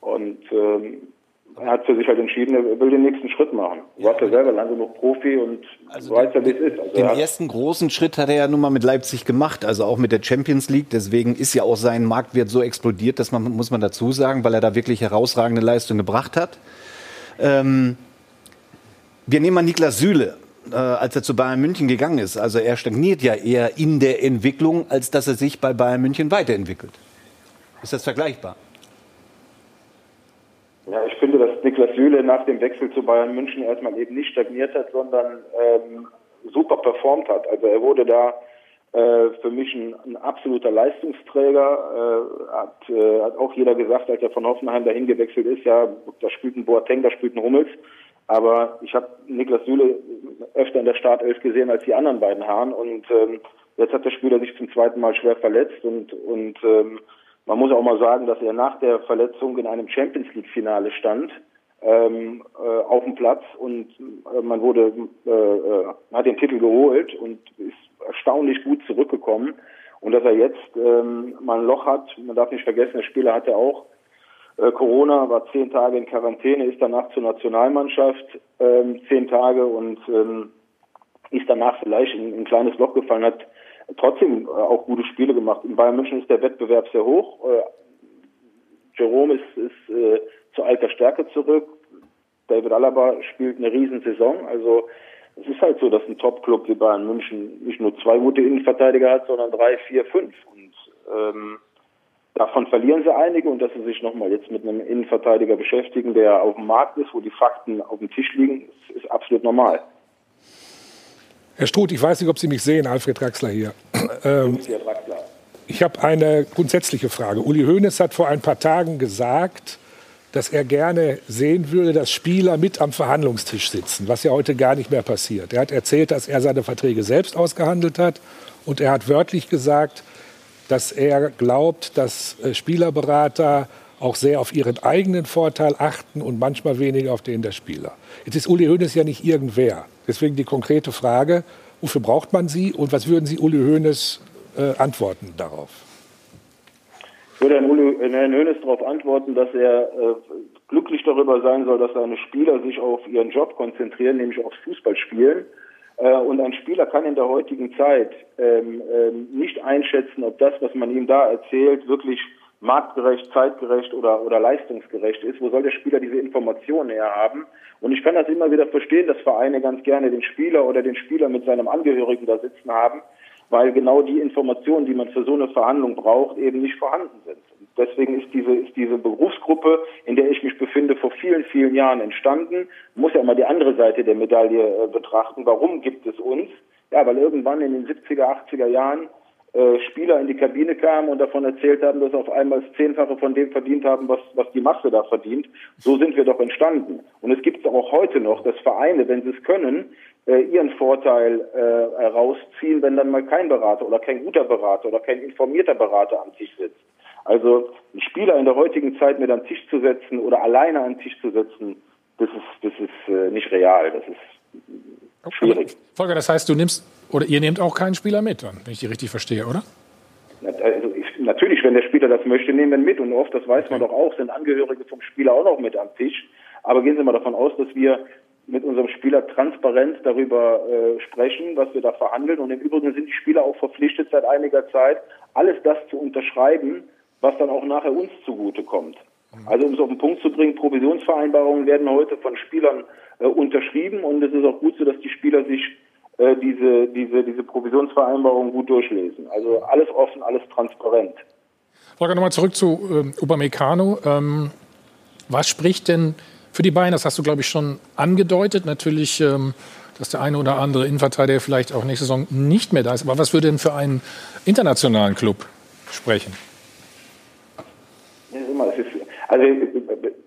Q: Und ähm, er hat für sich halt entschieden, er will den nächsten Schritt machen. Du warst ja selber lange genug Profi und also weißt ja, wie es ist.
E: Also den ersten großen Schritt hat er ja nun mal mit Leipzig gemacht, also auch mit der Champions League. Deswegen ist ja auch sein Marktwert so explodiert, dass man, muss man dazu sagen, weil er da wirklich herausragende Leistung gebracht hat. Ähm, wir nehmen mal Niklas Süle, äh, als er zu Bayern München gegangen ist. Also er stagniert ja eher in der Entwicklung, als dass er sich bei Bayern München weiterentwickelt. Ist das vergleichbar?
Q: Ja, ich finde, dass Niklas Süle nach dem Wechsel zu Bayern München erstmal eben nicht stagniert hat, sondern ähm, super performt hat. Also er wurde da für mich ein, ein absoluter Leistungsträger. Äh, hat, äh, hat auch jeder gesagt, als er von Hoffenheim dahin gewechselt ist, ja, da spielt ein Boateng, da spielt ein Hummels. Aber ich habe Niklas Süle öfter in der Startelf gesehen als die anderen beiden Herren und ähm, jetzt hat der Spieler sich zum zweiten Mal schwer verletzt und, und ähm, man muss auch mal sagen, dass er nach der Verletzung in einem Champions League Finale stand ähm, äh, auf dem Platz und äh, man wurde äh, äh, hat den Titel geholt und ist erstaunlich gut zurückgekommen und dass er jetzt ähm, mal ein Loch hat, man darf nicht vergessen, der Spieler hatte auch äh, Corona, war zehn Tage in Quarantäne, ist danach zur Nationalmannschaft ähm, zehn Tage und ähm, ist danach vielleicht in, in ein kleines Loch gefallen, hat trotzdem äh, auch gute Spiele gemacht. In Bayern München ist der Wettbewerb sehr hoch. Äh, Jerome ist, ist äh, zu alter Stärke zurück. David Alaba spielt eine Riesensaison. Also es ist halt so, dass ein Top-Club wie Bayern München nicht nur zwei gute Innenverteidiger hat, sondern drei, vier, fünf. Und ähm, davon verlieren sie einige und dass sie sich nochmal jetzt mit einem Innenverteidiger beschäftigen, der auf dem Markt ist, wo die Fakten auf dem Tisch liegen, ist, ist absolut normal.
I: Herr Struth, ich weiß nicht, ob Sie mich sehen, Alfred Draxler hier. Ähm, ich habe eine grundsätzliche Frage. Uli Hoeneß hat vor ein paar Tagen gesagt, dass er gerne sehen würde, dass Spieler mit am Verhandlungstisch sitzen, was ja heute gar nicht mehr passiert. Er hat erzählt, dass er seine Verträge selbst ausgehandelt hat und er hat wörtlich gesagt, dass er glaubt, dass äh, Spielerberater auch sehr auf ihren eigenen Vorteil achten und manchmal weniger auf den der Spieler. Jetzt ist Uli Hoeneß ja nicht irgendwer. Deswegen die konkrete Frage, wofür braucht man sie und was würden Sie Uli Hoeneß äh, antworten darauf?
Q: Ich würde Herrn, Uli, Hoeneß darauf antworten, dass er äh, glücklich darüber sein soll, dass seine Spieler sich auf ihren Job konzentrieren, nämlich aufs Fußballspielen. Äh, und ein Spieler kann in der heutigen Zeit ähm, ähm, nicht einschätzen, ob das, was man ihm da erzählt, wirklich marktgerecht, zeitgerecht oder, oder leistungsgerecht ist. Wo soll der Spieler diese Informationen her haben? Und ich kann das immer wieder verstehen, dass Vereine ganz gerne den Spieler oder den Spieler mit seinem Angehörigen da sitzen haben, weil genau die Informationen, die man für so eine Verhandlung braucht, eben nicht vorhanden sind. Deswegen ist diese, ist diese Berufsgruppe, in der ich mich befinde, vor vielen, vielen Jahren entstanden. Muss ja mal die andere Seite der Medaille äh, betrachten. Warum gibt es uns? Ja, weil irgendwann in den 70er, 80er Jahren äh, Spieler in die Kabine kamen und davon erzählt haben, dass sie auf einmal das Zehnfache von dem verdient haben, was, was die Masse da verdient. So sind wir doch entstanden. Und es gibt auch heute noch, dass Vereine, wenn sie es können, äh, ihren Vorteil äh, herausziehen, wenn dann mal kein Berater oder kein guter Berater oder kein informierter Berater am Tisch sitzt. Also einen Spieler in der heutigen Zeit mit am Tisch zu setzen oder alleine an den Tisch zu setzen, das ist, das ist äh, nicht real. Das ist schwierig.
A: Volker, das heißt, du nimmst oder ihr nehmt auch keinen Spieler mit, wenn ich die richtig verstehe, oder?
Q: natürlich, wenn der Spieler das möchte, nehmen wir ihn mit. Und oft, das weiß man doch auch, sind Angehörige vom Spieler auch noch mit am Tisch. Aber gehen Sie mal davon aus, dass wir mit unserem Spieler transparent darüber äh, sprechen, was wir da verhandeln. Und im Übrigen sind die Spieler auch verpflichtet, seit einiger Zeit alles das zu unterschreiben, was dann auch nachher uns zugutekommt. Also um es auf den Punkt zu bringen, Provisionsvereinbarungen werden heute von Spielern äh, unterschrieben und es ist auch gut so, dass die Spieler sich äh, diese, diese, diese Provisionsvereinbarungen gut durchlesen. Also alles offen, alles transparent.
A: Volker, nochmal zurück zu äh, Upamecano. Ähm, was spricht denn für die Bayern? Das hast du, glaube ich, schon angedeutet. Natürlich, ähm, dass der eine oder andere Innenverteidiger vielleicht auch nächste Saison nicht mehr da ist. Aber was würde denn für einen internationalen Club sprechen?
Q: also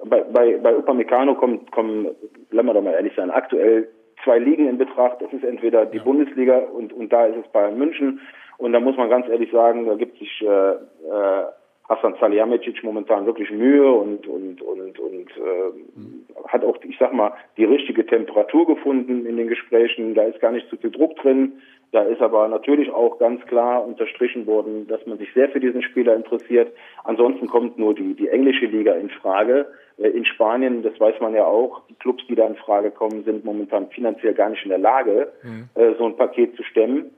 Q: bei, bei, bei Upamecano kommt, kommen, lassen wir doch mal ehrlich sein, aktuell zwei Ligen in Betracht. Das ist entweder die ja. Bundesliga und, und da ist es Bayern München. Und da muss man ganz ehrlich sagen, da gibt sich äh, äh, Hassan Salihamidzic momentan wirklich Mühe und und und und äh, hat auch, ich sag mal, die richtige Temperatur gefunden in den Gesprächen. Da ist gar nicht zu viel Druck drin. Da ist aber natürlich auch ganz klar unterstrichen worden, dass man sich sehr für diesen Spieler interessiert. Ansonsten kommt nur die die englische Liga in Frage. Äh, in Spanien, das weiß man ja auch, die Clubs, die da in Frage kommen, sind momentan finanziell gar nicht in der Lage, mhm. Äh, so ein Paket zu stemmen.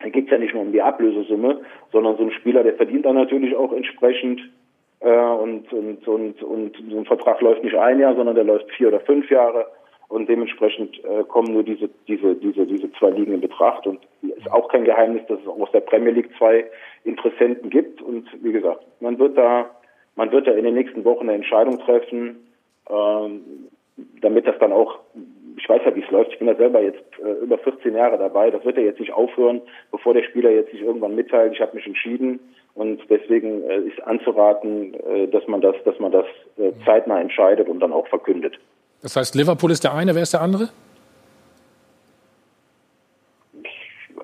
Q: Da geht es ja nicht nur um die Ablösesumme, sondern so ein Spieler, der verdient dann natürlich auch entsprechend äh, und, und, und, und so ein Vertrag läuft nicht ein Jahr, sondern der läuft vier oder fünf Jahre. Und dementsprechend äh, kommen nur diese, diese, diese, diese zwei Ligen in Betracht. Und ist auch kein Geheimnis, dass es aus der Premier League zwei Interessenten gibt. Und wie gesagt, man wird da, man wird da in den nächsten Wochen eine Entscheidung treffen, ähm, damit das dann auch ich weiß ja, wie es läuft. Ich bin ja selber jetzt äh, über 14 Jahre dabei. Das wird ja jetzt nicht aufhören, bevor der Spieler jetzt sich irgendwann mitteilt, ich habe mich entschieden. Und deswegen äh, ist anzuraten, äh, dass man das, dass man das äh, zeitnah entscheidet und dann auch verkündet.
A: Das heißt, Liverpool ist der eine, wer ist der andere?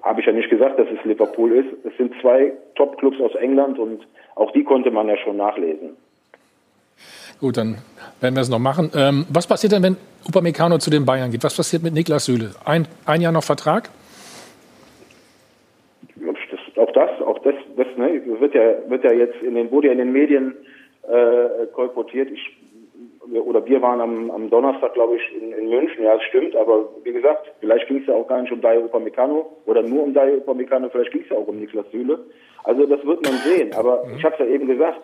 Q: Habe ich ja nicht gesagt, dass es Liverpool ist. Es sind zwei Top-Clubs aus England und auch die konnte man ja schon nachlesen.
A: Gut, dann werden wir es noch machen. Ähm, was passiert denn, wenn Upamecano zu den Bayern geht? Was passiert mit Niklas Süle? Ein, ein Jahr noch Vertrag?
Q: Das, auch das, auch das, das ne, wird ja, wird ja jetzt in den, wurde ja in den Medien äh, kolportiert. Ich, oder wir waren am, am Donnerstag, glaube ich, in, in München. Ja, es stimmt. Aber wie gesagt, vielleicht ging es ja auch gar nicht um Dario Upamecano oder nur um Dario Upamecano. Vielleicht ging es ja auch um Niklas Süle. Also das wird man sehen. Aber ich habe es ja eben gesagt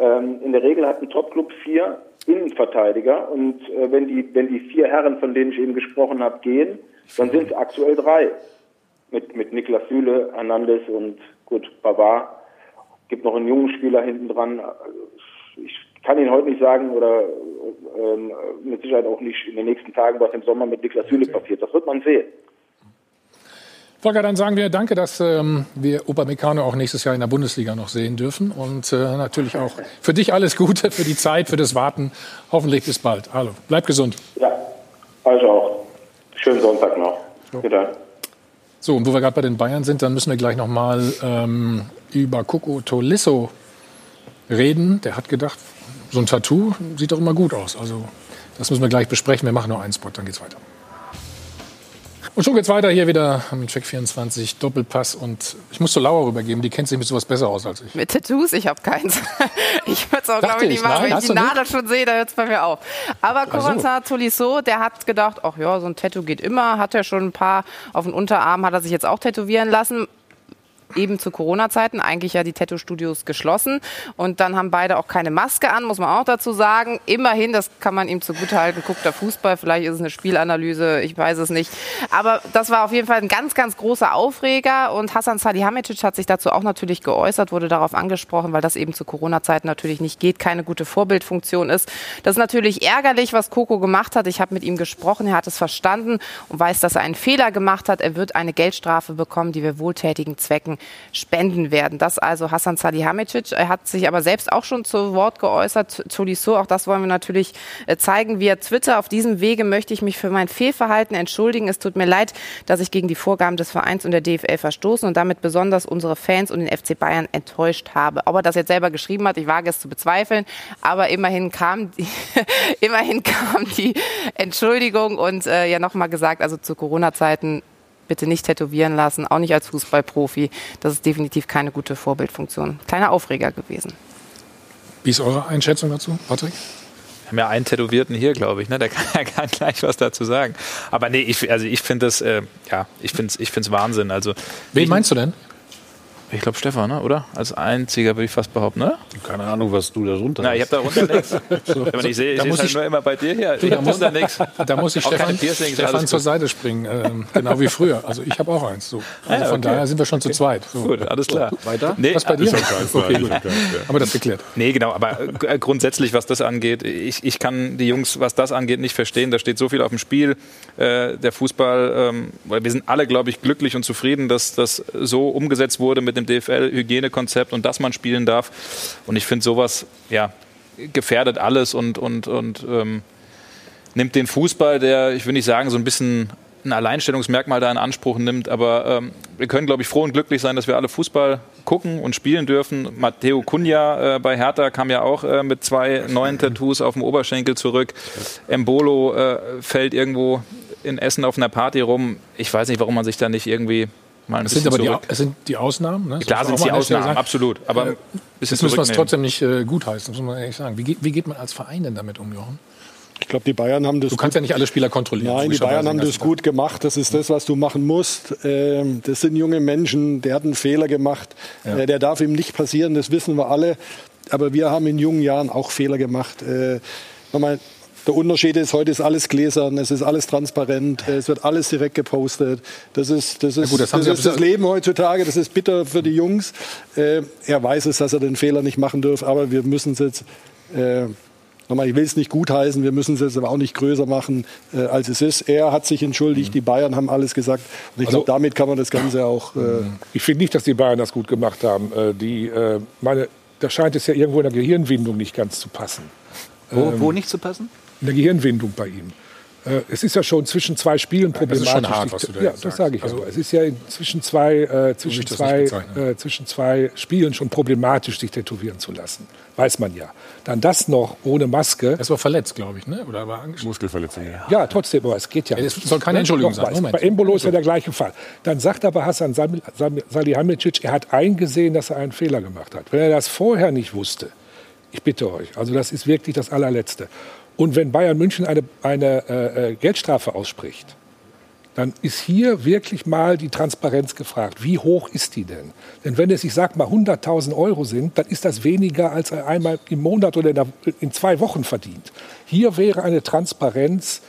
Q: ähm, in der Regel hat ein Topclub vier Innenverteidiger und äh, wenn die wenn die vier Herren, von denen ich eben gesprochen habe, gehen, dann sind es aktuell drei mit mit Niklas Süle, Hernandez und gut Pavard. Gibt noch einen jungen Spieler hinten dran. Ich kann Ihnen heute nicht sagen oder ähm, mit Sicherheit auch nicht in den nächsten Tagen, was im Sommer mit Niklas Süle passiert. Das wird man sehen.
A: Volker, dann sagen wir danke, dass ähm, wir Upamecano auch nächstes Jahr in der Bundesliga noch sehen dürfen. Und äh, natürlich auch für dich alles Gute, für die Zeit, für das Warten. Hoffentlich bis bald. Hallo, bleib gesund.
Q: Ja, also auch. Schönen Sonntag noch. So. Bitte.
A: So, und wo wir gerade bei den Bayern sind, dann müssen wir gleich noch mal ähm, über Coco Tolisso reden. Der hat gedacht, so ein Tattoo sieht doch immer gut aus. Also das müssen wir gleich besprechen. Wir machen noch einen Spot, dann geht's weiter. Und schon geht's weiter hier wieder am Check 24 Doppelpass und ich muss zu Laura rübergeben, die kennt sich mit sowas besser aus als ich.
F: Mit Tattoos? Ich habe keins. ich würde es auch, glaube ich, nicht machen. Wenn ich die Nadel schon sehe, da hört es bei mir auf. Aber Corentin so. Tolisso, der hat gedacht, ach ja, so ein Tattoo geht immer. Hat er schon ein paar auf den Unterarm, hat er sich jetzt auch tätowieren lassen eben zu Corona-Zeiten eigentlich ja die Tattoo-Studios geschlossen. Und dann haben beide auch keine Maske an, muss man auch dazu sagen. Immerhin, das kann man ihm zugutehalten, guckt er Fußball, vielleicht ist es eine Spielanalyse, ich weiß es nicht. Aber das war auf jeden Fall ein ganz, ganz großer Aufreger. Und Hassan Salihamidzic hat sich dazu auch natürlich geäußert, wurde darauf angesprochen, weil das eben zu Corona-Zeiten natürlich nicht geht, keine gute Vorbildfunktion ist. Das ist natürlich ärgerlich, was Coco gemacht hat. Ich habe mit ihm gesprochen, er hat es verstanden und weiß, dass er einen Fehler gemacht hat. Er wird eine Geldstrafe bekommen, die wir wohltätigen Zwecken spenden werden. Das also Hassan Salihamidzic. Er hat sich aber selbst auch schon zu Wort geäußert. Tolisso, auch das wollen wir natürlich äh, zeigen via Twitter. Auf diesem Wege möchte ich mich für mein Fehlverhalten entschuldigen. Es tut mir leid, dass ich gegen die Vorgaben des Vereins und der DFL verstoßen und damit besonders unsere Fans und den FC Bayern enttäuscht habe. Ob er das jetzt selber geschrieben hat, ich wage es zu bezweifeln, aber immerhin kam die, immerhin kam die Entschuldigung und äh, ja nochmal gesagt, also zu Corona-Zeiten bitte nicht tätowieren lassen, auch nicht als Fußballprofi. Das ist definitiv keine gute Vorbildfunktion. Kleiner Aufreger gewesen.
A: Wie ist eure Einschätzung dazu, Patrick?
D: Wir haben ja einen Tätowierten hier, glaube ich, ne? Der kann ja kann gleich was dazu sagen. Aber nee, ich, also ich finde das, äh, ja, ich finde es ich find's Wahnsinn. Also,
A: Wen meinst du denn?
D: Ich glaube Stefan, ne? oder? Als einziger würde ich fast behaupten, ne?
E: Keine Ahnung, was du da runter
D: Na, ich habe da runter nichts. ich sehe ich halt nur immer bei dir hier. Ich
A: da, muss, da muss ich Stefan, Stefan zur Seite springen, ähm, genau wie früher. Also ich habe auch eins. So. Also ah, ja, von okay. daher sind wir schon zu zweit. So.
D: Gut, alles klar.
A: Weiter? Nee, was bei dir? Okay, gut. Aber das geklärt.
D: Nee, genau. Aber grundsätzlich, was das angeht, ich, ich kann die Jungs, was das angeht, nicht verstehen. Da steht so viel auf dem Spiel. Äh, der Fußball, ähm, wir sind alle, glaube ich, glücklich und zufrieden, dass das so umgesetzt wurde mit dem DFL-Hygiene Hygienekonzept und dass man spielen darf. Und ich finde sowas, ja, gefährdet alles und, und, und ähm, nimmt den Fußball, der, ich will nicht sagen, so ein bisschen ein Alleinstellungsmerkmal da in Anspruch nimmt. Aber ähm, wir können, glaube ich, froh und glücklich sein, dass wir alle Fußball gucken und spielen dürfen. Matteo Cunha äh, bei Hertha kam ja auch äh, mit zwei neuen Tattoos auf dem Oberschenkel zurück. Embolo äh, fällt irgendwo in Essen auf einer Party rum. Ich weiß nicht, warum man sich da nicht irgendwie mal ein
A: das
D: bisschen
A: sind aber die, das sind die Ausnahmen. Ne?
D: Klar sind es die Ausnahmen, absolut. Aber
A: äh, das müssen wir es trotzdem nicht äh, gutheißen, muss man ehrlich sagen. Wie geht, wie geht man als Verein denn damit um, Jochen?
C: Ich glaube, die Bayern haben das.
A: Du kannst ja nicht alle Spieler kontrollieren.
C: Nein, die Bayern haben das gut gemacht. Das ist das, was du machen musst. Ähm, das sind junge Menschen. Der hat einen Fehler gemacht. Ja. Äh, der darf ihm nicht passieren. Das wissen wir alle. Aber wir haben in jungen Jahren auch Fehler gemacht. Äh, nochmal, der Unterschied ist, heute ist alles gläsern, es ist alles transparent, es wird alles direkt gepostet. Das ist das, ist, gut, das, das, ist das Leben heutzutage, das ist bitter für die Jungs. Äh, er weiß es, dass er den Fehler nicht machen darf, aber wir müssen es jetzt, äh, nochmal, ich will es nicht gutheißen, wir müssen es jetzt aber auch nicht größer machen, äh, als es ist. Er hat sich entschuldigt, mhm. die Bayern haben alles gesagt und ich also, glaube, damit kann man das Ganze auch... Äh,
I: ich finde nicht, dass die Bayern das gut gemacht haben. Äh, die, meine, da scheint es ja irgendwo in der Gehirnwindung nicht ganz zu passen.
E: Wo, ähm, wo nicht zu passen?
I: In der Gehirnwindung bei ihm. Äh, es ist ja schon zwischen zwei Spielen problematisch. Das ist
A: schon hart, was du da
I: Ja, das sage ich also, aber. Es ist ja zwischen zwei, äh, zwischen, zwei, äh, zwischen zwei Spielen schon problematisch, sich tätowieren zu lassen. Weiß man ja. Dann das noch ohne Maske.
A: Es war verletzt, glaube ich, ne? oder war
G: Muskelverletzung.
I: Ja. ja, trotzdem, aber es geht ja.
A: das soll keine Entschuldigung sein.
I: Moment. Bei Embolo ist ja der gleiche Fall. Dann sagt aber Hassan Salihamidzic, er hat eingesehen, dass er einen Fehler gemacht hat. Wenn er das vorher nicht wusste, ich bitte euch, also das ist wirklich das allerletzte. Und wenn Bayern München eine, eine äh, äh, Geldstrafe ausspricht, dann ist hier wirklich mal die Transparenz gefragt. Wie hoch ist die denn? Denn wenn es, ich sag mal, 100.000 Euro sind, dann ist das weniger, als einmal im Monat oder in, der, in zwei Wochen verdient. Hier wäre eine Transparenz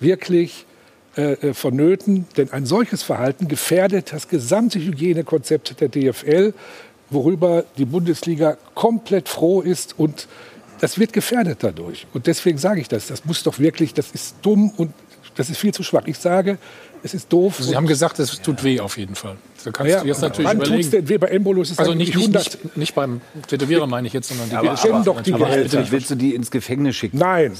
I: wirklich äh, äh vonnöten, denn ein solches Verhalten gefährdet das gesamte Hygienekonzept der DFL, worüber die Bundesliga komplett froh ist und das wird gefährdet dadurch. Und deswegen sage ich das. Das muss doch wirklich, das ist dumm und das ist viel zu schwach. Ich sage, es ist doof.
A: Sie haben gesagt, es tut weh auf jeden Fall.
I: Da kannst ja, du jetzt natürlich wann überlegen. Denn weh? Bei Embolo ist es
A: also nicht, nicht, nicht, nicht, beim Tätowierer meine ich jetzt, sondern die
E: aber, aber, doch die aber willst du die ins Gefängnis schicken?
I: Nein.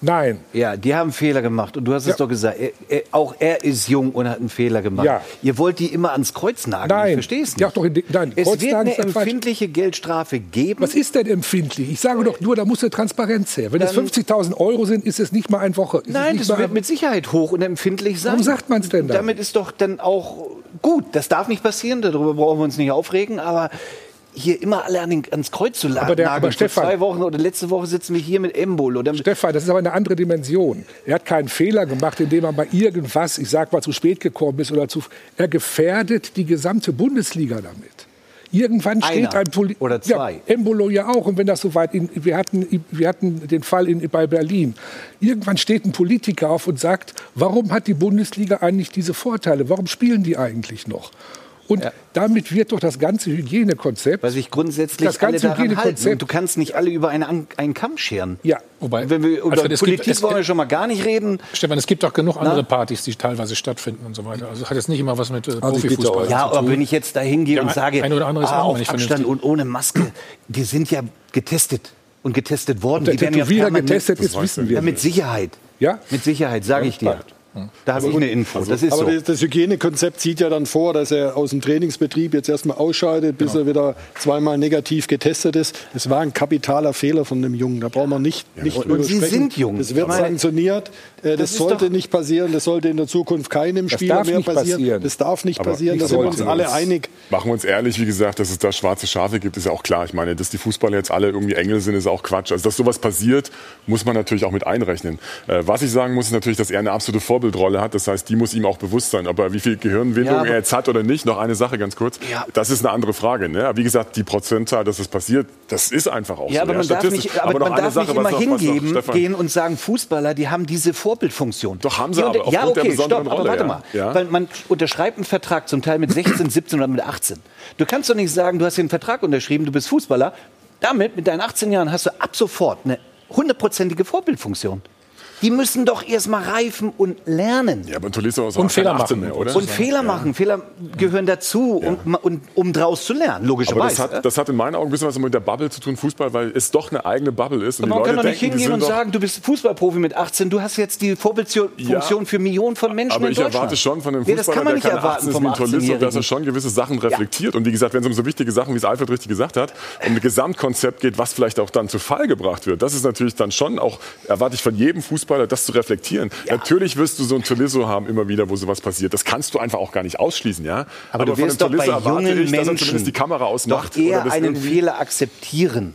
I: Nein.
E: Ja, die haben Fehler gemacht. Und du hast ja. es doch gesagt. Er, er, auch er ist jung und hat einen Fehler gemacht. Ja. Ihr wollt die immer ans Kreuz nageln.
I: Nein.
E: Ich verstehe es nicht.
I: Ja, doch in, nein,
E: es wird eine empfindliche Geldstrafe geben.
I: Was ist denn empfindlich? Ich sage doch nur, da muss eine Transparenz her. Wenn Dann, es 50.000 Euro sind, ist es nicht mal eine Woche. Ist
E: nein, das wird mit Sicherheit hoch und empfindlich sein.
I: Warum sagt man es denn dann?
E: Damit ist doch dann auch gut. Das darf nicht passieren. Darüber brauchen wir uns nicht aufregen. Aber hier immer alle an den, ans Kreuz zu laden.
I: Aber, der, aber Stefan,
E: zwei Wochen oder letzte Woche sitzen wir hier mit Embol. Oder
I: Stefan, das ist aber eine andere Dimension. Er hat keinen Fehler gemacht, indem er bei irgendwas, ich sag mal, zu spät gekommen ist oder zu. Er gefährdet die gesamte Bundesliga damit. Irgendwann steht
E: Einer
I: ein Politiker.
E: Oder zwei.
I: Ja, Embolo ja auch. Und wenn das soweit. In, wir, hatten, wir hatten den Fall in, bei Berlin. Irgendwann steht ein Politiker auf und sagt: Warum hat die Bundesliga eigentlich diese Vorteile? Warum spielen die eigentlich noch? Und ja. damit wird doch das ganze Hygienekonzept.
E: Weil sich grundsätzlich das ganze alle Hygienekonzept. Du kannst nicht alle über einen, einen Kamm scheren.
I: Ja.
E: Wobei, Wenn wir über Alfred, Politik gibt, wollen wir schon mal gar nicht reden.
A: Stefan, es gibt doch genug andere Partys, die teilweise stattfinden und so weiter. Also hat jetzt nicht immer was mit äh, also
E: Profifußball Ja, aber wenn ich jetzt da hingehe und sage,
A: ein oder andere ist ah,
E: auf Abstand und ohne Maske, die sind ja getestet und getestet worden. Und
I: der die werden ja getestet ist, wissen wir.
E: Ja, mit Sicherheit. Ja? Mit Sicherheit, sage ich dir. Da habe ich eine Info.
C: Also, das ist aber so. das, Hygienekonzept sieht ja dann vor, dass er aus dem Trainingsbetrieb jetzt erstmal ausscheidet, bis genau. er wieder zweimal negativ getestet ist. Das war ein kapitaler Fehler von dem Jungen. Da braucht man nicht, ja. nicht
E: Und Sie sind jung.
C: Das wird sanktioniert. Äh, das, das sollte nicht passieren. Das sollte in der Zukunft keinem Spieler mehr passieren. passieren. Das darf nicht aber passieren. Da sind wir uns alle einig.
G: Machen wir uns ehrlich, wie gesagt, dass es da schwarze Schafe gibt, ist ja auch klar. Ich meine, dass die Fußballer jetzt alle irgendwie Engel sind, ist auch Quatsch. Also, dass sowas passiert, muss man natürlich auch mit einrechnen. Äh, was ich sagen muss, ist natürlich, dass er eine absolute Vorbildrolle hat. Das heißt, die muss ihm auch bewusst sein. Aber wie viel Gehirnwindung ja, er jetzt hat oder nicht, noch eine Sache ganz kurz, ja. das ist eine andere Frage. Ne? Wie gesagt, die Prozentzahl, dass es passiert, das ist einfach auch
E: ja,
G: so.
E: Aber man darf nicht, aber aber man darf Sache, nicht immer hingeben, noch, gehen und sagen, Fußballer, die haben diese Vorbildfunktion.
G: Doch, haben sie
E: die
G: aber
E: Ja, okay, stopp,
G: Rolle,
E: aber warte mal. Weil man unterschreibt einen Vertrag zum Teil mit 16, 17 oder mit 18. Du kannst doch nicht sagen, du hast den Vertrag unterschrieben, du bist Fußballer. Damit, mit deinen 18 Jahren, hast du ab sofort eine hundertprozentige Vorbildfunktion. Die müssen doch erstmal reifen und lernen.
G: Ja, aber Tolisso
E: ist und Fehler machen, mehr, oder? Und Fehler machen. Fehler gehören dazu, ja. um, um, um draus zu lernen, logischerweise.
G: Aber das hat, das hat in meinen Augen ein bisschen was mit der Bubble zu tun, Fußball, weil es doch eine eigene Bubble ist.
E: Und man kann doch nicht denken, hingehen und sagen, du bist Fußballprofi mit 18, du hast jetzt die Vorbildfunktion ja, für Millionen von Menschen
G: aber
E: in Deutschland.
G: Aber ich erwarte schon von dem Fußballer, nee, das kann man nicht der erwarten vom dass er schon gewisse Sachen reflektiert. Ja. Und wie gesagt, wenn es um so wichtige Sachen, wie es Alfred richtig gesagt hat, um ein Gesamtkonzept geht, was vielleicht auch dann zu Fall gebracht wird, das ist natürlich dann schon auch, erwarte ich von jedem Fußballer, das zu reflektieren. Ja. Natürlich wirst du so ein Tolisso haben immer wieder, wo sowas passiert. Das kannst du einfach auch gar nicht ausschließen, ja.
E: Aber, Aber du wirst doch bei jungen ich, Menschen
G: die Kamera ausmacht.
E: Doch eher einen Fehler akzeptieren,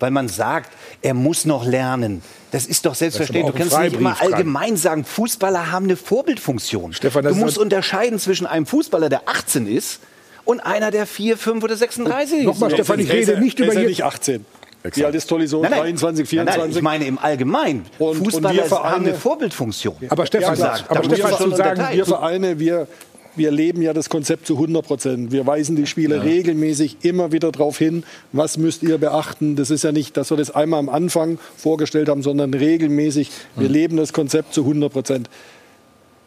E: weil man sagt, er muss noch lernen. Das ist doch selbstverständlich. Du kannst nicht immer allgemein sagen, Fußballer haben eine Vorbildfunktion. Stefan, du musst unterscheiden zwischen einem Fußballer, der 18 ist, und einer, der 4, 5 oder 36 ist.
C: Nochmal, Stefan, ich rede nicht über... nicht 18. Exakt. Wie alt ist Tolli so? 23, 24? Nein, nein,
E: ich meine im Allgemeinen. Und, Fußballer und wir Vereine, haben eine Vorbildfunktion.
C: Aber Stefan, ja, sagt, aber Stefan zu sagen, wir Vereine, wir, wir leben ja das Konzept zu 100 Prozent. Wir weisen die Spieler ja. regelmäßig immer wieder darauf hin, was müsst ihr beachten. Das ist ja nicht, dass wir das einmal am Anfang vorgestellt haben, sondern regelmäßig. Wir mhm. leben das Konzept zu 100 Prozent.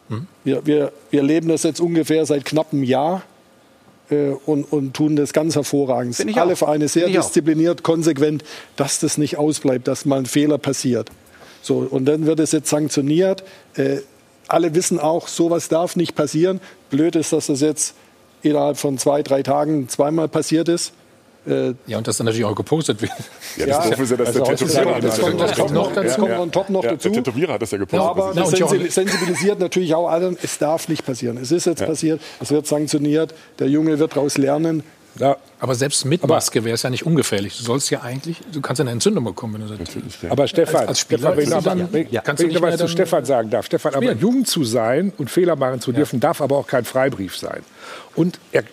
C: Mhm. Wir, wir, wir leben das jetzt ungefähr seit knapp einem Jahr und, und, tun das ganz hervorragend. Alle auch. Vereine sehr diszipliniert, auch. konsequent, dass das nicht ausbleibt, dass mal ein Fehler passiert. So, und dann wird es jetzt sanktioniert. Äh, alle wissen auch, sowas darf nicht passieren. Blöd ist, dass das jetzt innerhalb von zwei, drei Tagen zweimal passiert ist.
A: Äh, ja, und das dann natürlich auch gepostet wird.
G: Ja, das ja, ist ja, dass also der Tätowierer
C: das, kommt, das kommt noch dazu. Ja, ja. Top noch ja, dazu.
G: Der Tätowierer hat das ja gepostet. Ja,
C: aber das sensibilisiert natürlich auch alle, es darf nicht passieren. Es ist jetzt passiert, es wird sanktioniert, der Junge wird daraus lernen.
A: Ja. Aber selbst mit aber Maske wäre es ja nicht ungefährlich. Du sollst ja eigentlich, du kannst eine Entzündung bekommen, wenn du das
I: Natürlich, ja. Aber Stefan, als, als Spieler, wenn ich noch, dann, ja. kannst wenn ich was zu Stefan sagen darf. Stefan, spielen. aber jung zu sein und Fehler machen zu dürfen, darf aber auch kein Freibrief sein. Und er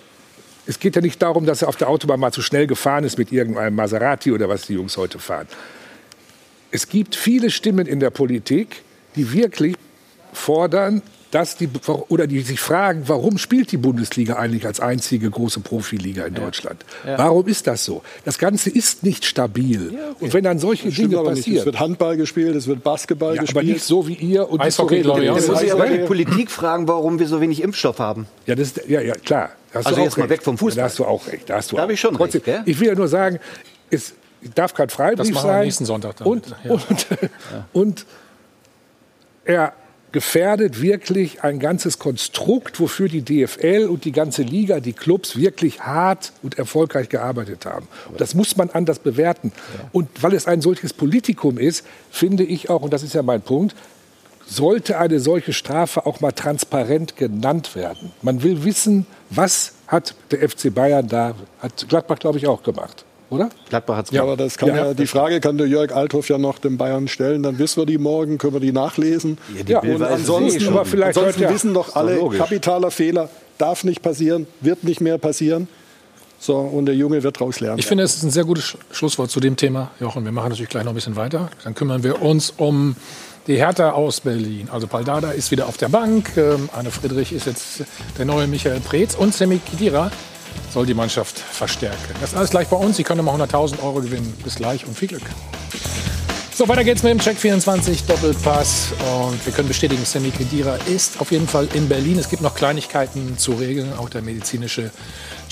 I: es geht ja nicht darum, dass er auf der Autobahn mal zu schnell gefahren ist mit irgendeinem Maserati oder was die Jungs heute fahren. Es gibt viele Stimmen in der Politik, die wirklich fordern, dass die oder die sich fragen, warum spielt die Bundesliga eigentlich als einzige große Profiliga in Deutschland? Ja. Warum ist das so? Das Ganze ist nicht stabil. Ja, okay. Und wenn dann solche das Dinge passieren,
C: es wird Handball gespielt, es wird Basketball ja, gespielt,
I: aber nicht so wie ihr und
E: Eishockey. Jetzt muss ich aber die Politik fragen, warum wir so wenig Impfstoff haben.
I: Ja, das, ja, ja klar.
E: Hast also jetzt mal weg vom Fußball.
I: Da hast du auch recht. Da, hast du
E: da habe ich schon
I: Trotzdem, recht. Ich will ja nur sagen, es darf kein Freibrief das machen sein. Wir
A: nächsten Sonntag dann.
I: Und, ja. und, und er gefährdet wirklich ein ganzes Konstrukt, wofür die DFL und die ganze Liga, die Clubs wirklich hart und erfolgreich gearbeitet haben. Und das muss man anders bewerten. Und weil es ein solches Politikum ist, finde ich auch, und das ist ja mein Punkt, sollte eine solche Strafe auch mal transparent genannt werden. Man will wissen, was hat der FC Bayern da, hat Gladbach, glaube ich, auch gemacht. Oder?
C: Gladbach hat es Ja, aber das kann ja, ja die Frage kann der Jörg Althoff ja noch dem Bayern stellen. Dann wissen wir die morgen, können wir die nachlesen. Ja, die ja und ansonsten, aber vielleicht ansonsten wissen doch alle, kapitaler Fehler darf nicht passieren, wird nicht mehr passieren. So, und der Junge wird daraus lernen.
A: Ich finde, es ist ein sehr gutes Schlusswort zu dem Thema, Jochen. Wir machen natürlich gleich noch ein bisschen weiter. Dann kümmern wir uns um die Hertha aus Berlin. Also Paldada ist wieder auf der Bank. Ähm, Arne Friedrich ist jetzt der neue Michael Preetz. Und Semi Khedira soll die Mannschaft verstärken. Das ist alles gleich bei uns. Sie können immer 100.000 Euro gewinnen. Bis gleich und viel Glück. So, weiter geht's mit dem Check 24 Doppelpass. Und wir können bestätigen, Sammy Kedira ist auf jeden Fall in Berlin. Es gibt noch Kleinigkeiten zu regeln. Auch der medizinische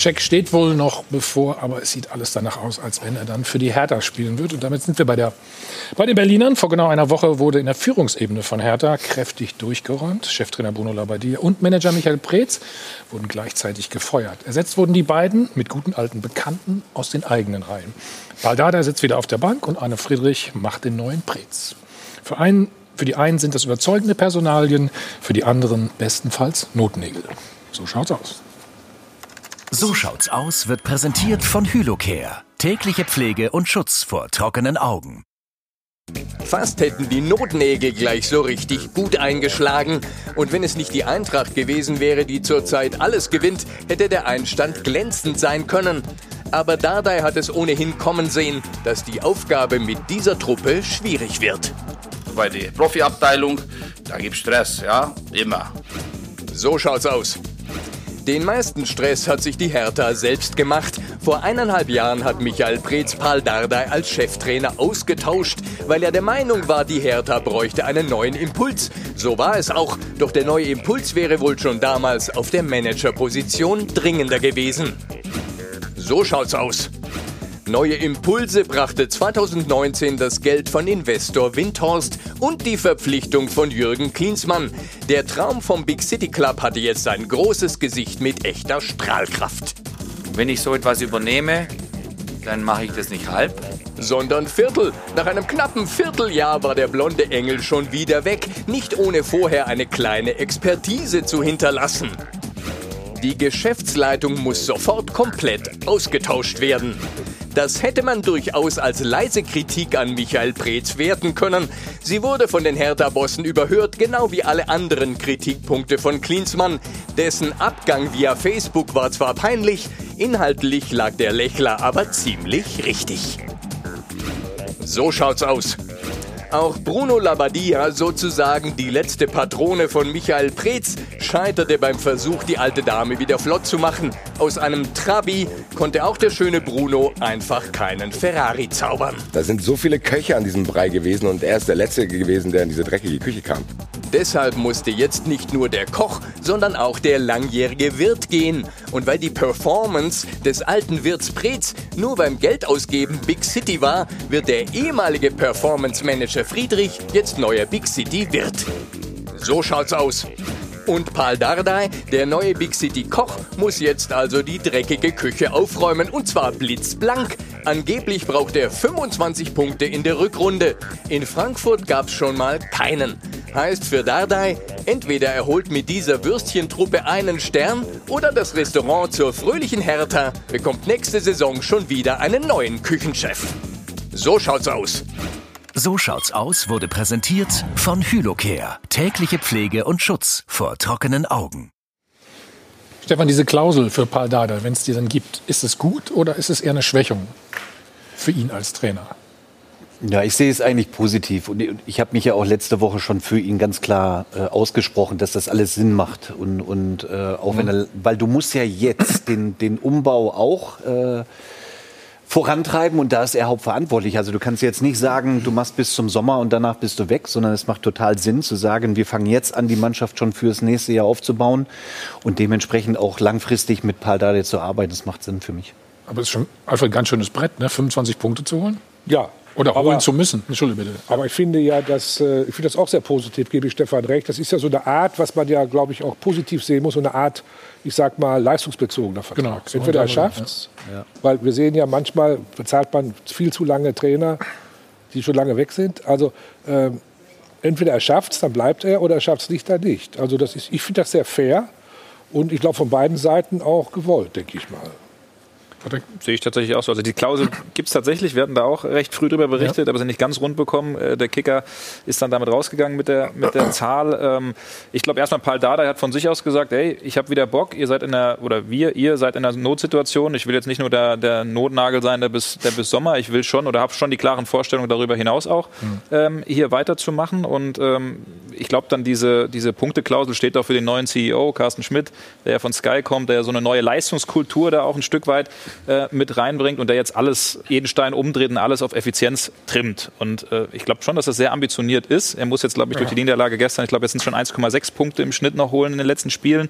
A: Check steht wohl noch bevor, aber es sieht alles danach aus, als wenn er dann für die Hertha spielen wird. Und damit sind wir bei, der, bei den Berlinern. Vor genau einer Woche wurde in der Führungsebene von Hertha kräftig durchgeräumt. Cheftrainer Bruno Labbadia und Manager Michael Preetz wurden gleichzeitig gefeuert. Ersetzt wurden die beiden mit guten alten Bekannten aus den eigenen Reihen. Baldada sitzt wieder auf der Bank und Arne Friedrich macht den neuen Prez. Für, einen, für die einen sind das überzeugende Personalien, für die anderen bestenfalls Notnägel. So schaut's aus.
K: So schaut's aus wird präsentiert von Hylocare. Tägliche Pflege und Schutz vor trockenen Augen.
L: Fast hätten die Notnägel gleich so richtig gut eingeschlagen. Und wenn es nicht die Eintracht gewesen wäre, die zurzeit alles gewinnt, hätte der Einstand glänzend sein können. Aber Dardai hat es ohnehin kommen sehen, dass die Aufgabe mit dieser Truppe schwierig wird.
R: Bei der Profiabteilung, da gibt Stress, ja, immer.
L: So schaut's aus. Den meisten Stress hat sich die Hertha selbst gemacht. Vor eineinhalb Jahren hat Michael Preetz Paul Dardai als Cheftrainer ausgetauscht, weil er der Meinung war, die Hertha bräuchte einen neuen Impuls. So war es auch, doch der neue Impuls wäre wohl schon damals auf der Managerposition dringender gewesen. So schaut's aus. Neue Impulse brachte 2019 das Geld von Investor Windhorst und die Verpflichtung von Jürgen Klinsmann. Der Traum vom Big City Club hatte jetzt ein großes Gesicht mit echter Strahlkraft.
R: Wenn ich so etwas übernehme, dann mache ich das nicht halb,
L: sondern Viertel. Nach einem knappen Vierteljahr war der blonde Engel schon wieder weg, nicht ohne vorher eine kleine Expertise zu hinterlassen. Die Geschäftsleitung muss sofort komplett ausgetauscht werden. Das hätte man durchaus als leise Kritik an Michael Preetz werten können. Sie wurde von den Hertha-Bossen überhört, genau wie alle anderen Kritikpunkte von Klinsmann. Dessen Abgang via Facebook war zwar peinlich, inhaltlich lag der Lächler aber ziemlich richtig. So schaut's aus. Auch Bruno Labbadia, sozusagen die letzte Patrone von Michael Preetz, scheiterte beim Versuch, die alte Dame wieder flott zu machen. Aus einem Trabi konnte auch der schöne Bruno einfach keinen Ferrari zaubern.
S: Da sind so viele Köche an diesem Brei gewesen und er ist der Letzte gewesen, der in diese dreckige Küche kam.
L: Deshalb musste jetzt nicht nur der Koch, sondern auch der langjährige Wirt gehen. Und weil die Performance des alten Wirts Preetz nur beim Geldausgeben Big City war, wird der ehemalige Performance Manager Friedrich jetzt neuer Big City Wirt. So schaut's aus. Und Paul Dardai, der neue Big City Koch, muss jetzt also die dreckige Küche aufräumen und zwar blitzblank. Angeblich braucht er 25 Punkte in der Rückrunde. In Frankfurt gab's schon mal keinen. Heißt für Dardai, entweder er holt mit dieser Würstchentruppe einen Stern oder das Restaurant zur fröhlichen Hertha bekommt nächste Saison schon wieder einen neuen Küchenchef. So schaut's aus.
K: So schaut's aus wurde präsentiert von Hylocare. Tägliche Pflege und Schutz vor trockenen Augen.
A: Stefan, diese Klausel für Paul Dardai, wenn es die dann gibt, ist es gut oder ist es eher eine Schwächung für ihn als Trainer?
E: Ja, ich sehe es eigentlich positiv. Und ich habe mich ja auch letzte Woche schon für ihn ganz klar äh, ausgesprochen, dass das alles Sinn macht. Und, und äh, auch mhm. wenn er, weil du musst ja jetzt den, den Umbau auch äh, vorantreiben und da ist er hauptverantwortlich. Also du kannst jetzt nicht sagen, du machst bis zum Sommer und danach bist du weg, sondern es macht total Sinn zu sagen, wir fangen jetzt an, die Mannschaft schon fürs nächste Jahr aufzubauen und dementsprechend auch langfristig mit Paul Dardai zu arbeiten. Das macht Sinn für mich.
A: Aber es ist schon einfach ein ganz schönes Brett, ne? 25 Punkte zu holen.
I: Ja,
A: oder holen zu müssen. Entschuldige bitte.
I: Aber ich finde ja, dass, äh, ich finde das auch sehr positiv, gebe ich Stefan recht. Das ist ja so eine Art, was man ja, glaube ich, auch positiv sehen muss, so eine Art, ich sag mal, leistungsbezogener Vertrag. Genau, so Entweder er schafft es, ja. weil wir sehen ja manchmal, bezahlt man viel zu lange Trainer, die schon lange weg sind. Also ähm, entweder er schafft es, dann bleibt er, oder er schafft es nicht, dann nicht. Also das ist, ich finde das sehr fair und ich glaube von beiden Seiten auch gewollt, denke ich mal.
D: Sehe ich tatsächlich auch so. Also die Klausel gibt es tatsächlich. Wir hatten da auch recht früh darüber berichtet, ja. aber sind nicht ganz rund bekommen. Äh, der Kicker ist dann damit rausgegangen mit der, mit der Zahl. Ähm, ich glaube erstmal Paul Dada hat von sich aus gesagt, hey, ich habe wieder Bock, ihr seid in der, oder wir, ihr seid in einer Notsituation. Ich will jetzt nicht nur der, der Notnagel sein, der bis, der bis Sommer, ich will schon oder habe schon die klaren Vorstellungen darüber hinaus auch, mhm. ähm, hier weiterzumachen. Und ähm, ich glaube dann diese, diese Punkteklausel steht auch für den neuen CEO, Carsten Schmidt, der ja von Sky kommt, der ja so eine neue Leistungskultur da auch ein Stück weit äh, mit reinbringt und der jetzt alles, jeden Stein umdreht und alles auf Effizienz trimmt. Und äh, ich glaube schon, dass das sehr ambitioniert ist. Er muss jetzt, glaube ich, durch die Niederlage gestern, ich glaube, jetzt sind es schon 1,6 Punkte im Schnitt noch holen in den letzten Spielen.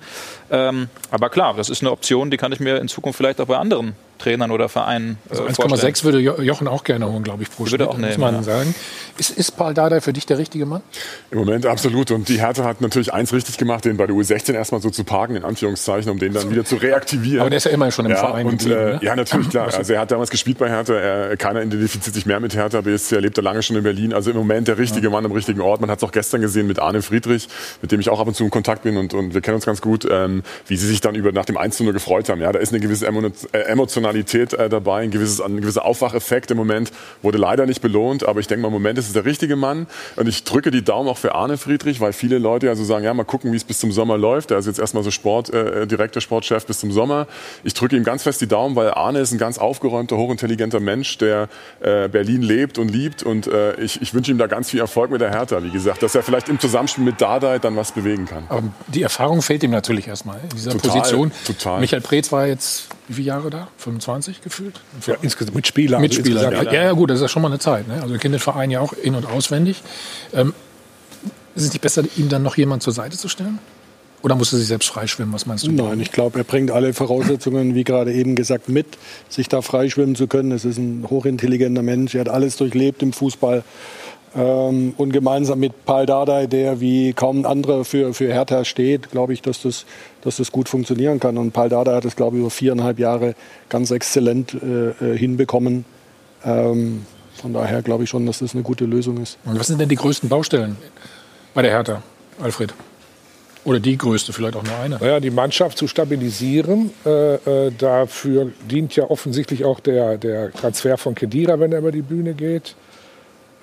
D: Ähm, aber klar, das ist eine Option, die kann ich mir in Zukunft vielleicht auch bei anderen Trainern oder Vereinen
A: äh, also 1,6 würde Jochen auch gerne holen, glaube ich, pro Schnitt,
D: auch nehmen,
A: muss man
D: ja.
A: sagen. Ist, ist Paul Dardai für dich der richtige Mann?
G: Im Moment absolut. Und die Hertha hat natürlich eins richtig gemacht, den bei der U16 erstmal so zu parken, in Anführungszeichen, um den dann wieder zu reaktivieren.
A: Aber der ist ja immer schon im
G: ja,
A: Verein
G: und,
A: geblieben,
G: äh,
A: ne?
G: Ja, natürlich, klar. Also er hat damals gespielt bei Hertha. Er, keiner identifiziert sich mehr mit Hertha. BSC, er lebt da lange schon in Berlin. Also im Moment der richtige Mann am richtigen Ort. Man hat es auch gestern gesehen mit Arne Friedrich, mit dem ich auch ab und zu in Kontakt bin und, und wir kennen uns ganz gut, ähm, wie sie sich dann über nach dem 1 0 gefreut haben. Ja, da ist eine gewisse äh, Emotionalität äh, dabei, ein, gewisses, ein gewisser Aufwacheffekt im Moment. Wurde leider nicht belohnt, aber ich denke mal, im Moment ist es der richtige Mann. Und ich drücke die Daumen auch für Arne Friedrich, weil viele Leute ja so sagen, ja, mal gucken, wie es bis zum Sommer läuft. Er ist jetzt erstmal so Sport, äh, direkter Sportchef bis zum Sommer. Ich drücke ihm ganz fest die Daumen, weil Arne ist ein ganz aufgeräumter, hochintelligenter Mensch, der äh, Berlin lebt und liebt. Und äh, ich, ich wünsche ihm da ganz viel Erfolg mit der Hertha, wie gesagt, dass er vielleicht im Zusammenspiel mit Dardai dann was bewegen kann.
A: Aber die Erfahrung fehlt ihm natürlich erstmal in dieser
G: Total,
A: Position.
G: total.
A: Michael Preetz war jetzt wie viele Jahre da? 25 gefühlt?
I: Ja, insgesamt mit Spieler.
A: Mit
I: also
A: Spieler.
I: insgesamt,
A: Ja, ja, gut, das ist ja schon mal eine Zeit. Ne? Also er kennt den Verein ja auch in- und auswendig. Ähm, ist es nicht besser, ihm dann noch jemand zur Seite zu stellen? Oder muss er sich selbst freischwimmen? Was meinst du?
C: Nein, ich glaube, er bringt alle Voraussetzungen, wie gerade eben gesagt, mit, sich da freischwimmen zu können. Es ist ein hochintelligenter Mensch, er hat alles durchlebt im Fußball. Ähm, und gemeinsam mit Paul Dardai, der wie kaum ein anderer für, für Hertha steht, glaube ich, dass das, dass das gut funktionieren kann. Und Paul Dardai hat es, glaube ich, über viereinhalb Jahre ganz exzellent äh, äh, hinbekommen. Ähm, von daher glaube ich schon, dass das eine gute Lösung ist.
A: Und was sind denn die größten Baustellen bei der Hertha, Alfred? Oder die größte, vielleicht auch nur eine?
I: Naja, die Mannschaft zu stabilisieren. Äh, äh, dafür dient ja offensichtlich auch der, der Transfer von Kedira, wenn er über die Bühne geht.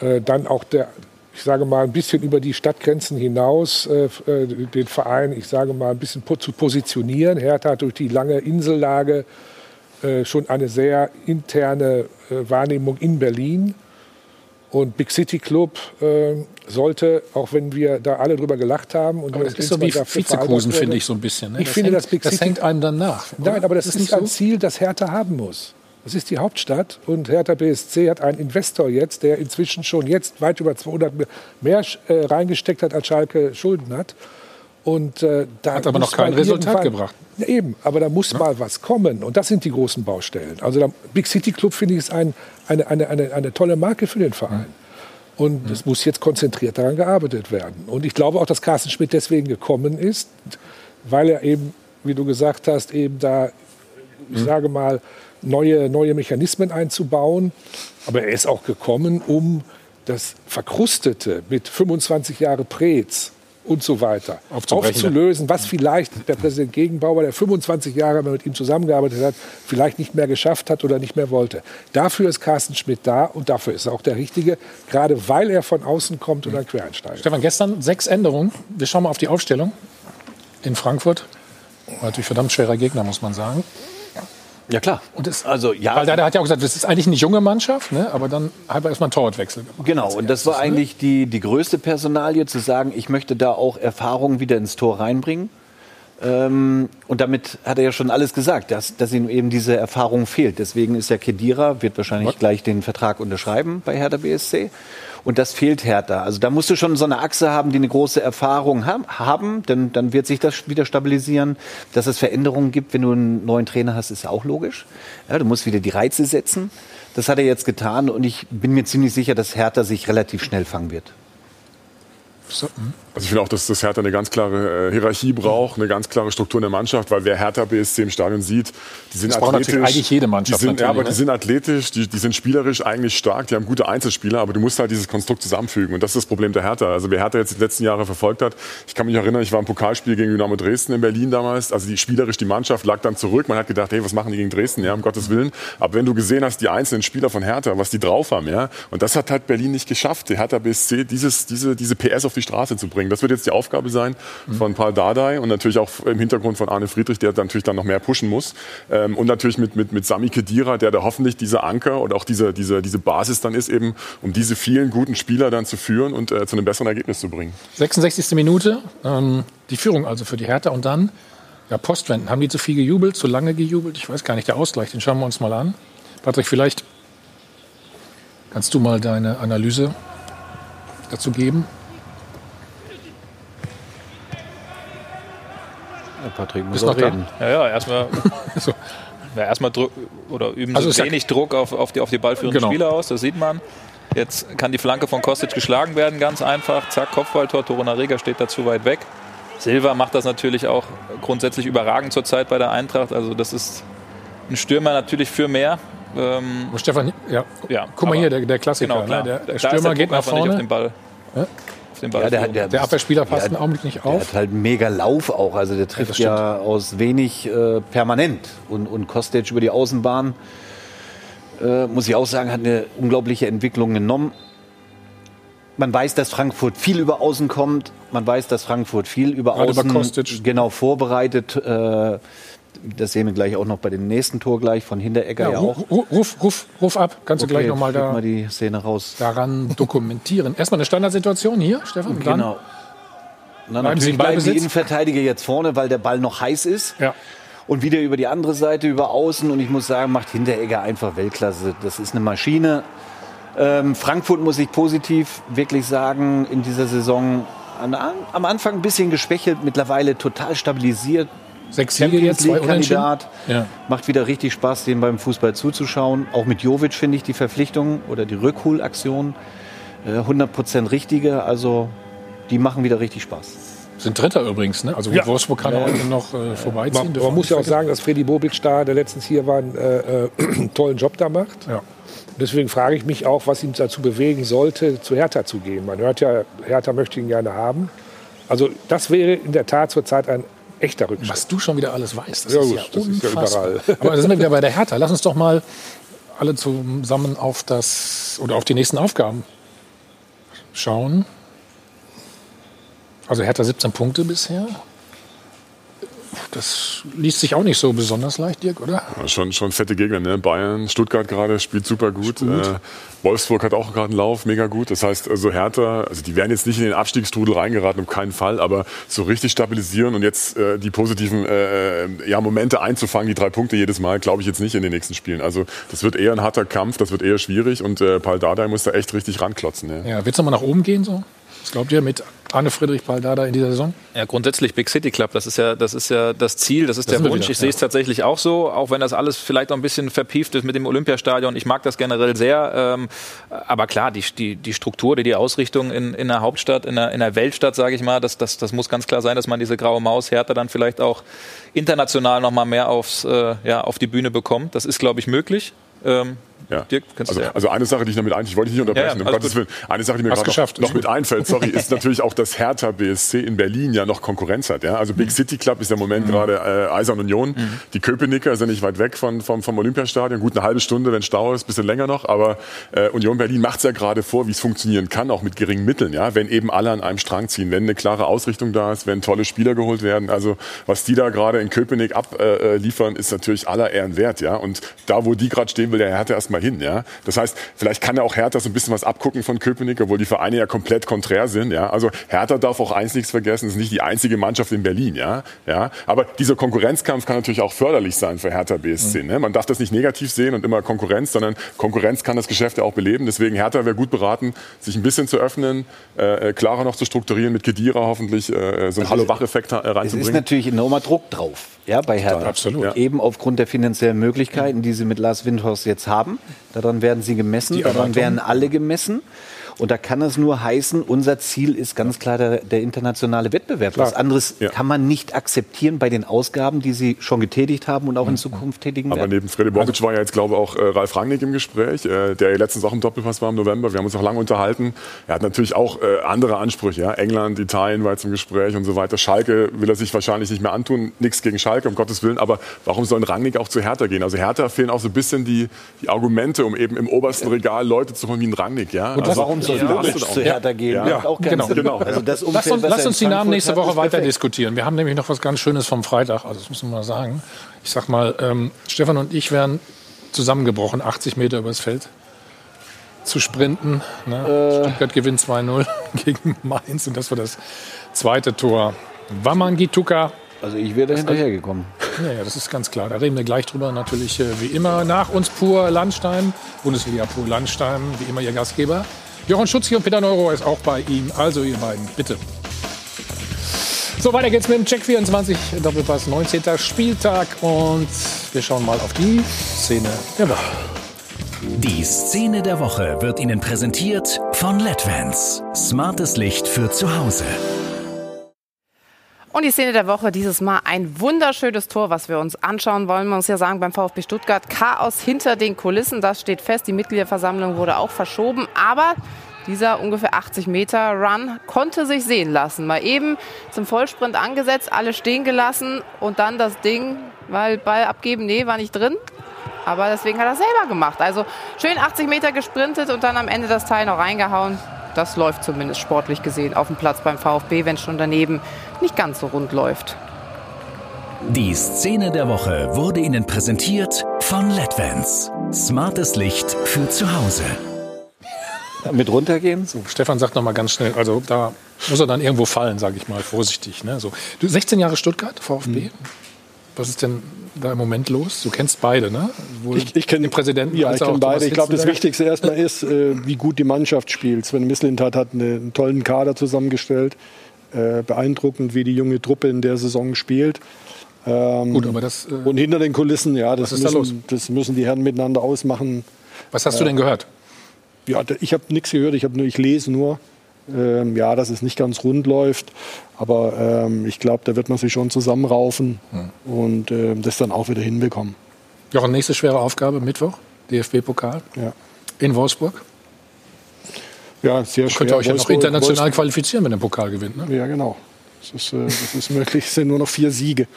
I: Äh, dann auch der, ich sage mal, ein bisschen über die Stadtgrenzen hinaus äh, äh, den Verein, ich sage mal, ein bisschen zu positionieren. Hertha hat durch die lange Insellage äh, schon eine sehr interne äh, Wahrnehmung in Berlin. Und Big City Club äh, sollte, auch wenn wir da alle drüber gelacht haben und
A: Aber das ist so wie Vizekusen, finde ich so ein bisschen. Ne?
I: Ich
A: das
I: finde,
A: hängt,
I: das Big
A: das
I: City
A: hängt einem dann nach. oder?
I: Nein, aber das, ist,
A: nicht
I: ein
A: so.
I: Ziel, das Hertha haben muss. Das ist die Hauptstadt und Hertha BSC hat einen Investor jetzt, der inzwischen schon jetzt weit über 200 mehr äh, reingesteckt hat, als Schalke Schulden hat. Und, äh, da
A: Hat aber noch kein Resultat
I: irgendwann-
A: gebracht.
I: Ja, eben, aber da muss mal was kommen und das sind die großen Baustellen. Also der Big City Club finde ich ist ein, eine, eine, eine, eine tolle Marke für den Verein. Und es muss jetzt konzentriert daran gearbeitet werden. Und ich glaube auch, dass Carsten Schmidt deswegen gekommen ist, weil er eben, wie du gesagt hast, eben da, ich sage mal, neue, neue Mechanismen einzubauen. Aber er ist auch gekommen, um das Verkrustete mit 25 Jahre Preetz und so weiter aufzulösen, was vielleicht der Präsident Gegenbauer, der 25 Jahre mit ihm zusammengearbeitet hat, vielleicht nicht mehr geschafft hat oder nicht mehr wollte. Dafür ist Carsten Schmidt da und dafür ist er auch der Richtige, gerade weil er von außen kommt und ein Quereinsteiger.
A: Stefan, gestern sechs Änderungen. Wir schauen mal auf die Aufstellung in Frankfurt. War natürlich verdammt schwerer Gegner, muss man sagen.
E: Ja, klar.
A: Und das,
E: also, ja.
A: Weil der hat ja auch gesagt, das ist eigentlich eine junge Mannschaft, ne? aber dann hat er erstmal einen Torwartwechsel gemacht.
E: Genau, und das war eigentlich die, die größte Personalie, zu sagen, ich möchte da auch Erfahrung wieder ins Tor reinbringen. Ähm, und damit hat er ja schon alles gesagt, dass, dass ihm eben diese Erfahrung fehlt. Deswegen ist ja Kedira, wird wahrscheinlich gleich den Vertrag unterschreiben bei Hertha BSC. Und das fehlt Hertha. Also da musst du schon so eine Achse haben, die eine große Erfahrung ham- haben, denn dann wird sich das wieder stabilisieren. Dass es Veränderungen gibt, wenn du einen neuen Trainer hast, ist auch logisch. Ja, du musst wieder die Reize setzen. Das hat er jetzt getan und ich bin mir ziemlich sicher, dass Hertha sich relativ schnell fangen wird.
G: Also ich finde auch, dass das Hertha eine ganz klare äh, Hierarchie braucht, eine ganz klare Struktur in der Mannschaft, weil wer Hertha BSC im Stadion sieht, die sind
A: Das
G: athletisch.
A: natürlich eigentlich jede Mannschaft
G: Die sind, ja, aber
A: ne?
G: die sind athletisch, die, die sind spielerisch eigentlich stark, die haben gute Einzelspieler, aber du musst halt dieses Konstrukt zusammenfügen und das ist das Problem der Hertha. Also wer Hertha jetzt die letzten Jahre verfolgt hat, ich kann mich erinnern, ich war im Pokalspiel gegen Dynamo Dresden in Berlin damals, also die spielerisch die Mannschaft lag dann zurück, man hat gedacht, hey, was machen die gegen Dresden, ja, um Gottes Willen. Aber wenn du gesehen hast, die einzelnen Spieler von Hertha, was die drauf haben, ja, und das hat halt Berlin nicht geschafft, die Hertha BSC dieses, diese, diese PS auf die Straße zu bringen. Das wird jetzt die Aufgabe sein von Paul Dardai und natürlich auch im Hintergrund von Arne Friedrich, der dann natürlich dann noch mehr pushen muss. Ähm, und natürlich mit, mit, mit Sami Khedira, der da hoffentlich dieser Anker und auch diese, diese, diese Basis dann ist, eben, um diese vielen guten Spieler dann zu führen und äh, zu einem besseren Ergebnis zu bringen.
A: 66. Minute, ähm, die Führung also für die Hertha und dann Ja, Postwenden. Haben die zu viel gejubelt, zu lange gejubelt? Ich weiß gar nicht. Der Ausgleich, den schauen wir uns mal an. Patrick, vielleicht kannst du mal deine Analyse dazu geben.
E: Patrick muss auch reden.
D: Da? Ja, ja, erstmal so. ja, erstmal Druck oder üben also so wenig Druck auf, auf, die, auf die ballführenden genau. Spieler aus, das sieht man. Jetzt kann die Flanke von Kostic geschlagen werden, ganz einfach. Zack, Kopfballtor, Toruna Rega steht da zu weit weg. Silva macht das natürlich auch grundsätzlich überragend zurzeit bei der Eintracht. Also das ist ein Stürmer natürlich für mehr.
A: Ähm, Stefan, ja. ja Guck mal hier, der, der Klassiker. Genau, ne? der, der Stürmer geht nach vorne. Auf den Ball. Ja?
E: Den Ball. Ja, der, der, der, Abwehrspieler passt einen Augenblick nicht auf. Der hat halt mega Lauf auch. Also der trifft ja, ja aus wenig äh, permanent. Und, und Kostic über die Außenbahn, äh, muss ich auch sagen, hat eine unglaubliche Entwicklung genommen. Man weiß, dass Frankfurt viel über Außen kommt. Man weiß, dass Frankfurt viel über Gerade Außen über genau vorbereitet. Äh, das sehen wir gleich auch noch bei dem nächsten Tor gleich von Hinteregger ja, ja auch.
A: Ruf, ruf, ruf ab, kannst okay, du gleich nochmal da
E: mal die Szene raus.
A: daran dokumentieren. Erstmal eine Standardsituation hier, Stefan.
E: Genau. Dann natürlich bleiben die Innenverteidiger jetzt vorne, weil der Ball noch heiß ist.
A: Ja.
E: Und wieder über die andere Seite, über Außen. Und ich muss sagen, macht Hinteregger einfach Weltklasse. Das ist eine Maschine. Ähm, Frankfurt muss ich positiv wirklich sagen, in dieser Saison an, am Anfang ein bisschen geschwächelt, mittlerweile total stabilisiert,
A: Sechs Siege jetzt, zwei
E: Kandidat. Ja. Macht wieder richtig Spaß, dem beim Fußball zuzuschauen. Auch mit Jovic finde ich die Verpflichtung oder die Rückholaktion äh, 100% richtige. Also die machen wieder richtig Spaß.
A: Sind Dritter übrigens, ne? Also ja. Wolfsburg kann ja. heute noch äh, vorbeiziehen.
I: Man, man muss ja auch sagen, dass Freddy Bobic da, der letztens hier war, einen äh, äh tollen Job da macht.
A: Ja.
I: Deswegen frage ich mich auch, was ihn dazu bewegen sollte, zu Hertha zu gehen. Man hört ja, Hertha möchte ihn gerne haben. Also das wäre in der Tat zurzeit ein echter Rückschritt.
A: Was du schon wieder alles weißt,
I: das ja, ist ja das unfassbar. Ist ja überall.
A: Aber da sind wir wieder bei der Hertha. Lass uns doch mal alle zusammen auf das oder auf die nächsten Aufgaben schauen. Also Hertha 17 Punkte bisher. Das liest sich auch nicht so besonders leicht, Dirk, oder?
G: Ja, schon, schon fette Gegner, ne? Bayern, Stuttgart gerade spielt super gut. gut. Äh, Wolfsburg hat auch gerade einen Lauf, mega gut. Das heißt, also Hertha, also die werden jetzt nicht in den Abstiegstrudel reingeraten, um keinen Fall, aber so richtig stabilisieren und jetzt äh, die positiven äh, ja, Momente einzufangen, die drei Punkte jedes Mal, glaube ich jetzt nicht in den nächsten Spielen. Also das wird eher ein harter Kampf, das wird eher schwierig und äh, Paul Dardai muss da echt richtig ranklotzen.
A: Ja, ja wird es nochmal nach oben gehen so? Was glaubt ihr mit Arne Friedrich Paldada in dieser Saison?
D: Ja, grundsätzlich Big City Club. Das ist ja das, ist ja das Ziel, das ist das der Wunsch. Wieder, ich ja. sehe es tatsächlich auch so, auch wenn das alles vielleicht auch ein bisschen verpieft ist mit dem Olympiastadion. Ich mag das generell sehr. Ähm, aber klar, die, die, die Struktur, die, die Ausrichtung in, in der Hauptstadt, in der, in der Weltstadt, sage ich mal, das, das, das muss ganz klar sein, dass man diese graue Maus Härte dann vielleicht auch international noch mal mehr aufs, äh, ja, auf die Bühne bekommt. Das ist, glaube ich, möglich. Ähm,
G: ja. Dirk, also, also, eine Sache, die ich damit eigentlich, ich wollte dich nicht unterbrechen, ja, ja, um Gottes Willen. Eine Sache, die mir gerade noch, noch, mit einfällt, sorry, ist natürlich auch, dass Hertha BSC in Berlin ja noch Konkurrenz hat. Ja? Also Big mhm. City Club ist im Moment mhm. gerade äh, Eisern Union. Mhm. Die Köpenicker sind nicht weit weg von, vom, vom Olympiastadion. Gut, eine halbe Stunde, wenn Stau ist, bisschen länger noch. Aber äh, Union Berlin macht es ja gerade vor, wie es funktionieren kann, auch mit geringen Mitteln. Ja? Wenn eben alle an einem Strang ziehen, wenn eine klare Ausrichtung da ist, wenn tolle Spieler geholt werden. Also was die da gerade in Köpenick abliefern, äh, ist natürlich aller Ehren wert. Ja? Und da, wo die gerade stehen will, der Hertha erstmal hin. Ja? Das heißt, vielleicht kann ja auch Hertha so ein bisschen was abgucken von Köpenick, obwohl die Vereine ja komplett konträr sind. Ja? Also Hertha darf auch eins nichts vergessen, es ist nicht die einzige Mannschaft in Berlin. Ja? Ja? Aber dieser Konkurrenzkampf kann natürlich auch förderlich sein für Hertha BSC. Mhm. Ne? Man darf das nicht negativ sehen und immer Konkurrenz, sondern Konkurrenz kann das Geschäft ja auch beleben. Deswegen Hertha wäre gut beraten, sich ein bisschen zu öffnen, äh, äh klarer noch zu strukturieren, mit Kedira hoffentlich äh, so einen Hallo-Wach-Effekt reinzubringen. Es
E: ist natürlich enormer Druck drauf ja, bei Hertha.
A: Absolut. Ja.
E: Eben aufgrund der finanziellen Möglichkeiten, die sie mit Lars Windhorst jetzt haben. Daran werden sie gemessen, daran werden alle gemessen. Und da kann es nur heißen, unser Ziel ist ganz klar der, der internationale Wettbewerb. Klar. Was anderes ja. kann man nicht akzeptieren bei den Ausgaben, die Sie schon getätigt haben und auch in mhm. Zukunft tätigen
G: werden. Aber neben Freddy Bobic also, war ja jetzt, glaube ich, auch äh, Ralf Rangnick im Gespräch, äh, der letztens auch im Doppelpass war im November. Wir haben uns auch lange unterhalten. Er hat natürlich auch äh, andere Ansprüche. Ja? England, Italien war jetzt im Gespräch und so weiter. Schalke will er sich wahrscheinlich nicht mehr antun. Nichts gegen Schalke, um Gottes Willen. Aber warum soll ein Rangnick auch zu Hertha gehen? Also Hertha fehlen auch so ein bisschen die, die Argumente, um eben im obersten Regal Leute zu holen wie ein Rangnick. Ja?
E: Und also, warum soll ja, zu Hertha gehen. Ja.
A: ja. Auch genau. genau. Also das Umfeld, lass uns, lass uns die Namen nächste Woche weiter perfekt. diskutieren. Wir haben nämlich noch was ganz Schönes vom Freitag. Also das muss man mal sagen. Ich sag mal, ähm, Stefan und ich wären zusammengebrochen, 80 Meter übers Feld zu sprinten. Ne? Äh. Stuttgart gewinnt 2-0 gegen Mainz und das war das zweite Tor. Wamangituka
E: Also ich wäre hinterhergekommen.
A: Ja, ja, das ist ganz klar. Da reden wir gleich drüber. Natürlich äh, wie immer nach uns pur Landstein, Bundesliga pur Landstein, wie immer Ihr Gastgeber. Jochen Schutzki und Peter Neuro ist auch bei ihm. Also ihr beiden, bitte. So, weiter geht's mit dem Check 24 Doppelpass, 19. Spieltag und wir schauen mal auf die Szene der Woche.
K: Die Szene der Woche wird Ihnen präsentiert von LEDVANCE. Smartes Licht für zu Hause.
F: Und die Szene der Woche dieses Mal ein wunderschönes Tor, was wir uns anschauen wollen. Man muss ja sagen, beim VfB Stuttgart Chaos hinter den Kulissen, das steht fest. Die Mitgliederversammlung wurde auch verschoben, aber dieser ungefähr 80 Meter Run konnte sich sehen lassen. Mal eben zum Vollsprint angesetzt, alle stehen gelassen und dann das Ding, weil Ball abgeben, nee, war nicht drin. Aber deswegen hat er selber gemacht. Also schön 80 Meter gesprintet und dann am Ende das Teil noch reingehauen. Das läuft zumindest sportlich gesehen auf dem Platz beim VfB, wenn es schon daneben nicht ganz so rund läuft.
K: Die Szene der Woche wurde Ihnen präsentiert von LEDVANCE. Smartes Licht für zu Hause.
E: Mit runtergehen?
A: So, Stefan sagt noch mal ganz schnell, also da muss er dann irgendwo fallen, sage ich mal, vorsichtig. Ne? So. Du 16 Jahre Stuttgart, VfB. Mhm. Was ist denn da im Moment los? Du kennst beide, ne?
C: Wohl ich, ich kenne den Präsidenten. Ja, ich kenne beide. Ich glaube, das Wichtigste erstmal ist, äh, wie gut die Mannschaft spielt. Sven Mislintat hat einen tollen Kader zusammengestellt. Äh, beeindruckend, wie die junge Truppe in der Saison spielt. Ähm, gut, aber das. Äh, und hinter den Kulissen, ja, das müssen, da das müssen die Herren miteinander ausmachen.
A: Was hast du denn gehört?
C: Ja, ich habe nichts gehört. Ich, nur, ich lese nur. Ähm, ja, dass es nicht ganz rund läuft. Aber ähm, ich glaube, da wird man sich schon zusammenraufen hm. und äh, das dann auch wieder hinbekommen.
A: Jochen, nächste schwere Aufgabe, Mittwoch, DFB-Pokal
C: ja.
A: in Wolfsburg.
C: Ja, sehr schwer.
A: Könnt ihr euch ja noch international Wolfsburg. qualifizieren, wenn ihr den Pokal gewinnt, ne?
C: Ja, genau. Das ist, äh, das ist möglich. Es sind nur noch vier Siege.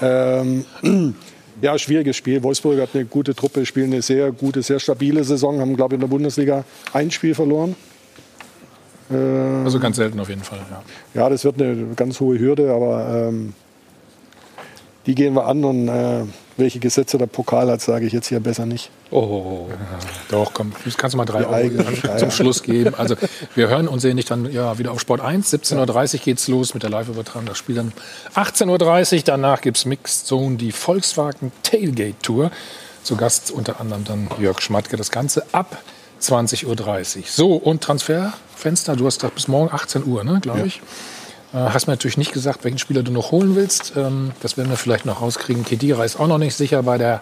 C: ähm, ja, schwieriges Spiel. Wolfsburg hat eine gute Truppe, spielen eine sehr gute, sehr stabile Saison, haben, glaube ich, in der Bundesliga ein Spiel verloren.
A: Ähm, also ganz selten auf jeden Fall.
C: Ja, ja das wird eine ganz hohe Hürde, aber ähm, die gehen wir an und äh, welche Gesetze der Pokal hat, sage ich jetzt hier besser nicht.
A: Oh, doch, komm, das kannst du mal drei Euro zum. Schluss geben. Also wir hören und sehen dich dann ja, wieder auf Sport 1. 17.30 Uhr geht's los mit der Live-Übertragung. Das Spiel dann 18.30 Uhr. Danach gibt es Mixed Zone, die Volkswagen Tailgate Tour. Zu Gast unter anderem dann Jörg Schmatke. Das Ganze ab 20.30 Uhr. So, und Transferfenster, du hast da bis morgen 18 Uhr, ne, glaube ich. Ja. Äh, hast mir natürlich nicht gesagt, welchen Spieler du noch holen willst. Ähm, das werden wir vielleicht noch rauskriegen. Kedira ist auch noch nicht sicher bei der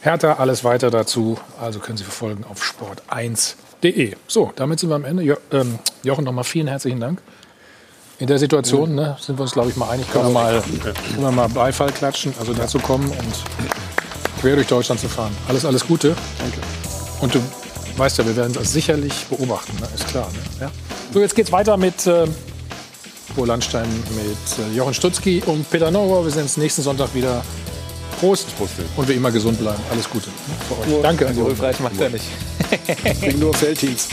A: Hertha. Alles weiter dazu. Also können Sie verfolgen auf sport1.de. So, damit sind wir am Ende. Jo ähm, Jochen, nochmal vielen herzlichen Dank. In der Situation ne, sind wir uns, glaube ich, mal einig. Können wir mal, können wir mal Beifall klatschen, also dazu kommen und quer durch Deutschland zu fahren. Alles, alles Gute.
C: Danke.
A: Und du weißt ja, wir werden das sicherlich beobachten, ne? ist klar. Ne? Ja? So, jetzt geht's weiter mit äh, Bo Landstein, mit äh, Jochen Stutzki und Peter Neurohr. Wir sehen uns nächsten Sonntag wieder. Prost. Prost und wie immer gesund bleiben. Alles Gute ne? für euch.
D: Danke. Also, Ulf Reich macht er nicht.
C: Wegen nur Feldteams.